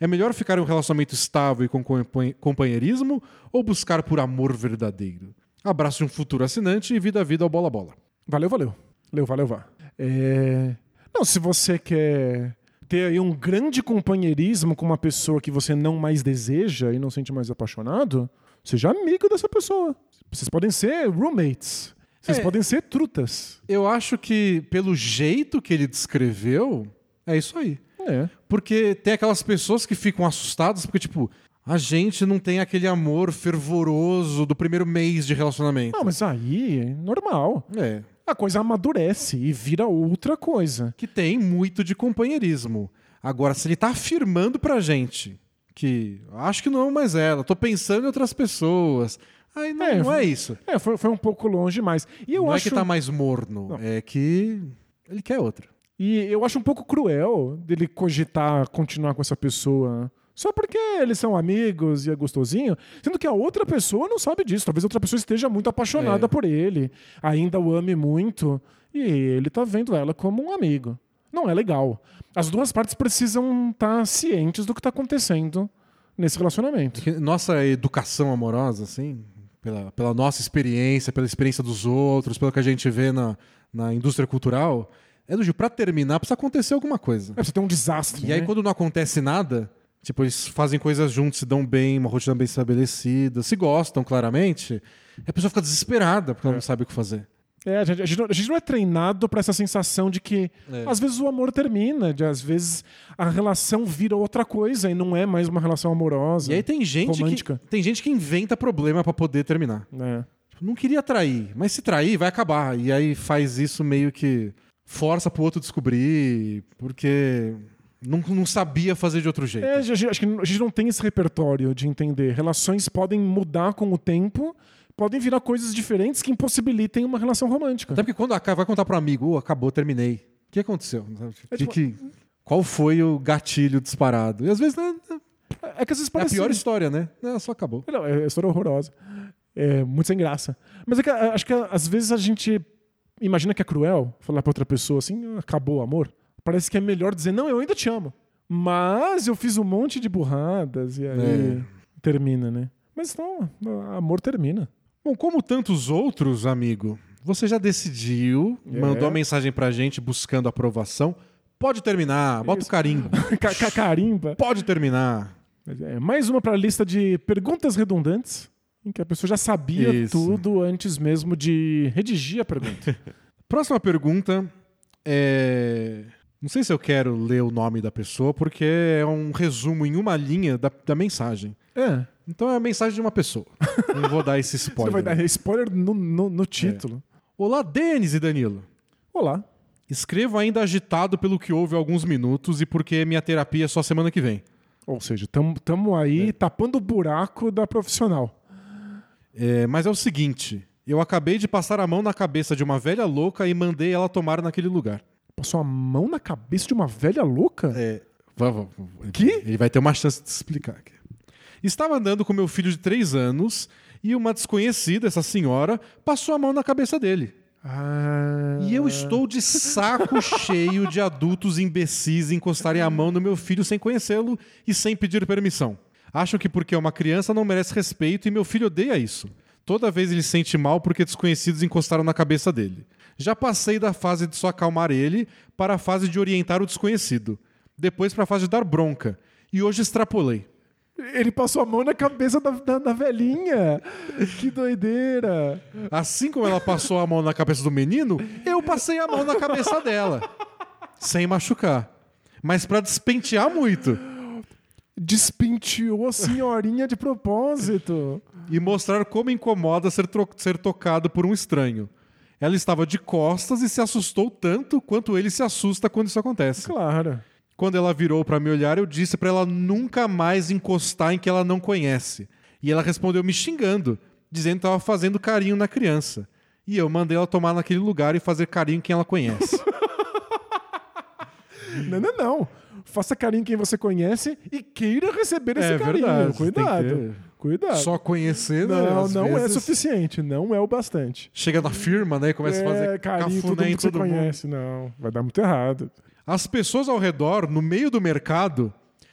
S1: É melhor ficar em um relacionamento estável e com compan- companheirismo ou buscar por amor verdadeiro? Abraço de um futuro assinante e vida a vida ao bola bola.
S2: Valeu, valeu. Valeu, valeu, vá. É... Não, se você quer ter aí um grande companheirismo com uma pessoa que você não mais deseja e não sente mais apaixonado, seja amigo dessa pessoa. Vocês podem ser roommates. Vocês
S1: É.
S2: podem ser trutas.
S1: Eu acho que, pelo jeito que ele descreveu, é isso aí.
S2: É.
S1: Porque tem aquelas pessoas que ficam assustadas porque, tipo, a gente não tem aquele amor fervoroso do primeiro mês de relacionamento.
S2: Não, mas aí é normal.
S1: É.
S2: A coisa amadurece e vira outra coisa.
S1: que tem muito de companheirismo. Agora, se ele tá afirmando pra gente que acho que não é mais ela, tô pensando em outras pessoas. Aí não
S2: É,
S1: não é isso.
S2: É, foi, foi um pouco longe demais. E eu
S1: não
S2: acho
S1: é que tá mais morno,
S2: Não.
S1: é que ele quer outra.
S2: E eu acho um pouco cruel dele cogitar continuar com essa pessoa só porque eles são amigos e é gostosinho, sendo que a outra pessoa não sabe disso. Talvez a outra pessoa esteja muito apaixonada
S1: É.
S2: por ele, ainda o ame muito, e ele tá vendo ela como um amigo. Não é legal. As duas partes precisam estar cientes do que tá acontecendo nesse relacionamento.
S1: Nossa educação amorosa, assim, pela, pela nossa experiência, pela experiência dos outros, pelo que a gente vê na, na indústria cultural, é do tipo, pra terminar, precisa acontecer alguma coisa.
S2: É, você tem um desastre.
S1: E aí,
S2: né?
S1: quando não acontece nada, tipo, eles fazem coisas juntos, se dão bem, uma rotina bem estabelecida, se gostam claramente, a pessoa fica desesperada porque ela não sabe o que fazer.
S2: É, a gente, a gente não, a gente não é treinado pra essa sensação de que
S1: É.
S2: às vezes o amor termina, de às vezes a relação vira outra coisa e não é mais uma relação amorosa.
S1: E aí tem gente, que,
S2: romântica.
S1: tem gente que inventa problema pra poder terminar.
S2: É.
S1: Tipo, Não queria trair, mas se trair, vai acabar. E aí faz isso meio que força pro outro descobrir, porque não, não sabia fazer de outro jeito.
S2: É, a gente- acho que a gente não tem esse repertório de entender. Relações podem mudar com o tempo, podem virar coisas diferentes que impossibilitem uma relação romântica.
S1: Até porque quando acaba, vai contar pro amigo, "Ô, acabou, terminei. O que aconteceu?
S2: É
S1: Que-
S2: tipo-
S1: que- qual foi o gatilho disparado? E às vezes né,
S2: É que às vezes
S1: é a
S2: parece.
S1: pior história, né? É, só acabou.
S2: Não, é história horrorosa. É muito sem graça. Mas é que a- acho que às vezes a gente imagina que é cruel falar pra outra pessoa assim, "Ah, acabou o amor. Parece que é melhor dizer, não, eu ainda te amo. Mas eu fiz um monte de burradas e aí
S1: É.
S2: termina, né? Mas não, amor termina.
S1: Bom, como tantos outros, amigo, você já decidiu,
S2: É.
S1: mandou a mensagem pra gente buscando aprovação. Pode terminar, bota o carimbo. [laughs]
S2: Ca- ca- Carimba.
S1: Pode terminar.
S2: É, mais uma para a lista de perguntas redundantes, em que a pessoa já sabia
S1: Isso.
S2: tudo antes mesmo de redigir a pergunta. [laughs]
S1: Próxima pergunta é. Não sei se eu quero ler o nome da pessoa, porque é um resumo em uma linha da, da mensagem.
S2: é.
S1: Então é a mensagem de uma pessoa. Não vou dar esse [laughs]
S2: Você
S1: spoiler.
S2: vai dar spoiler no, no- no título.
S1: Olá, Denis e Danilo.
S2: Olá.
S1: Escrevo ainda agitado pelo que houve há alguns minutos e porque minha terapia é só semana que vem.
S2: Ou seja, estamos aí tapando o buraco da profissional.
S1: É, mas é o seguinte: eu acabei de passar a mão na cabeça de uma velha louca e mandei ela tomar naquele lugar.
S2: Passou a mão na cabeça de uma velha louca?
S1: É.
S2: Que?
S1: Ele vai ter uma chance de explicar aqui. Estava andando com meu filho de três anos e uma desconhecida, essa senhora, passou a mão na cabeça dele.
S2: Ah.
S1: E eu estou de saco [laughs] cheio de adultos imbecis encostarem a mão no meu filho sem conhecê-lo e sem pedir permissão. Acham que porque é uma criança não merece respeito e meu filho odeia isso. Toda vez ele se sente mal porque desconhecidos encostaram na cabeça dele. Já passei da fase de só acalmar ele para a fase de orientar o desconhecido. Depois para a fase de dar bronca. E hoje extrapolei.
S2: Ele passou a mão na cabeça da, da, da velhinha. Que doideira.
S1: Assim como ela passou a mão na cabeça do menino, eu passei a mão na cabeça dela. Sem machucar. Mas para despentear muito.
S2: Despenteou a senhorinha de propósito.
S1: e mostrar como incomoda ser, ser tocado por um estranho. Ela estava de costas e se assustou tanto quanto ele se assusta quando isso acontece.
S2: Claro.
S1: Quando ela virou para me olhar, eu disse para ela nunca mais encostar em que ela não conhece. E ela respondeu me xingando, dizendo que estava fazendo carinho na criança. E eu mandei ela tomar naquele lugar e fazer carinho em quem ela conhece. [laughs]
S2: Não, não, não. Faça carinho em quem você conhece e queira receber esse
S1: É
S2: carinho.
S1: verdade,
S2: Cuidado. Cuidado.
S1: Só conhecer, né?
S2: Não, não é
S1: vezes
S2: suficiente. Não é o bastante.
S1: Chega na firma, né? E começa a fazer
S2: é, carinho, todo
S1: cafuné em
S2: você
S1: todo mundo.
S2: conhece. Não, vai dar muito errado.
S1: As pessoas ao redor, no meio do mercado,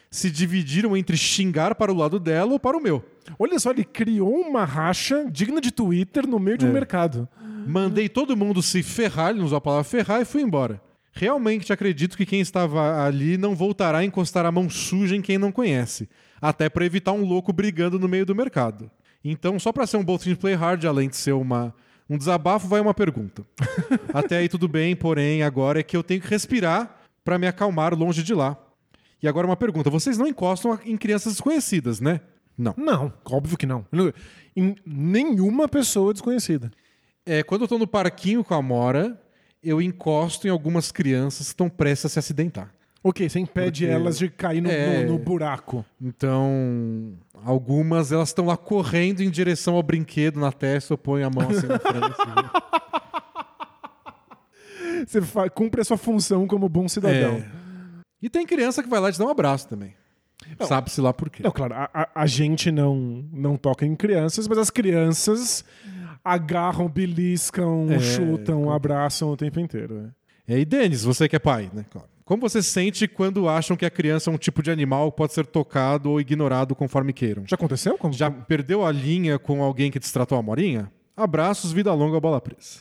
S1: se dividiram entre xingar para o lado dela ou para o meu.
S2: Olha só, ele criou uma racha digna de Twitter no meio de um
S1: É.
S2: mercado.
S1: Mandei todo mundo se ferrar, ele não usou a palavra ferrar, e fui embora. Realmente acredito que quem estava ali não voltará a encostar a mão suja em quem não conhece, até para evitar um louco brigando no meio do mercado. Então, só para ser um Bold Team Play Hard, além de ser uma, um desabafo, vai uma pergunta. [laughs] até aí tudo bem, porém, agora é que eu tenho que respirar para me acalmar longe de lá. E agora uma pergunta: vocês não encostam em crianças desconhecidas, né? Não.
S2: Não, óbvio que não. Em nenhuma pessoa desconhecida.
S1: É, quando eu tô no parquinho com a Mora, eu encosto em algumas crianças que estão prestes a se acidentar.
S2: Ok, você impede
S1: Porque-
S2: elas de cair no,
S1: É.
S2: no- no buraco.
S1: Então, algumas elas estão lá correndo em direção ao brinquedo na testa, eu ponho a mão assim na frente. [laughs]
S2: Você fa- cumpre a sua função como bom cidadão.
S1: É. E tem criança que vai lá te dá um abraço também. Sabe-se lá por quê.
S2: Não, claro, a, a- gente não, não toca em crianças, mas as crianças agarram, beliscam,
S1: É,
S2: chutam, abraçam o tempo inteiro. né?
S1: E aí, Denis, você que é pai, né? Claro. Como você se sente quando acham que a criança é um tipo de animal que pode ser tocado ou ignorado conforme queiram?
S2: Já aconteceu? Como,
S1: Já perdeu a linha com alguém que destratou a morinha? Abraços, vida longa, bola presa.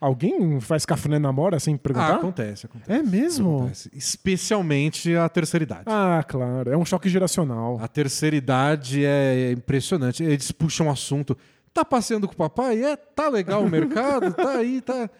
S2: Alguém faz cafuné namora sem
S1: Ah,
S2: perguntar?
S1: acontece, acontece.
S2: é mesmo?
S1: Acontece. Especialmente a terceira idade.
S2: Ah, claro. É um choque geracional.
S1: A terceira idade é impressionante. Eles puxam um assunto. Tá passeando com o papai? É, tá legal o mercado? [laughs] tá aí, tá.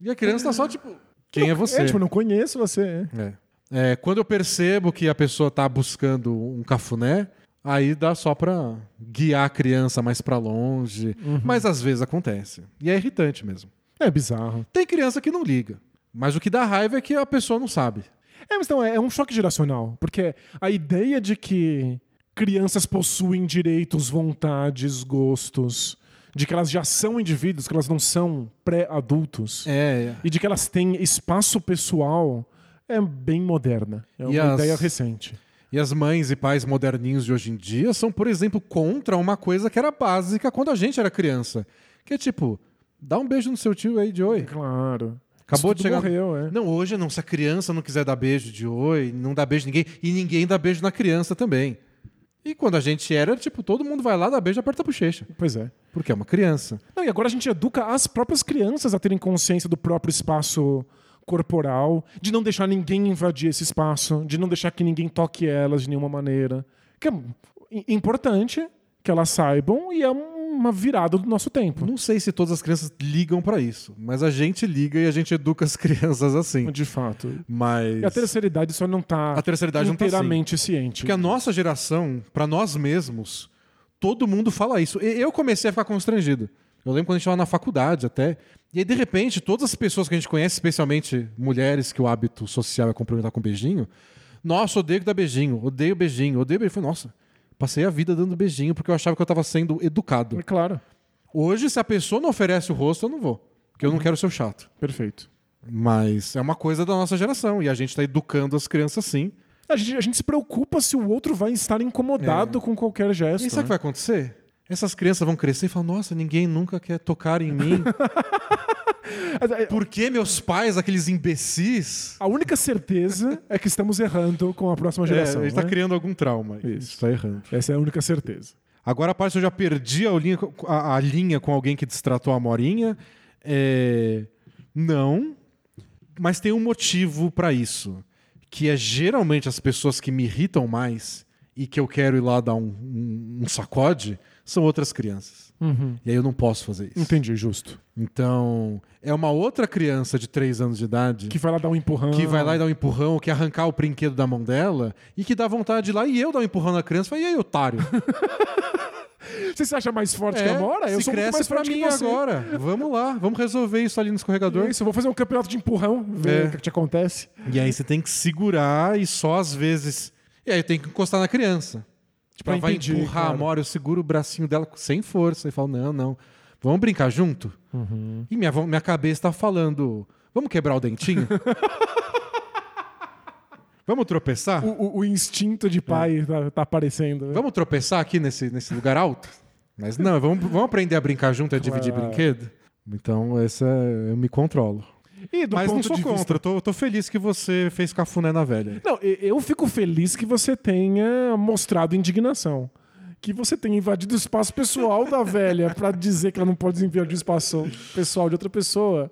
S1: E a criança tá só tipo. Quem é você?
S2: É, tipo, não conheço você. é.
S1: É. É, quando eu percebo que a pessoa tá buscando um cafuné, aí dá só pra guiar a criança mais pra longe.
S2: Uhum.
S1: Mas às vezes acontece. E é irritante mesmo.
S2: É bizarro.
S1: Tem criança que não liga. Mas o que dá raiva é que a pessoa não sabe.
S2: É, mas então, é, é um choque geracional. Porque a ideia de que crianças possuem direitos, vontades, gostos, de que elas já são indivíduos, que elas não são pré-adultos,
S1: É.
S2: e de que elas têm espaço pessoal, é bem moderna. É uma
S1: E as-
S2: ideia recente.
S1: E as mães e pais moderninhos de hoje em dia são, por exemplo, contra uma coisa que era básica quando a gente era criança. Que é tipo, dá um beijo no seu tio aí de oi.
S2: Claro.
S1: Acabou
S2: Isso
S1: de chegar.
S2: morreu, é.
S1: Não, hoje não. Se a criança não quiser dar beijo de oi, não dá beijo em ninguém. E ninguém dá beijo na criança também. E quando a gente era, tipo, todo mundo vai lá, dá beijo e aperta a bochecha.
S2: Pois é.
S1: Porque é uma criança.
S2: Não, e agora a gente educa as próprias crianças a terem consciência do próprio espaço corporal, de não deixar ninguém invadir esse espaço, de não deixar que ninguém toque elas de nenhuma maneira. Que é importante que elas saibam e é uma virada do nosso tempo.
S1: Não sei se todas as crianças ligam pra isso, mas a gente liga e a gente educa as [laughs] crianças assim.
S2: De fato.
S1: Mas.
S2: E a terceira idade só não está
S1: A terceira idade não tá assim.
S2: inteiramente ciente.
S1: Porque a nossa geração, pra nós mesmos, todo mundo fala isso. E eu comecei a ficar constrangido. Eu lembro quando a gente estava na faculdade até. E aí, de repente, todas as pessoas que a gente conhece, especialmente mulheres, que o hábito social é cumprimentar com beijinho, nossa, odeio que dá beijinho, odeio beijinho, odeio beijinho. Eu falei, nossa, passei a vida dando beijinho porque eu achava que eu estava sendo educado.
S2: É claro.
S1: Hoje, se a pessoa não oferece o rosto, eu não vou. Porque eu não quero ser o chato.
S2: Perfeito.
S1: Mas é uma coisa da nossa geração. E a gente está educando as crianças assim.
S2: A gente, a gente se preocupa se o outro vai estar incomodado com qualquer gesto.
S1: E sabe o que
S2: né?
S1: vai acontecer? Essas crianças vão crescer e falar: Nossa, ninguém nunca quer tocar em mim. [laughs] Por que meus pais, aqueles imbecis...
S2: A única certeza é que estamos errando com a próxima
S1: É,
S2: geração.
S1: a gente tá
S2: né?
S1: criando algum trauma.
S2: Isso.
S1: Isso tá errando.
S2: Essa é a única certeza.
S1: Agora a parte que eu já perdi a linha, a, a linha com alguém que destratou a Morinha. É... Não, mas tem um motivo pra isso. Que é geralmente as pessoas que me irritam mais e que eu quero ir lá dar um, um- um sacode são outras crianças. E aí eu não posso fazer isso.
S2: Entendi, justo.
S1: Então, é uma outra criança de 3 anos de idade
S2: Que vai lá dar um empurrão.
S1: que vai lá e dá um empurrão, que arrancar o brinquedo da mão dela e que dá vontade de ir lá e eu dar um empurrão na criança. Fala, e aí, otário? [laughs]
S2: Você se acha mais forte que a Mora? Eu sou muito
S1: cresce
S2: mais
S1: pra
S2: forte
S1: mim
S2: que você.
S1: agora. Vamos lá, vamos resolver isso ali no escorregador.
S2: Isso, eu vou fazer um campeonato de empurrão, ver
S1: É.
S2: o que, que acontece.
S1: E aí você tem que segurar e só às vezes. E aí tem que encostar na criança. Tipo, ela vai
S2: entendi,
S1: empurrar
S2: claro.
S1: a Mora, eu seguro o bracinho dela sem força e falo: não, não. Vamos brincar junto?
S2: Uhum.
S1: E minha, minha cabeça tá falando: vamos quebrar o dentinho? [laughs] vamos tropeçar?
S2: O, o- o instinto de pai tá, tá aparecendo. né?
S1: Vamos tropeçar aqui nesse, nesse lugar alto? Mas não, vamos, vamos aprender a brincar junto e a dividir brinquedo? Então, essa eu me controlo.
S2: E do
S1: Mas não
S2: ponto
S1: sou
S2: de
S1: contra,
S2: vista-
S1: eu tô, tô feliz que você fez cafuné na velha.
S2: Não, eu fico feliz que você tenha mostrado indignação. Que você tenha invadido o espaço pessoal da velha pra dizer que ela não pode invadir o espaço pessoal de outra pessoa.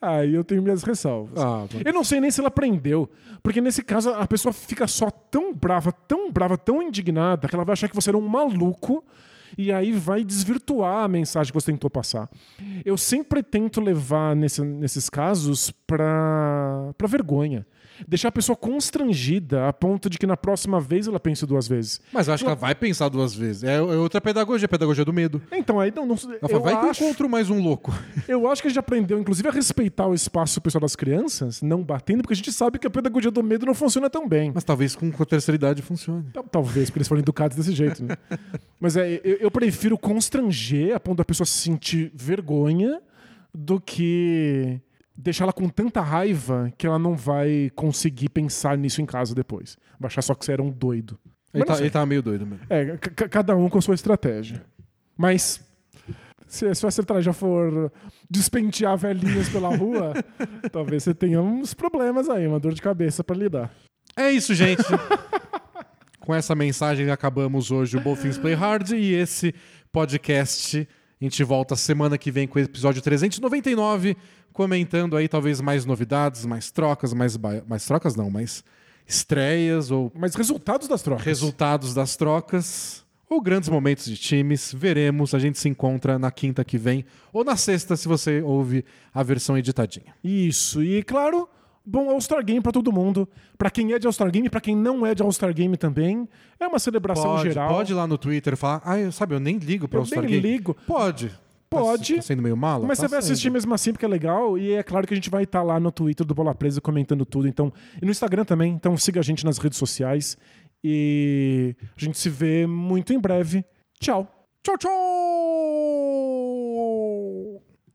S2: Aí eu tenho minhas ressalvas.
S1: Ah, mas-
S2: Eu não sei nem se ela aprendeu. Porque nesse caso a pessoa fica só tão brava, tão brava, tão indignada, que ela vai achar que você era um maluco e aí vai desvirtuar a mensagem que você tentou passar. Eu sempre tento levar nesse- nesses casos pra vergonha. Deixar a pessoa constrangida a ponto de que na próxima vez ela pense duas vezes.
S1: Mas eu acho que ela vai pensar duas vezes. É, é outra pedagogia, a pedagogia do medo.
S2: Então aí não, não
S1: Ela
S2: eu,
S1: fala, vai que eu
S2: acho,
S1: encontro mais um louco. [laughs]
S2: eu acho que a gente aprendeu, inclusive, a respeitar o espaço pessoal das crianças, não batendo, porque a gente sabe que a pedagogia do medo não funciona tão bem.
S1: Mas talvez com, a terceira idade funcione.
S2: Tal- Talvez, porque eles foram educados desse jeito, né? [laughs] Mas é, eu, eu prefiro constranger a ponto da pessoa se sentir vergonha do que deixar ela com tanta raiva que ela não vai conseguir pensar nisso em casa depois. Vai achar só que você era um doido.
S1: Ele tá, ele tá meio doido mesmo.
S2: É, ca- ca- cada um com a sua estratégia. Mas se, se a estratégia for despentear velhinhas pela rua, [laughs] talvez você tenha uns problemas aí, uma dor de cabeça pra lidar.
S1: É isso, gente. [laughs] Com essa mensagem acabamos hoje o Both Things Play Hard e esse podcast. A gente volta semana que vem com o episódio 399, comentando aí talvez mais novidades, mais trocas, mais, mais trocas não, mais estreias ou
S2: Mas resultados das trocas.
S1: resultados das trocas ou grandes momentos de times. Veremos. A gente se encontra na quinta que vem ou na sexta, se você ouve a versão editadinha.
S2: Isso, e claro, bom All-Star Game pra todo mundo. Pra quem é de All-Star Game, pra quem não é de All-Star Game também. É uma celebração
S1: Pode,
S2: geral.
S1: pode ir lá no Twitter falar, ah, eu, sabe, eu nem ligo
S2: Eu
S1: All-Star
S2: nem
S1: Game.
S2: ligo.
S1: Pode.
S2: Pode.
S1: Tá, tá sendo meio?
S2: Mas
S1: tá
S2: você vai
S1: sendo.
S2: assistir mesmo assim, porque é legal. E é claro que a gente vai estar lá no Twitter do Bola Presa comentando tudo. Então, e no Instagram também. Então siga a gente nas redes sociais. E a gente se vê muito em breve. Tchau.
S1: Tchau, tchau!